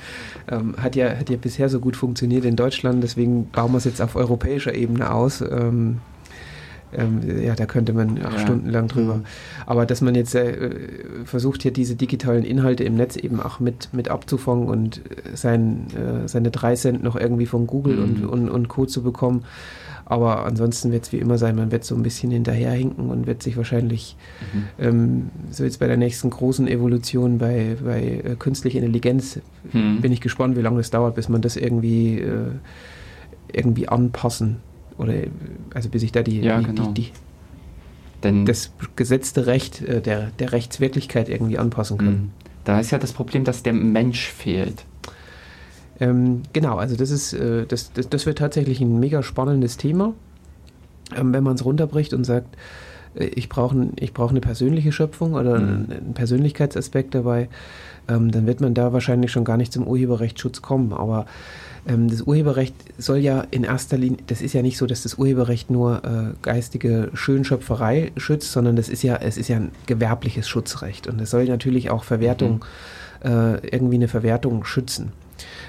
G: ähm, hat, ja, hat ja bisher so gut funktioniert in Deutschland, deswegen bauen wir es jetzt auf europäischer Ebene aus. Ähm, ähm, ja, da könnte man acht
E: Ja.
G: Stunden lang drüber.
F: Mhm.
G: Aber dass man jetzt äh, versucht, hier diese digitalen Inhalte im Netz eben auch mit, mit abzufangen und sein, äh, seine drei Cent noch irgendwie von Google
E: Mhm.
G: und, und, und Co. zu bekommen. Aber ansonsten wird es wie immer sein, man wird so ein bisschen hinterherhinken und wird sich wahrscheinlich
E: Mhm.
G: ähm, so jetzt bei der nächsten großen Evolution bei, bei äh, künstlicher Intelligenz
E: Hm.
G: bin ich gespannt, wie lange das dauert, bis man das irgendwie, äh, irgendwie anpassen oder also bis sich da die,
E: Ja,
G: die,
E: genau.
G: die, die,
E: Denn
G: das gesetzte Recht äh, der, der Rechtswirklichkeit irgendwie anpassen kann.
E: Mhm. Da ist ja das Problem, dass der Mensch fehlt.
G: Ähm, genau, also das ist, äh, das, das, das wird tatsächlich ein mega spannendes Thema, ähm, wenn man es runterbricht und sagt, äh, ich brauche ich brauch eine persönliche Schöpfung oder
E: Mhm.
G: einen, Persönlichkeitsaspekt dabei, ähm, dann wird man da wahrscheinlich schon gar nicht zum Urheberrechtsschutz kommen. Aber ähm, das Urheberrecht soll ja in erster Linie, das ist ja nicht so, dass das Urheberrecht nur äh, geistige Schönschöpferei schützt, sondern das ist ja, es ist ja ein gewerbliches Schutzrecht und es soll natürlich auch Verwertung, äh, irgendwie eine Verwertung schützen.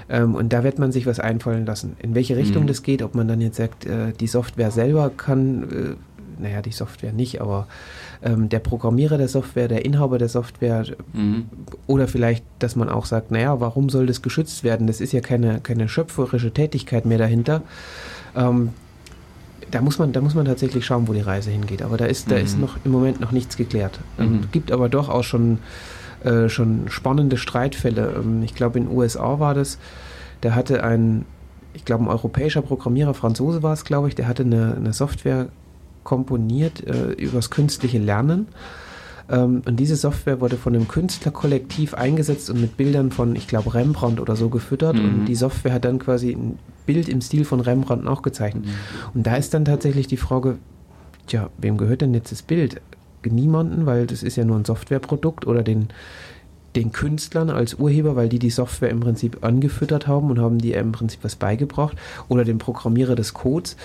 G: Ähm, und da wird man sich was einfallen lassen. In welche Richtung
E: Mhm.
G: das geht, ob man dann jetzt sagt, äh, die Software selber kann, äh, naja, die Software nicht, aber ähm, der Programmierer der Software, der Inhaber der Software
E: Mhm.
G: oder vielleicht, dass man auch sagt, naja, warum soll das geschützt werden? Das ist ja keine, keine schöpferische Tätigkeit mehr dahinter. Ähm, da muss man, da muss man tatsächlich schauen, wo die Reise hingeht. Aber da ist, da
E: Mhm.
G: ist noch im Moment noch nichts geklärt. Ähm,
E: Mhm.
G: gibt aber doch auch schon, äh, schon spannende Streitfälle. Ähm, ich glaube, in den USA war das, da hatte ein, ich glaube, ein europäischer Programmierer, Franzose war es, glaube ich, der hatte eine, eine Software komponiert äh, übers künstliche Lernen. Ähm, und diese Software wurde von einem Künstlerkollektiv eingesetzt und mit Bildern von, ich glaube, Rembrandt oder so gefüttert.
E: Mhm.
G: Und die Software hat dann quasi ein Bild im Stil von Rembrandt nachgezeichnet.
E: Mhm.
G: Und da ist dann tatsächlich die Frage, tja, wem gehört denn jetzt das Bild? Niemanden, weil das ist ja nur ein Softwareprodukt oder den den Künstlern als Urheber, weil die die Software im Prinzip angefüttert haben und haben die im Prinzip was beigebracht oder dem Programmierer des Codes.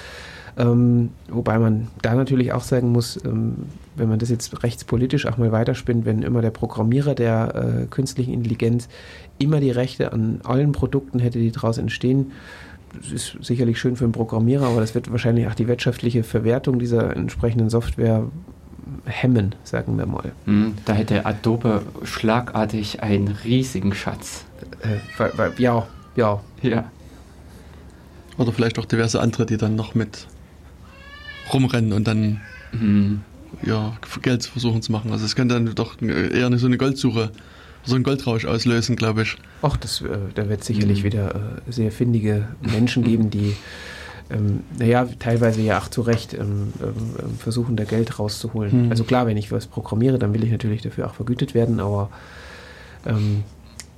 G: Ähm, wobei man da natürlich auch sagen muss, ähm, wenn man das jetzt rechtspolitisch auch mal weiterspinnt, wenn immer der Programmierer der äh, künstlichen Intelligenz immer die Rechte an allen Produkten hätte, die daraus entstehen, das ist sicherlich schön für einen Programmierer, aber das wird wahrscheinlich auch die wirtschaftliche Verwertung dieser entsprechenden Software hemmen, sagen wir mal.
E: Hm, da hätte Adobe schlagartig einen riesigen Schatz.
G: Äh, ja, ja.
E: Ja.
F: Oder vielleicht auch diverse andere, die dann noch mit rumrennen und dann
E: Mhm.
F: ja, Geld versuchen zu machen. Also es könnte dann doch eher eine, so eine Goldsuche, so einen Goldrausch auslösen, glaube ich.
G: Ach, das, äh, da wird sicherlich mhm. wieder äh, sehr findige Menschen geben, die ähm, naja, teilweise ja auch zu Recht ähm, ähm, versuchen, da Geld rauszuholen. Mhm. Also klar, wenn ich was programmiere, dann will ich natürlich dafür auch vergütet werden, aber ähm,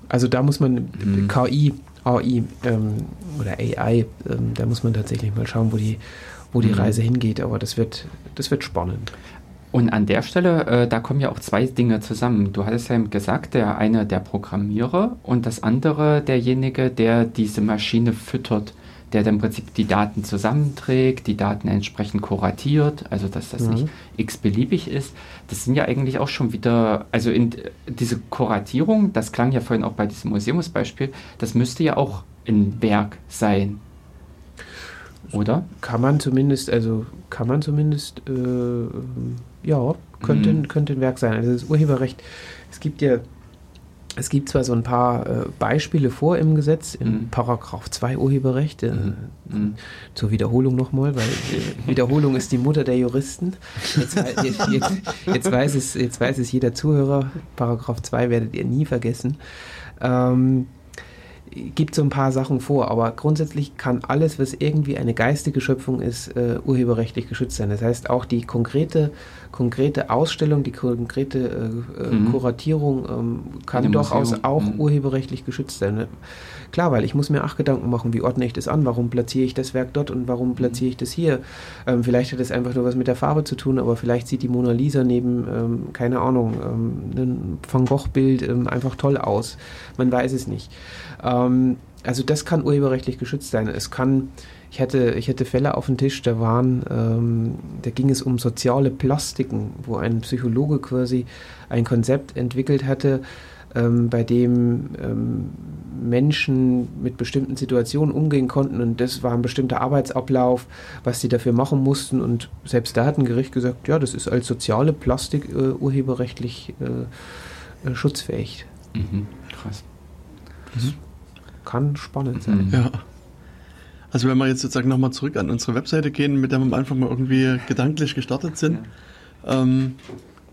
G: also da muss man mhm. KI, AI ähm, oder AI, ähm, da muss man tatsächlich mal schauen, wo die wo die mhm. Reise hingeht, aber das wird, das wird spannend.
E: Und an der Stelle, äh, da kommen ja auch zwei Dinge zusammen. Du hattest ja gesagt, der eine der Programmierer und das andere derjenige, der diese Maschine füttert, der dann im Prinzip die Daten zusammenträgt, die Daten entsprechend kuratiert, also dass das mhm. nicht x-beliebig ist. Das sind ja eigentlich auch schon wieder, also in diese Kuratierung, das klang ja vorhin auch bei diesem Museumsbeispiel, das müsste ja auch ein Werk sein. Oder?
G: Kann man zumindest, also kann man zumindest, äh, ja, könnte, mhm. könnte ein Werk sein. Also das Urheberrecht, es gibt ja, es gibt zwar so ein paar äh, Beispiele vor im Gesetz, im mhm. Paragraph 2 Urheberrecht, äh, mhm. mhm. zur Wiederholung nochmal, weil äh, Wiederholung ist die Mutter der Juristen. Jetzt, jetzt, jetzt, jetzt, weiß es, jetzt weiß es jeder Zuhörer, Paragraph 2 werdet ihr nie vergessen. Ähm, gibt so ein paar Sachen vor, aber grundsätzlich kann alles, was irgendwie eine geistige Schöpfung ist, uh, urheberrechtlich geschützt sein. Das heißt, auch die konkrete, konkrete Ausstellung, die konkrete uh, mhm. Kuratierung ähm, kann durchaus auch mhm. urheberrechtlich geschützt sein. Klar, weil ich muss mir auch Gedanken machen, wie ordne ich das an, warum platziere ich das Werk dort und warum platziere ich das hier. Ähm, vielleicht hat es einfach nur was mit der Farbe zu tun, aber vielleicht sieht die Mona Lisa neben, ähm, keine Ahnung, ähm, einem Van Gogh-Bild ähm, einfach toll aus. Man weiß es nicht. Ähm, also das kann urheberrechtlich geschützt sein. Es kann, ich hatte, ich hatte Fälle auf dem Tisch, da waren, ähm, da ging es um soziale Plastiken, wo ein Psychologe quasi ein Konzept entwickelt hatte, ähm, bei dem ähm, Menschen mit bestimmten Situationen umgehen konnten und das war ein bestimmter Arbeitsablauf, was sie dafür machen mussten und selbst da hat ein Gericht gesagt, ja, das ist als soziale Plastik äh, urheberrechtlich äh, äh, schutzfähig.
E: Mhm, krass.
G: Das kann spannend sein.
F: Ja. Also wenn wir jetzt sozusagen nochmal zurück an unsere Webseite gehen, mit der wir am Anfang mal irgendwie gedanklich gestartet sind, ja. ähm,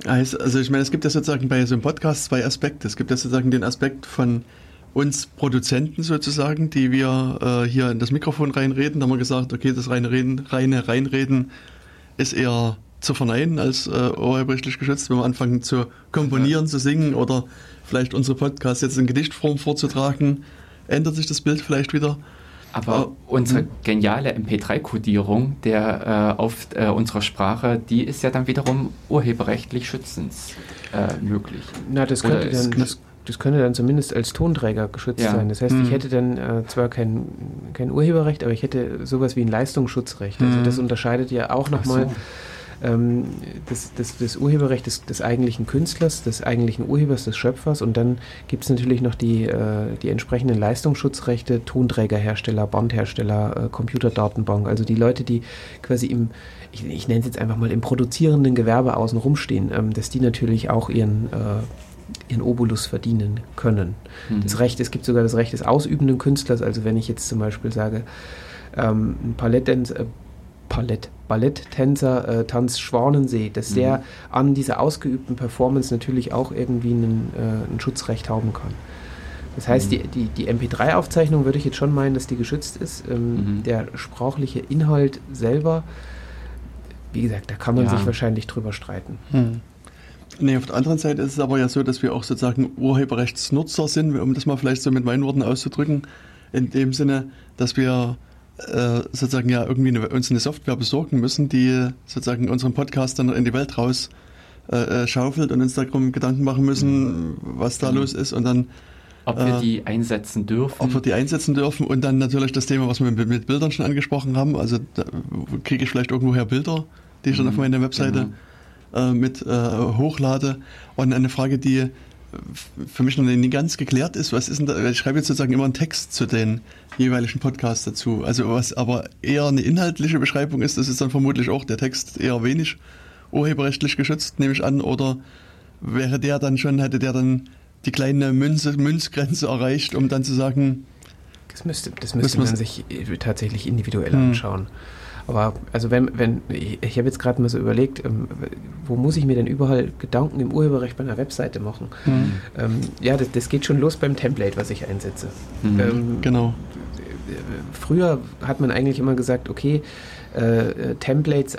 F: also ich meine, es gibt ja sozusagen bei so einem Podcast zwei Aspekte. Es gibt ja sozusagen den Aspekt von uns Produzenten sozusagen, die wir äh, hier in das Mikrofon reinreden. Da haben wir gesagt, okay, das reine, reine Reinreden ist eher zu verneinen als äh, urheberrechtlich geschützt, wenn wir anfangen zu komponieren, ja. zu singen oder vielleicht unsere Podcasts jetzt in Gedichtform vorzutragen, ändert sich das Bild vielleicht wieder.
E: Aber unsere hm. geniale MP3-Kodierung der äh, auf äh, unserer Sprache, die ist ja dann wiederum urheberrechtlich schützens äh, möglich.
G: Na, das könnte, dann, das, das könnte dann zumindest als Tonträger geschützt ja. sein. Das heißt, hm. ich hätte dann äh, zwar kein, kein Urheberrecht, aber ich hätte sowas wie ein Leistungsschutzrecht. Also hm. das unterscheidet ja auch nochmal. So ähm, das, das, das Urheberrecht des, des, eigentlichen Künstlers, des eigentlichen Urhebers, des Schöpfers und dann gibt es natürlich noch die, äh, die entsprechenden Leistungsschutzrechte, Tonträgerhersteller, Bandhersteller, äh, Computerdatenbank, also die Leute, die quasi im, ich, ich nenne es jetzt einfach mal im produzierenden Gewerbe außen rumstehen, ähm, dass die natürlich auch ihren äh, ihren Obolus verdienen können. Mhm. Das Recht, es gibt sogar das Recht des ausübenden Künstlers, also wenn ich jetzt zum Beispiel sage, ähm, ein Palettdänzer, Palett, Balletttänzer äh, tanzt Schwanensee, dass mhm. der an dieser ausgeübten Performance natürlich auch irgendwie einen, äh, ein Schutzrecht haben kann. Das heißt, mhm. die, die, die MP3-Aufzeichnung würde ich jetzt schon meinen, dass die geschützt ist. Ähm, mhm. Der sprachliche Inhalt selber, wie gesagt, da kann man ja. sich wahrscheinlich drüber streiten.
F: Mhm. Nee, auf der anderen Seite ist es aber ja so, dass wir auch sozusagen Urheberrechtsnutzer sind, um das mal vielleicht so mit meinen Worten auszudrücken, in dem Sinne, dass wir sozusagen ja irgendwie eine, uns eine Software besorgen müssen, die sozusagen unseren Podcast dann in die Welt raus äh, schaufelt und uns darum Gedanken machen müssen, was da mhm. los ist und dann
E: ob wir äh, die einsetzen dürfen.
F: Ob wir die einsetzen dürfen und dann natürlich das Thema, was wir mit, mit Bildern schon angesprochen haben. Also kriege ich vielleicht irgendwoher Bilder, die ich dann auf mhm, meiner Webseite genau. äh, mit äh, hochlade. Und eine Frage, die für mich noch nicht ganz geklärt ist, was ist denn da? Ich schreibe jetzt sozusagen immer einen Text zu den jeweiligen Podcasts dazu. Also was aber eher eine inhaltliche Beschreibung ist, das ist dann vermutlich auch der Text eher wenig urheberrechtlich geschützt, nehme ich an, oder wäre der dann schon, hätte der dann die kleine Münze, Münzgrenze erreicht, um dann zu sagen.
G: Das müsste, das müsste man sich tatsächlich individuell hm. Aber also wenn, wenn ich, habe jetzt gerade mal so überlegt, ähm, wo muss ich mir denn überall Gedanken im Urheberrecht bei einer Webseite machen? Mhm. Ähm, ja, das, das, geht schon los beim Template, was ich einsetze.
F: Mhm. Ähm, genau.
G: Früher hat man eigentlich immer gesagt, okay, äh, äh Templates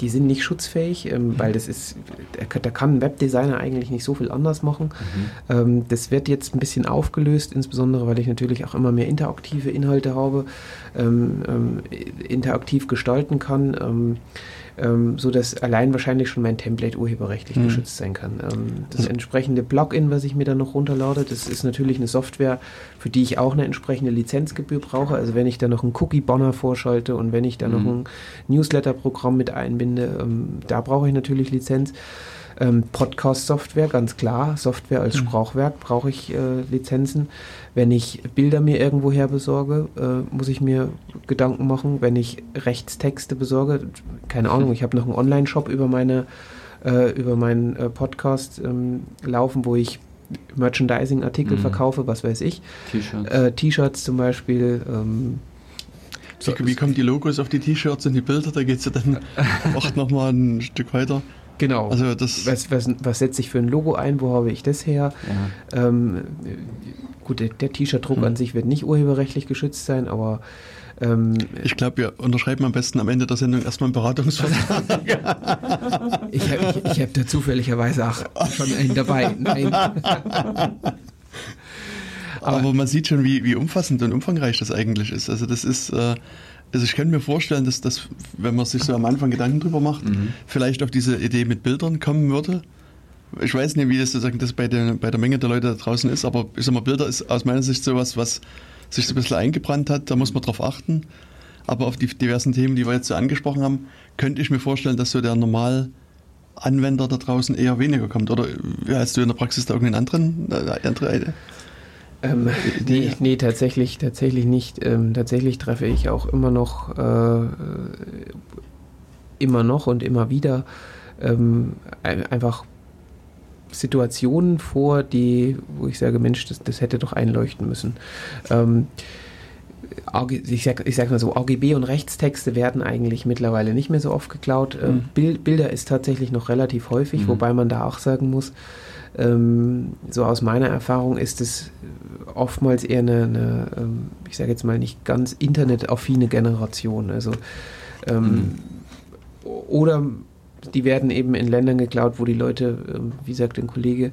G: die sind nicht schutzfähig, ähm, mhm. weil das ist, da kann ein Webdesigner eigentlich nicht so viel anders machen. Mhm. Ähm, das wird jetzt ein bisschen aufgelöst, insbesondere weil ich natürlich auch immer mehr interaktive Inhalte habe, ähm, ähm interaktiv gestalten kann. Ähm, ähm, so dass allein wahrscheinlich schon mein Template urheberrechtlich mhm. geschützt sein kann. Ähm, das mhm. entsprechende Plugin, was ich mir dann noch runterlade, das ist natürlich eine Software, für die ich auch eine entsprechende Lizenzgebühr brauche. Also wenn ich da noch einen Cookie-Bonner vorschalte und wenn ich da mhm. noch ein Newsletter-Programm mit einbinde, ähm, da brauche ich natürlich Lizenz. Ähm, Podcast-Software, ganz klar. Software als mhm. Sprachwerk brauche ich äh, Lizenzen. Wenn ich Bilder mir irgendwo her besorge, äh, muss ich mir Gedanken machen. Wenn ich Rechtstexte besorge, keine Ahnung, ich habe noch einen Online-Shop über meine äh, über meinen äh, Podcast ähm, laufen, wo ich Merchandising-Artikel mhm. verkaufe, was weiß ich. T-Shirts. Äh, T-Shirts zum Beispiel. Ähm,
F: so, wie, kommen die Logos auf die T-Shirts und die Bilder? Da geht es ja dann auch nochmal ein Stück weiter.
G: Genau. Also das was, was, was setze ich für ein Logo ein? Wo habe ich das her? Ja. Ähm, gut, der, T-Shirt-Druck hm. an sich wird nicht urheberrechtlich geschützt sein, aber
F: ähm, ich glaube, wir unterschreiben am besten am Ende der Sendung erstmal einen Beratungsvertrag.
G: ich habe ich, ich hab da zufälligerweise auch schon einen dabei. Nein.
F: Aber, Aber, man sieht schon, wie, wie umfassend und umfangreich das eigentlich ist. Also das ist, äh, also ich kann mir vorstellen, dass das, wenn man sich so am Anfang Gedanken drüber macht, mhm. vielleicht auf diese Idee mit Bildern kommen würde. Ich weiß nicht, wie das, sozusagen das bei, der, bei der Menge der Leute da draußen ist, aber ich sag mal, Bilder ist aus meiner Sicht sowas, was sich so ein bisschen eingebrannt hat, da muss man drauf achten. Aber auf die diversen Themen, die wir jetzt so angesprochen haben, könnte ich mir vorstellen, dass so der Normalanwender da draußen eher weniger kommt. Oder hast du in der Praxis da irgendeinen anderen, äh, andere
G: ähm, nee, nee, tatsächlich, tatsächlich nicht. Ähm, tatsächlich treffe ich auch immer noch, äh, immer noch und immer wieder ähm, einfach Situationen vor, die, wo ich sage, Mensch, das, das hätte doch einleuchten müssen. Ähm, ich sag, ich sag mal so, AGB und Rechtstexte werden eigentlich mittlerweile nicht mehr so oft geklaut. Ähm, mhm. Bild, Bilder ist tatsächlich noch relativ häufig, mhm. wobei man da auch sagen muss, ähm, so aus meiner Erfahrung ist es oftmals eher eine, eine ähm, ich sage jetzt mal nicht ganz internetaffine Generation. Also ähm, mhm. oder die werden eben in Ländern geklaut, wo die Leute, ähm, wie sagt ein Kollege,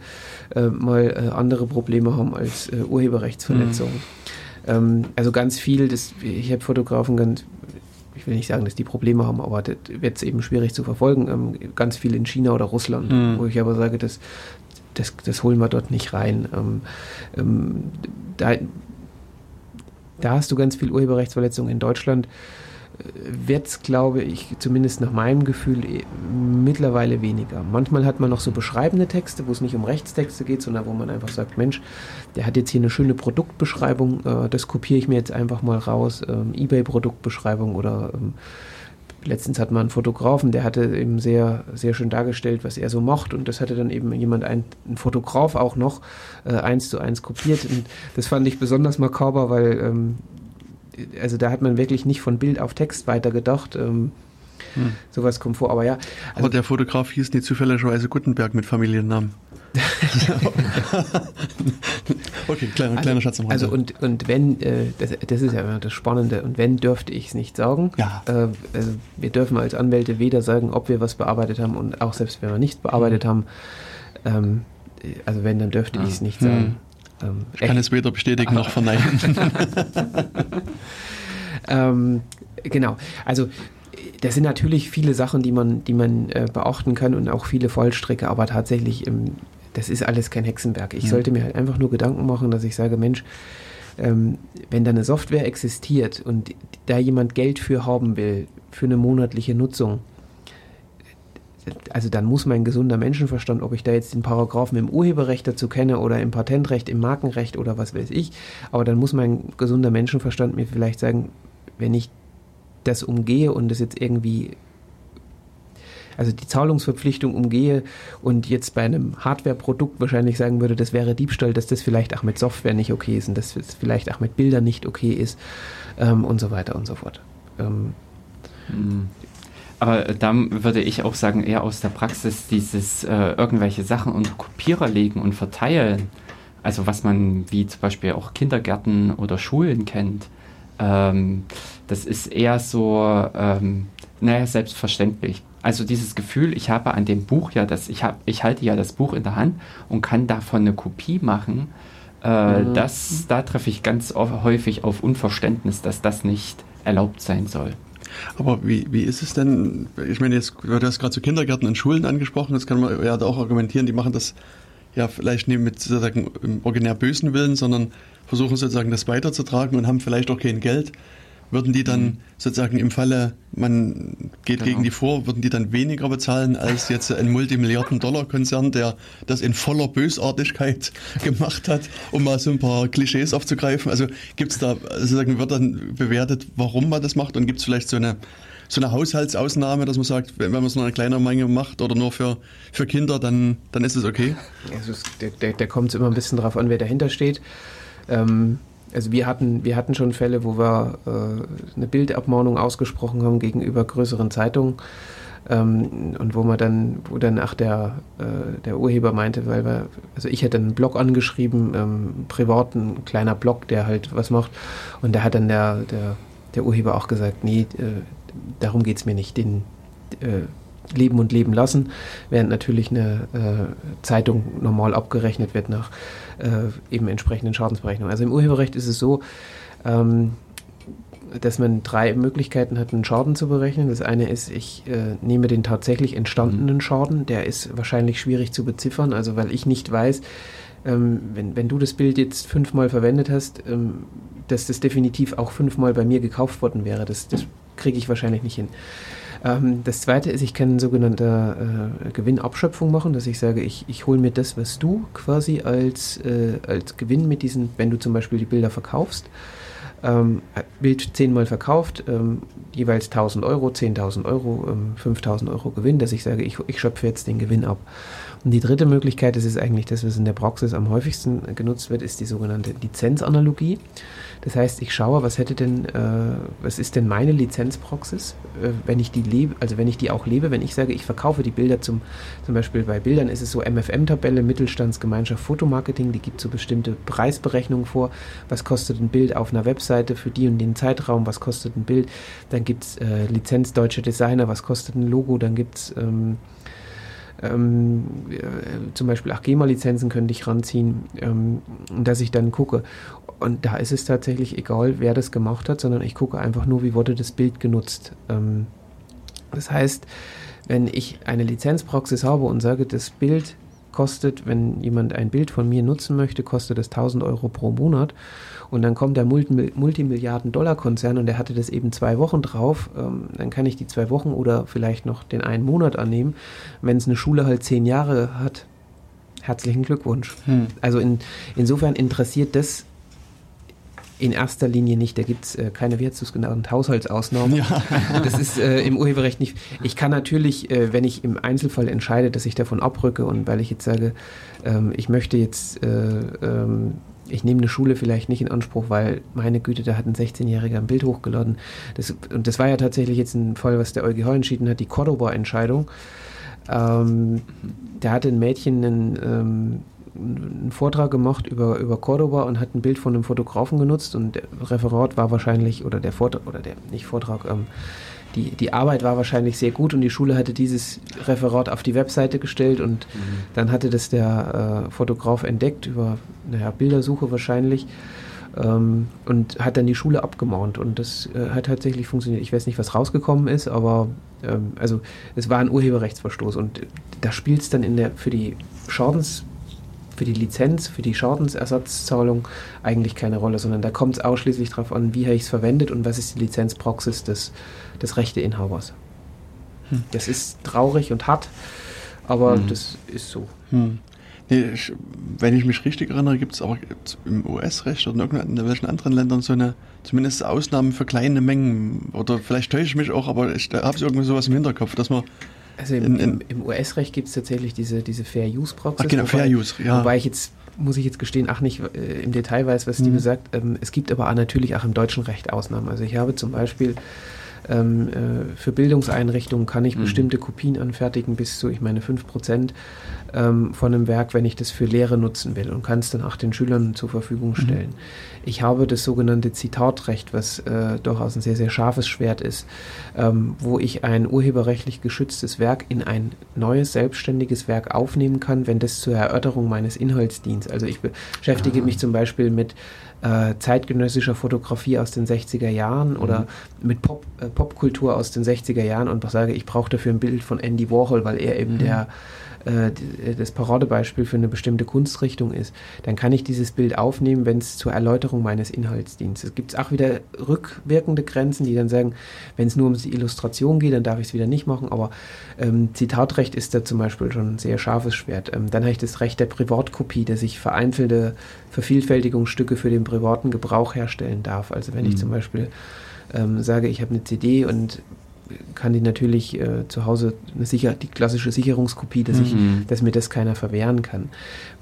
G: äh, mal äh, andere Probleme haben als äh, Urheberrechtsverletzungen. Mhm. Ähm, also ganz viel, das, ich habe Fotografen ganz, ich will nicht sagen, dass die Probleme haben, aber das wird es eben schwierig zu verfolgen. Ganz viel in China oder Russland, mhm. wo ich aber sage, das, das, das holen wir dort nicht rein. Ähm, ähm, da, da hast du ganz viel Urheberrechtsverletzungen in Deutschland wird es, glaube ich, zumindest nach meinem Gefühl eh, mittlerweile weniger. Manchmal hat man noch so beschreibende Texte, wo es nicht um Rechtstexte geht, sondern wo man einfach sagt, Mensch, der hat jetzt hier eine schöne Produktbeschreibung, äh, das kopiere ich mir jetzt einfach mal raus, ähm, eBay-Produktbeschreibung oder ähm, letztens hat man einen Fotografen, der hatte eben sehr, sehr schön dargestellt, was er so mocht und das hatte dann eben jemand, ein, ein Fotograf auch noch, äh, eins zu eins kopiert und das fand ich besonders makaber, weil ähm, also da hat man wirklich nicht von Bild auf Text weitergedacht. Ähm, hm. Sowas kommt vor, aber ja.
F: Also aber der Fotograf hieß nicht zufälligerweise Gutenberg mit Familiennamen.
G: okay, kleiner, also, kleiner Schatz am Rande. Also und, und wenn, äh, das, das, ist ja immer das Spannende, und wenn dürfte ich es nicht sagen.
F: Ja.
G: Äh, also wir dürfen als Anwälte weder sagen, ob wir was bearbeitet haben und auch selbst wenn wir nichts bearbeitet mhm. haben. Ähm, also wenn, dann dürfte ich es nicht sagen. Hm.
F: Ähm, ich kann es weder bestätigen noch verneinen.
G: ähm, genau, also das sind natürlich viele Sachen, die man, die man äh, beachten kann und auch viele Fallstricke, aber tatsächlich, ähm, das ist alles kein Hexenwerk. Ich mhm. sollte mir halt einfach nur Gedanken machen, dass ich sage, Mensch, ähm, wenn da eine Software existiert und da jemand Geld für haben will, für eine monatliche Nutzung, also dann muss mein gesunder Menschenverstand, ob ich da jetzt den Paragraphen im Urheberrecht dazu kenne oder im Patentrecht, im Markenrecht oder was weiß ich, aber dann muss mein gesunder Menschenverstand mir vielleicht sagen, wenn ich das umgehe und das jetzt irgendwie also die Zahlungsverpflichtung umgehe und jetzt bei einem Hardware-Produkt wahrscheinlich sagen würde, das wäre Diebstahl, dass das vielleicht auch mit Software nicht okay ist und dass das vielleicht auch mit Bildern nicht okay ist ähm, und so weiter und so fort. Ähm,
E: hm. aber da würde ich auch sagen, eher aus der Praxis dieses äh, irgendwelche Sachen unter Kopierer legen und verteilen, also was man wie zum Beispiel auch Kindergärten oder Schulen kennt, ähm, das ist eher so, ähm, naja, selbstverständlich. Also dieses Gefühl, ich habe an dem Buch ja das, ich, hab, ich halte ja das Buch in der Hand und kann davon eine Kopie machen, äh, mhm. das, da treffe ich ganz häufig auf Unverständnis, dass das nicht erlaubt sein soll.
F: Aber wie, wie ist es denn, ich meine, jetzt, du hast gerade zu so Kindergärten und Schulen angesprochen, das kann man ja auch argumentieren, die machen das ja vielleicht nicht mit sozusagen originär bösen Willen, sondern versuchen sozusagen das weiterzutragen und haben vielleicht auch kein Geld würden die dann mhm. sozusagen im Falle, man geht genau. gegen die vor, würden die dann weniger bezahlen als jetzt ein Multimilliarden-Dollar-Konzern, der das in voller Bösartigkeit gemacht hat, um mal so ein paar Klischees aufzugreifen? Also gibt es da, sozusagen wird dann bewertet, warum man das macht und gibt es vielleicht so eine so eine Haushaltsausnahme, dass man sagt, wenn man es nur eine kleine Menge macht oder nur für, für Kinder, dann, dann ist es okay?
G: Also es, der, der, der kommt immer ein bisschen drauf an, wer dahinter steht. Ähm, also wir hatten, wir hatten schon Fälle, wo wir äh, eine Bildabmahnung ausgesprochen haben gegenüber größeren Zeitungen. Ähm, und wo man dann, wo dann ach der, äh, der Urheber meinte, weil wir, also ich hätte einen Blog angeschrieben, ähm, privat ein kleiner Blog, der halt was macht. Und da hat dann der, der, der Urheber auch gesagt, nee, äh, darum geht es mir nicht. Den äh, leben und leben lassen, während natürlich eine äh, Zeitung normal abgerechnet wird nach äh, eben entsprechenden Schadensberechnungen. Also im Urheberrecht ist es so, ähm, dass man drei Möglichkeiten hat, einen Schaden zu berechnen. Das eine ist, ich äh, nehme den tatsächlich entstandenen mhm. Schaden. Der ist wahrscheinlich schwierig zu beziffern, also weil ich nicht weiß, ähm, wenn, wenn du das Bild jetzt fünfmal verwendet hast, ähm, dass das definitiv auch fünfmal bei mir gekauft worden wäre. Das, das kriege ich wahrscheinlich nicht hin. Ähm, das zweite ist, ich kann sogenannte äh, Gewinnabschöpfung machen, dass ich sage, ich, ich hole mir das, was du quasi als, äh, als Gewinn mit diesen, wenn du zum Beispiel die Bilder verkaufst, ähm, Bild zehnmal verkauft, ähm, jeweils 1000 Euro, 10.000 Euro, ähm, 5000 Euro Gewinn, dass ich sage, ich, ich schöpfe jetzt den Gewinn ab. Und die dritte Möglichkeit, das ist eigentlich das, was in der Praxis am häufigsten genutzt wird, ist die sogenannte Lizenzanalogie. Das heißt, ich schaue, was hätte denn, äh, was ist denn meine Lizenzpraxis, äh, wenn ich die lebe, also wenn ich die auch lebe, wenn ich sage, ich verkaufe die Bilder zum, zum Beispiel bei Bildern ist es so MFM-Tabelle, Mittelstandsgemeinschaft Fotomarketing, die gibt so bestimmte Preisberechnungen vor, was kostet ein Bild auf einer Webseite für die und den Zeitraum, was kostet ein Bild, dann gibt es äh, Lizenz Deutsche Designer, was kostet ein Logo, dann gibt es ähm, ähm, äh, zum Beispiel auch GEMA-Lizenzen könnte ich ranziehen, ähm, dass ich dann gucke. Und da ist es tatsächlich egal, wer das gemacht hat, sondern ich gucke einfach nur, wie wurde das Bild genutzt. Ähm, das heißt, wenn ich eine Lizenzpraxis habe und sage, das Bild kostet, wenn jemand ein Bild von mir nutzen möchte, kostet es 1000 Euro pro Monat. Und dann kommt der Multimilliarden-Dollar-Konzern und der hatte das eben zwei Wochen drauf. Ähm, dann kann ich die zwei Wochen oder vielleicht noch den einen Monat annehmen. Wenn es eine Schule halt zehn Jahre hat, herzlichen Glückwunsch. Hm. Also in, insofern interessiert das in erster Linie nicht. Da gibt es äh, keine, wie hast du es genannt, Haushaltsausnahmen. Ja. Das ist äh, im Urheberrecht nicht. Ich kann natürlich, äh, wenn ich im Einzelfall entscheide, dass ich davon abrücke und weil ich jetzt sage, ähm, ich möchte jetzt, äh, ähm, ich nehme eine Schule vielleicht nicht in Anspruch, weil meine Güte, da hat ein 16-Jähriger ein Bild hochgeladen. Das, und das war ja tatsächlich jetzt ein Fall, was der EuGH entschieden hat, die Cordoba-Entscheidung. Ähm, da hatte ein Mädchen einen ähm, einen Vortrag gemacht über, über Cordoba und hat ein Bild von einem Fotografen genutzt und der Referat war wahrscheinlich, oder der Vortrag, oder der, nicht Vortrag, ähm, die, die Arbeit war wahrscheinlich sehr gut und die Schule hatte dieses Referat auf die Webseite gestellt und mhm. dann hatte das der äh, Fotograf entdeckt über naja, Bildersuche wahrscheinlich Ähm, und hat dann die Schule abgemaunt und das äh, hat tatsächlich funktioniert. Ich weiß nicht, was rausgekommen ist, aber ähm, also es war ein Urheberrechtsverstoß und da spielt es dann in der für die Schadens für die Lizenz, für die Schadensersatzzahlung eigentlich keine Rolle, sondern da kommt es ausschließlich darauf an, wie habe ich es verwendet und was ist die Lizenzpraxis des, des Rechteinhabers. Hm. Das ist traurig und hart, aber hm. das ist so. Hm.
F: Nee, ich, wenn ich mich richtig erinnere, gibt es aber im US-Recht oder in irgendwelchen anderen Ländern so eine, zumindest Ausnahmen für kleine Mengen. Oder vielleicht täusche ich mich auch, aber ich habe irgendwie sowas im Hinterkopf, dass man.
G: Also im, im, im US-Recht gibt es tatsächlich diese, diese Fair-Use-Praxis.
F: Genau, Fair-Use, ja.
G: Wobei ich jetzt, muss ich jetzt gestehen, ach nicht äh, im Detail weiß, was mhm. die sagt. Ähm, es gibt aber natürlich auch im deutschen Recht Ausnahmen. Also ich habe zum Beispiel ähm, äh, für Bildungseinrichtungen kann ich mhm. bestimmte Kopien anfertigen, bis zu, ich meine, 5% ähm, von einem Werk, wenn ich das für Lehre nutzen will und kann es dann auch den Schülern zur Verfügung mhm. stellen. Mhm. Ich habe das sogenannte Zitatrecht, was äh, durchaus ein sehr, sehr scharfes Schwert ist, ähm, wo ich ein urheberrechtlich geschütztes Werk in ein neues, selbstständiges Werk aufnehmen kann, wenn das zur Erörterung meines Inhalts dient. Also ich beschäftige ah. mich zum Beispiel mit äh, zeitgenössischer Fotografie aus den 60er Jahren mhm. oder mit Pop, äh, Popkultur aus den 60er Jahren und sage, ich brauche dafür ein Bild von Andy Warhol, weil er eben mhm. der das Paradebeispiel für eine bestimmte Kunstrichtung ist, dann kann ich dieses Bild aufnehmen, wenn es zur Erläuterung meines Inhalts dient. Es gibt auch wieder rückwirkende Grenzen, die dann sagen, wenn es nur um die Illustration geht, dann darf ich es wieder nicht machen, aber ähm, Zitatrecht ist da zum Beispiel schon ein sehr scharfes Schwert. Ähm, dann habe ich das Recht der Privatkopie, dass ich vereinzelte Vervielfältigungsstücke für den privaten Gebrauch herstellen darf. Also wenn mhm. ich zum Beispiel ähm, sage, ich habe eine CD und kann die natürlich äh, zu Hause eine sicher, die klassische Sicherungskopie, dass, ich, mhm. dass mir das keiner verwehren kann.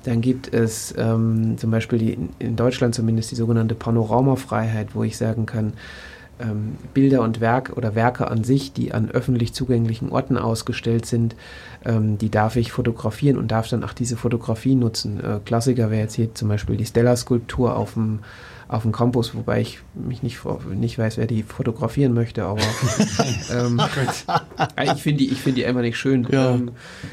G: Dann gibt es ähm, zum Beispiel die, in Deutschland zumindest die sogenannte Panoramafreiheit, wo ich sagen kann, ähm, Bilder und Werk oder Werke an sich, die an öffentlich zugänglichen Orten ausgestellt sind, ähm, die darf ich fotografieren und darf dann auch diese Fotografie nutzen. Äh, Klassiker wäre jetzt hier zum Beispiel die Stella-Skulptur auf dem auf dem Campus, wobei ich mich nicht, nicht weiß, wer die fotografieren möchte, aber ähm, ich finde die, find die einfach nicht schön. Ja. Ähm,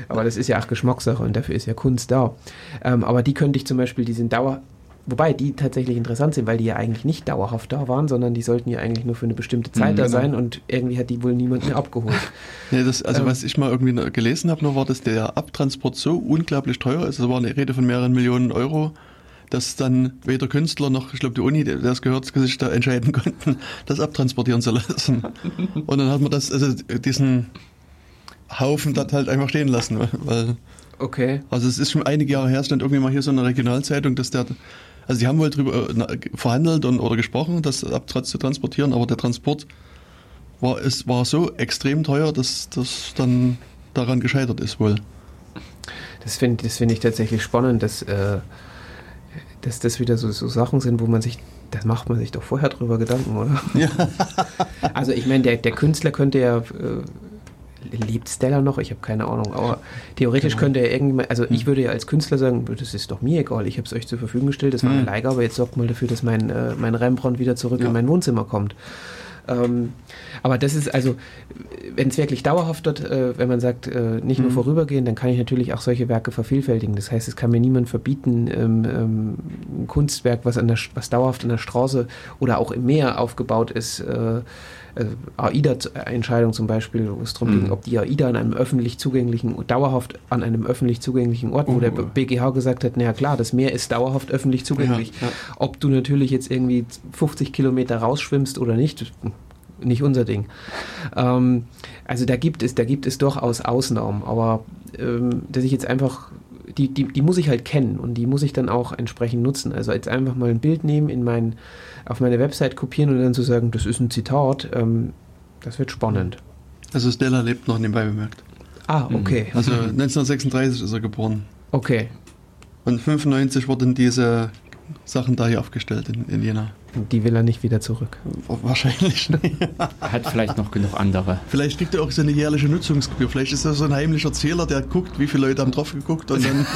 G: aber das ist ja auch Geschmackssache und dafür ist ja Kunst da. Ähm, aber die könnte ich zum Beispiel, die sind dauer, Wobei die tatsächlich interessant sind, weil die ja eigentlich nicht dauerhaft da waren, sondern die sollten ja eigentlich nur für eine bestimmte Zeit mhm, da genau. sein und irgendwie hat die wohl niemand mehr abgeholt.
F: Nee, das, also ähm, was ich mal irgendwie gelesen habe, nur war, dass der Abtransport so unglaublich teuer ist. Es war eine Rede von mehreren Millionen Euro dass dann weder Künstler noch, ich glaube, die Uni, der es gehört, sich da entscheiden konnten, das abtransportieren zu lassen. Und dann hat man das, also diesen Haufen dort halt einfach stehen lassen, weil.
G: Okay.
F: Also es ist schon einige Jahre her, stand irgendwie mal hier so eine Regionalzeitung, dass der, also die haben wohl drüber äh, verhandelt und, oder gesprochen, das abtransportieren, zu transportieren, aber der Transport war, es war so extrem teuer, dass das dann daran gescheitert ist wohl.
G: Das finde das find ich tatsächlich spannend, dass äh, dass das wieder so, so Sachen sind, wo man sich, da macht man sich doch vorher drüber Gedanken, oder? Ja. also ich meine, der, der Künstler könnte ja, äh, lebt Stella noch? Ich habe keine Ahnung, aber theoretisch genau. könnte er irgendwann, also ich hm. würde ja als Künstler sagen, das ist doch mir egal, ich habe es euch zur Verfügung gestellt, das war eine hm. Leihgabe, jetzt sorgt mal dafür, dass mein, äh, mein Rembrandt wieder zurück ja. in mein Wohnzimmer kommt. Ähm, aber das ist also, wenn es wirklich dauerhaft wird, äh, wenn man sagt, äh, nicht nur mhm. vorübergehend, dann kann ich natürlich auch solche Werke vervielfältigen. Das heißt, es kann mir niemand verbieten, ähm, ähm, ein Kunstwerk, was, an der, was dauerhaft an der Straße oder auch im Meer aufgebaut ist, äh, äh AIDA-Entscheidung zum Beispiel, wo es darum mhm. ging, ob die AIDA an einem öffentlich zugänglichen, dauerhaft an einem öffentlich zugänglichen Ort, wo oh. der BGH gesagt hat, naja klar, das Meer ist dauerhaft öffentlich zugänglich. Ja, ja. Ob du natürlich jetzt irgendwie 50 Kilometer rausschwimmst oder nicht, nicht unser Ding. Ähm, also da gibt es, da gibt es durchaus Ausnahmen, aber ähm, dass ich jetzt einfach, die, die, die muss ich halt kennen und die muss ich dann auch entsprechend nutzen. Also jetzt einfach mal ein Bild nehmen, in mein, auf meine Website kopieren und dann zu sagen, das ist ein Zitat, ähm, das wird spannend.
F: Also Stella lebt noch nebenbei bemerkt.
G: Ah, okay.
F: Also 1936 ist er geboren.
G: Okay.
F: Und 95 wurden diese Sachen da hier aufgestellt in, in Jena.
G: Die will er nicht wieder zurück.
F: Wahrscheinlich nicht.
E: Hat vielleicht noch genug andere.
F: Vielleicht kriegt er auch so eine jährliche Nutzungsgebühr. Vielleicht ist er so ein heimlicher Zähler, der guckt, wie viele Leute haben drauf geguckt und dann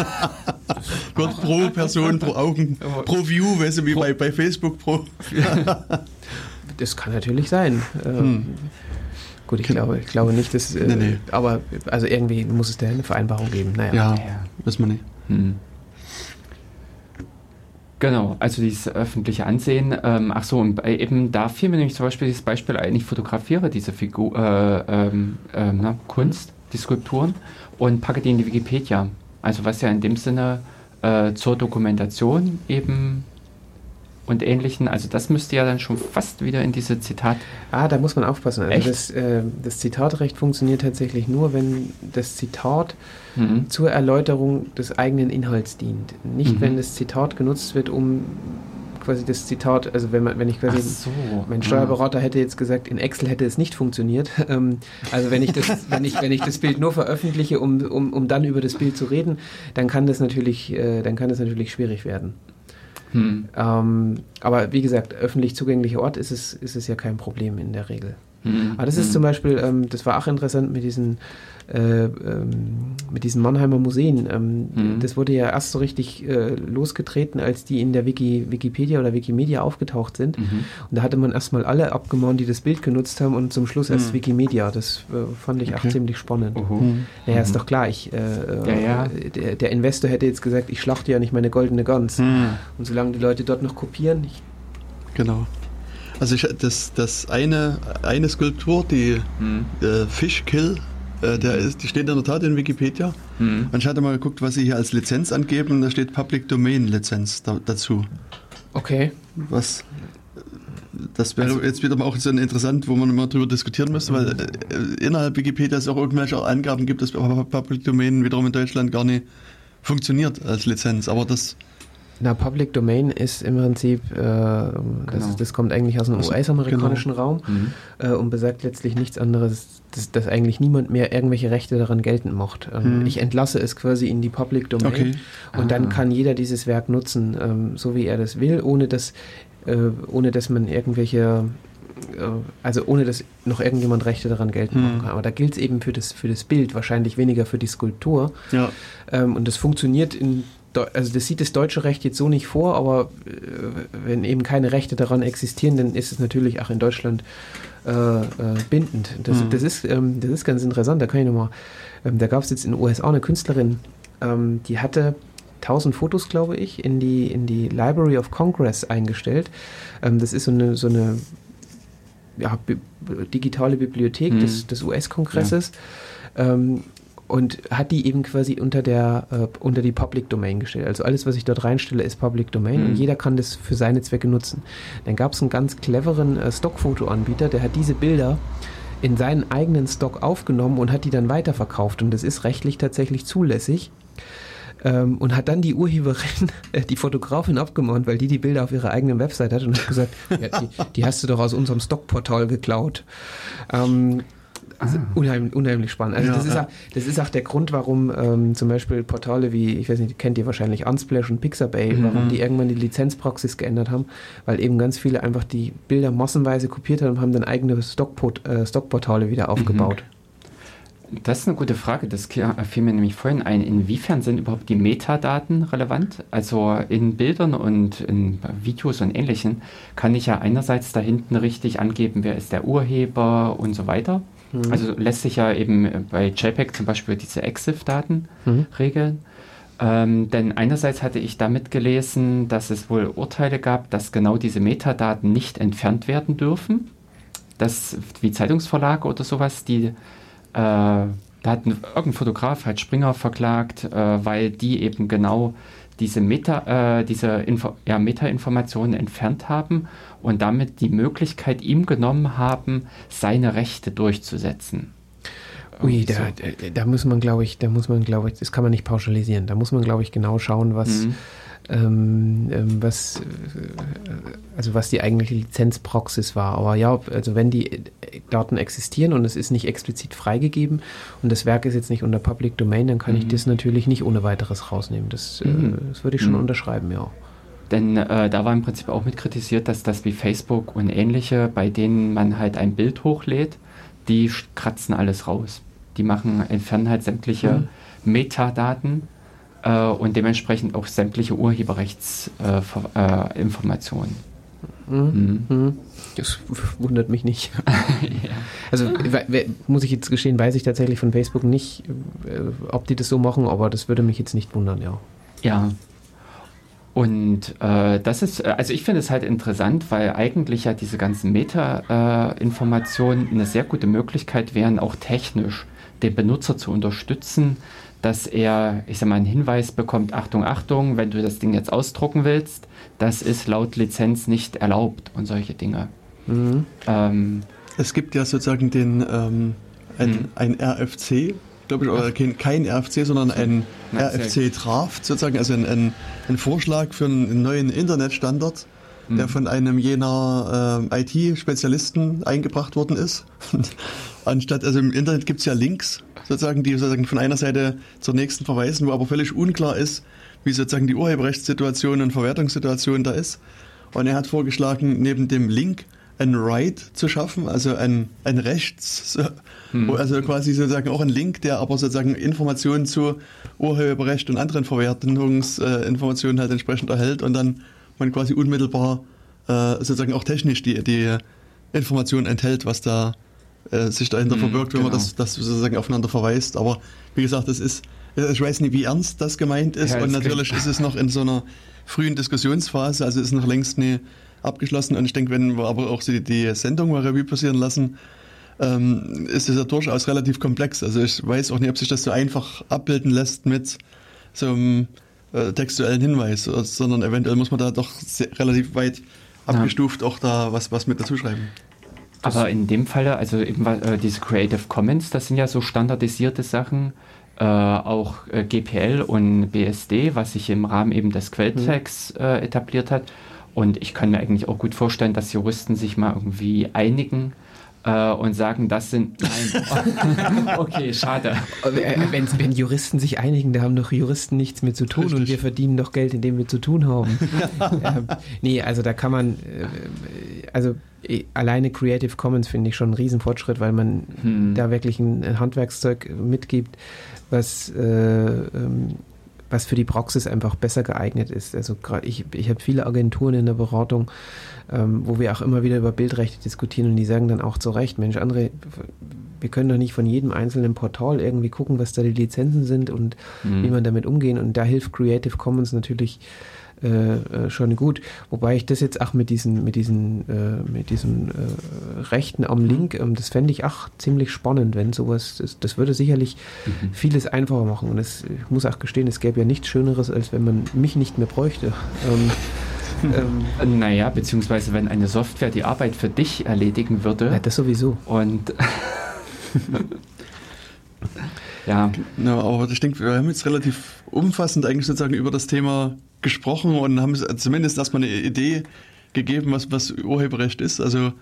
F: wird pro Person, pro Augen, pro View, weißt du, wie bei, bei Facebook pro.
G: das kann natürlich sein. Ähm, hm. Gut, ich glaube, ich glaube nicht, dass. Äh, nee, nee. Aber also irgendwie muss es da eine Vereinbarung geben. Naja.
F: Ja, ja. wissen wir nicht. Hm.
E: Genau, also dieses öffentliche Ansehen. Ähm, ach so, und eben da fiel mir nämlich zum Beispiel dieses Beispiel ein, ich fotografiere diese Figur, äh, ähm, äh, na, Kunst, die Skulpturen und packe die in die Wikipedia. Also was ja in dem Sinne äh, zur Dokumentation eben und ähnlichen. Also das müsste ja dann schon fast wieder in diese Zitat.
G: Ah, da muss man aufpassen. Also das, äh, das, Zitatrecht funktioniert tatsächlich nur, wenn das Zitat mhm. zur Erläuterung des eigenen Inhalts dient. Nicht, mhm. wenn das Zitat genutzt wird, um quasi das Zitat, also wenn man, wenn ich quasi, so. mein Steuerberater hätte jetzt gesagt, in Excel hätte es nicht funktioniert. Ähm, also wenn ich das, wenn ich, wenn ich das Bild nur veröffentliche, um, um, um dann über das Bild zu reden, dann kann das natürlich, äh, dann kann das natürlich schwierig werden. Hm. Ähm, aber wie gesagt, öffentlich zugänglicher Ort ist es, ist es ja kein Problem in der Regel. Hm. Aber das ist hm. zum Beispiel, ähm, das war auch interessant mit diesen äh, ähm, mit diesen Mannheimer Museen. Ähm, mhm. Das wurde ja erst so richtig äh, losgetreten, als die in der Wiki, Wikipedia oder Wikimedia aufgetaucht sind. Mhm. Und da hatte man erstmal alle abgemahnt, die das Bild genutzt haben und zum Schluss erst mhm. Wikimedia. Das äh, fand ich okay. auch ziemlich spannend. Mhm. Naja, ist mhm. doch klar, ich, äh, ja, ja. Der, der, Investor hätte jetzt gesagt, ich schlachte ja nicht meine goldene Gans. Mhm. Und solange die Leute dort noch kopieren, ich
F: Genau. Also ich, das, das eine, eine Skulptur, die hm. äh, Fish Kill, äh, der ist, die steht in der Tat in Wikipedia. Mhm. Und ich hatte mal geguckt, was sie hier als Lizenz angeben. Da steht Public Domain Lizenz da, dazu.
G: Okay.
F: Was das wäre also, jetzt wieder mal auch so interessant, wo man immer drüber diskutieren müsste, weil äh, innerhalb Wikipedia es auch irgendwelche Angaben gibt, dass Public Domain wiederum in Deutschland gar nicht funktioniert als Lizenz. Aber das
G: na, Public Domain ist im Prinzip, äh, das, genau. ist, das, kommt eigentlich aus dem US-amerikanischen genau. Raum mhm. äh, und besagt letztlich nichts anderes, dass, dass, eigentlich niemand mehr irgendwelche Rechte daran geltend macht. Ähm, mhm. Ich entlasse es quasi in die Public Domain okay. und ah. dann kann jeder dieses Werk nutzen, ähm, so wie er das will, ohne dass, äh, ohne dass man irgendwelche äh, also ohne dass noch irgendjemand Rechte daran geltend machen hm. kann. Aber da gilt es eben für das, für das Bild, wahrscheinlich weniger für die Skulptur. Ja. Ähm, und das funktioniert in also das sieht das deutsche Recht jetzt so nicht vor, aber äh, wenn eben keine Rechte daran existieren, dann ist es natürlich auch in Deutschland äh, äh, bindend. Das, mhm. das, ist, ähm, das ist ganz interessant. Da kann ich nochmal, ähm, da gab es jetzt in den USA eine Künstlerin, ähm, die hatte 1000 Fotos, glaube ich, in die, in die Library of Congress eingestellt. Ähm, das ist so eine, so eine ja, bi digitale Bibliothek mhm. des, des US-Kongresses. Ja. Ähm, und hat die eben quasi unter der äh, unter die Public Domain gestellt. Also alles, was ich dort reinstelle, ist Public Domain mhm. und jeder kann das für seine Zwecke nutzen. Dann gab es einen ganz cleveren äh, Stockfotoanbieter, der hat diese Bilder in seinen eigenen Stock aufgenommen und hat die dann weiterverkauft und das ist rechtlich tatsächlich zulässig. Ähm, und hat dann die Urheberin, äh, die Fotografin abgemahnt, weil die die Bilder auf ihrer eigenen Website hat und hat gesagt, ja, die, die, hast du doch aus unserem Stockportal geklaut. Ähm, also unheimlich, unheimlich spannend. Also ja, das, ist auch, das ist auch der Grund, warum ähm, zum Beispiel Portale wie, ich weiß nicht, kennt ihr wahrscheinlich Unsplash und Pixabay, mhm. warum die irgendwann die Lizenzpraxis geändert haben, weil eben ganz viele einfach die Bilder massenweise kopiert haben und haben dann eigene Stockport, äh, Stockportale wieder aufgebaut.
E: Mhm. Das ist eine gute Frage. Das fiel mir nämlich vorhin ein. Inwiefern sind überhaupt die Metadaten relevant? Also in Bildern und in Videos und Ähnlichem kann ich ja einerseits da hinten richtig angeben, wer ist der Urheber und so weiter. Mhm. Also lässt sich ja eben bei JPEG zum Beispiel diese EXIF-Daten mhm. regeln. Ähm, denn einerseits hatte ich damit gelesen, dass es wohl Urteile gab, dass genau diese Metadaten nicht entfernt werden dürfen. Dass wie Zeitungsverlage oder sowas, die äh, da hat ein, irgendein Fotograf halt Springer verklagt, äh, weil die eben genau diese Meta, äh, diese Info ja, Meta-Informationen entfernt haben und damit die Möglichkeit ihm genommen haben, seine Rechte durchzusetzen.
G: Ui, da, da, muss man, glaube ich, da muss man, glaube ich, das kann man nicht pauschalisieren. Da muss man, glaube ich, genau schauen, was, mhm. ähm, ähm was, äh, also was die eigentliche Lizenzpraxis war. Aber ja, also wenn die Daten existieren und es ist nicht explizit freigegeben und das Werk ist jetzt nicht unter Public Domain, dann kann mhm. ich das natürlich nicht ohne weiteres rausnehmen. Das, äh, mhm. äh, das würde ich schon mhm. unterschreiben, ja.
E: Denn äh, da war im Prinzip auch mit kritisiert, dass das wie Facebook und ähnliche, bei denen man halt ein Bild hochlädt, die kratzen alles raus. Die machen, entfernen halt sämtliche mhm. Metadaten äh, und dementsprechend auch sämtliche Urheberrechtsinformationen.
G: Äh, mhm. mhm. Das wundert mich nicht. ja. Also muss ich jetzt gestehen, weiß ich tatsächlich von Facebook nicht, äh, ob die das so machen, aber das würde mich jetzt nicht wundern, ja.
E: Ja, Und äh, das ist, äh, also ich finde es halt interessant, weil eigentlich ja diese ganzen Meta-Informationen äh, eine sehr gute Möglichkeit wären, auch technisch den Benutzer zu unterstützen, dass er, ich sag mal, einen Hinweis bekommt, Achtung, Achtung, wenn du das Ding jetzt ausdrucken willst, das ist laut Lizenz nicht erlaubt und solche Dinge.
F: Mhm. Ähm, es gibt ja sozusagen den ähm, ein, mhm. ein RFC, glaube ich, oder kein, kein RFC, sondern ein RFC-Draft sozusagen, also ein, ein, ein, Vorschlag für einen neuen Internetstandard, mhm. der von einem jener äh, IT-Spezialisten eingebracht worden ist. Anstatt, also im Internet gibt es ja Links, sozusagen, die sozusagen von einer Seite zur nächsten verweisen, wo aber völlig unklar ist, wie sozusagen die Urheberrechtssituation und Verwertungssituation da ist. Und er hat vorgeschlagen, neben dem Link ein Right zu schaffen, also ein, ein Rechts, hm. also quasi sozusagen auch ein Link, der aber sozusagen Informationen zu Urheberrecht und anderen Verwertungsinformationen halt entsprechend erhält und dann man quasi unmittelbar äh, sozusagen auch technisch die, die Informationen enthält, was da äh, sich dahinter hm, verbirgt, wenn genau. man das, das sozusagen aufeinander verweist. Aber wie gesagt, das ist, ich weiß nicht, wie ernst das gemeint ist ja, und natürlich ist es noch in so einer frühen Diskussionsphase, also ist noch längst nie abgeschlossen. Und ich denke, wenn wir aber auch die, die Sendung mal Revue passieren lassen, ähm, ist es ja durchaus relativ komplex. Also ich weiß auch nicht, ob sich das so einfach abbilden lässt mit so einem äh, textuellen Hinweis, sondern eventuell muss man da doch sehr, relativ weit abgestuft ja. auch da was, was mit dazu schreiben.
E: Aber in dem Falle, also eben äh, diese Creative Commons, das sind ja so standardisierte Sachen, äh, auch äh, GPL und BSD, was sich im Rahmen eben des Quelltexts mhm. äh, etabliert hat. Und ich kann mir eigentlich auch gut vorstellen, dass Juristen sich mal irgendwie einigen äh, und sagen, das sind. Nein. okay, schade.
G: Wenn, wenn, Juristen sich einigen, da haben doch Juristen nichts mehr zu tun Richtig. und wir verdienen doch Geld, indem wir zu tun haben. ähm, nee, also da kann man. Äh, also äh, alleine Creative Commons finde ich schon einen Riesenfortschritt, weil man hm. da wirklich ein Handwerkszeug mitgibt, was. Äh, ähm, was für die Praxis einfach besser geeignet ist. Also ich, ich habe viele Agenturen in der Beratung, ähm, wo wir auch immer wieder über Bildrechte diskutieren und die sagen dann auch zu Recht, Mensch, André, wir können doch nicht von jedem einzelnen Portal irgendwie gucken, was da die Lizenzen sind und mhm. wie man damit umgehen. Und da hilft Creative Commons natürlich äh, äh, schon gut. Wobei ich das jetzt auch mit diesen, mit diesen, äh, mit diesen äh, Rechten am Link, ähm, das fände ich auch ziemlich spannend, wenn sowas, das, das würde sicherlich mhm. vieles einfacher machen. Und es, ich muss auch gestehen, es gäbe ja nichts Schöneres, als wenn man mich nicht mehr bräuchte. Ähm,
E: ähm, naja, beziehungsweise wenn eine Software die Arbeit für dich erledigen würde.
G: Ja, das sowieso.
E: Und ja.
F: ja. Aber ich denke, wir haben jetzt relativ umfassend eigentlich sozusagen über das Thema gesprochen und haben zumindest erstmal eine Idee gegeben, was, was Urheberrecht ist. Also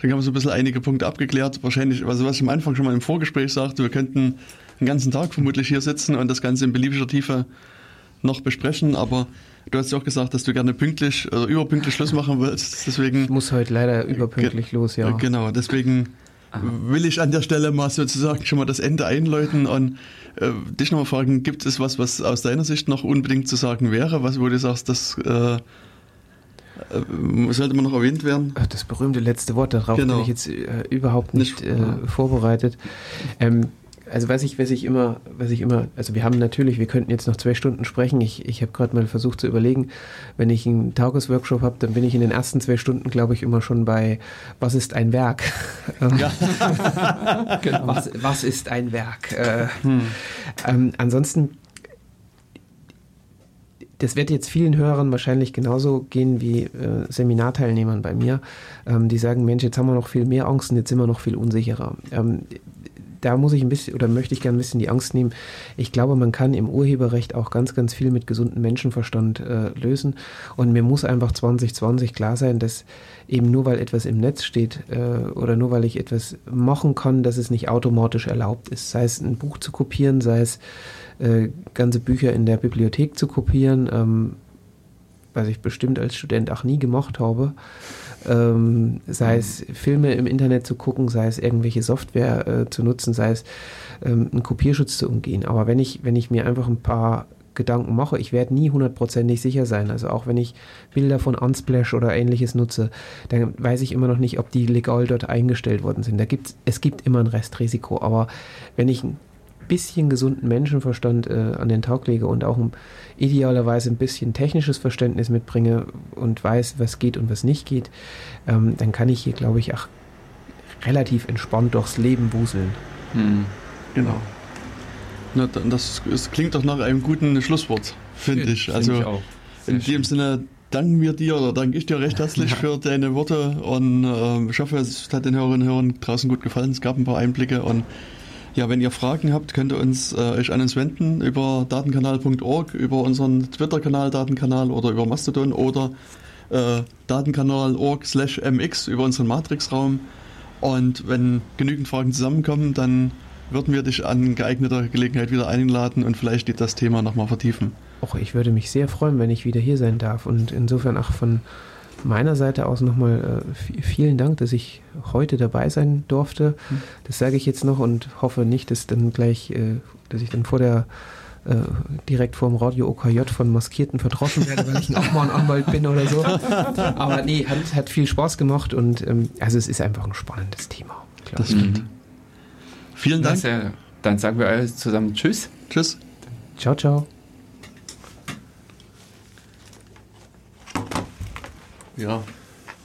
F: dann haben wir so ein bisschen einige Punkte abgeklärt. Wahrscheinlich, also was ich am Anfang schon mal im Vorgespräch sagte, wir könnten den ganzen Tag vermutlich hier sitzen und das Ganze in beliebiger Tiefe noch besprechen, aber du hast ja auch gesagt, dass du gerne pünktlich oder überpünktlich Schluss machen willst. Deswegen
G: ich muss heute leider überpünktlich los, ja.
F: Genau, deswegen will ich an der Stelle mal sozusagen schon mal das Ende einläuten und äh, dich nochmal fragen, gibt es was, was aus deiner Sicht noch unbedingt zu sagen wäre, was wo du sagst, das äh, äh sollte man noch erwähnt werden?
G: Das berühmte letzte Wort, darauf genau. bin ich jetzt äh, überhaupt nicht, nicht äh, vorbereitet. Ähm, also was ich, was ich immer, was ich immer, also wir haben natürlich, wir könnten jetzt noch zwei Stunden sprechen. Ich, ich habe gerade mal versucht zu überlegen, wenn ich einen Tagesworkshop habe, dann bin ich in den ersten zwei Stunden, glaube ich, immer schon bei Was ist ein Werk? Ja. genau. was, was ist ein Werk? Äh, hm. ähm, ansonsten das wird jetzt vielen Hörern wahrscheinlich genauso gehen wie äh, Seminarteilnehmern bei mir, ähm, die sagen, Mensch, jetzt haben wir noch viel mehr Angst und jetzt sind wir noch viel unsicherer. Ähm, da muss ich ein bisschen oder möchte ich gerne ein bisschen die Angst nehmen. Ich glaube, man kann im Urheberrecht auch ganz, ganz viel mit gesundem Menschenverstand äh, lösen. Und mir muss einfach 2020 klar sein, dass eben nur weil etwas im Netz steht äh, oder nur weil ich etwas machen kann, dass es nicht automatisch erlaubt ist. Sei es ein Buch zu kopieren, sei es äh, ganze Bücher in der Bibliothek zu kopieren, ähm, was ich bestimmt als Student auch nie gemacht habe ähm, sei es Filme im Internet zu gucken, sei es irgendwelche Software äh, zu nutzen, sei es ähm, einen Kopierschutz zu umgehen. Aber wenn ich, wenn ich mir einfach ein paar Gedanken mache, ich werde nie hundertprozentig sicher sein. Also auch wenn ich Bilder von Unsplash oder ähnliches nutze, dann weiß ich immer noch nicht, ob die legal dort eingestellt worden sind. Da gibt's, es gibt immer ein Restrisiko. Aber wenn ich bisschen gesunden Menschenverstand äh, an den Tag lege und auch ein, idealerweise ein bisschen technisches Verständnis mitbringe und weiß, was geht und was nicht geht, ähm, dann kann ich hier, glaube ich, auch relativ entspannt durchs Leben wuseln.
F: Hm. Genau. Na, das, das, klingt doch nach einem guten Schlusswort, finde ich. Also find ich in dem Sinne danken wir dir oder danke ich dir recht herzlich ja. für deine Worte und äh, ich hoffe, es hat den Hörerinnen und Hörern draußen gut gefallen. Es gab ein paar Einblicke und ja, wenn ihr Fragen habt, könnt ihr uns äh, euch an uns wenden über datenkanal.org, über unseren Twitter-Kanal Datenkanal oder über Mastodon oder äh, datenkanal.org slash mx über unseren Matrix-Raum. Und wenn genügend Fragen zusammenkommen, dann würden wir dich an geeigneter Gelegenheit wieder einladen und vielleicht das Thema nochmal vertiefen.
G: Och, ich würde mich sehr freuen, wenn ich wieder hier sein darf. Und insofern auch von meiner Seite aus nochmal äh, vielen Dank, dass ich heute dabei sein durfte. Hm. Das sage ich jetzt noch und hoffe nicht, dass dann gleich, äh, dass ich dann vor der äh, direkt vor dem Radio OKJ von Maskierten verdroschen werde, weil ich auch mal ein Anwalt bin oder so. Aber nee, hat, hat viel Spaß gemacht und ähm, also es ist einfach ein spannendes Thema.
F: Das stimmt. Mhm. Vielen Dank.
E: Dann sagen wir alle zusammen Tschüss.
F: Tschüss.
G: Ciao, ciao.
F: Ja.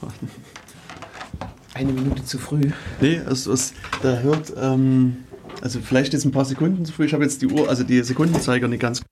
G: Eine Minute zu früh.
F: Nee, es, es, da hört, ähm, also vielleicht ist ein paar Sekunden zu früh. Ich habe jetzt die Uhr, also die Sekundenzeiger nicht ganz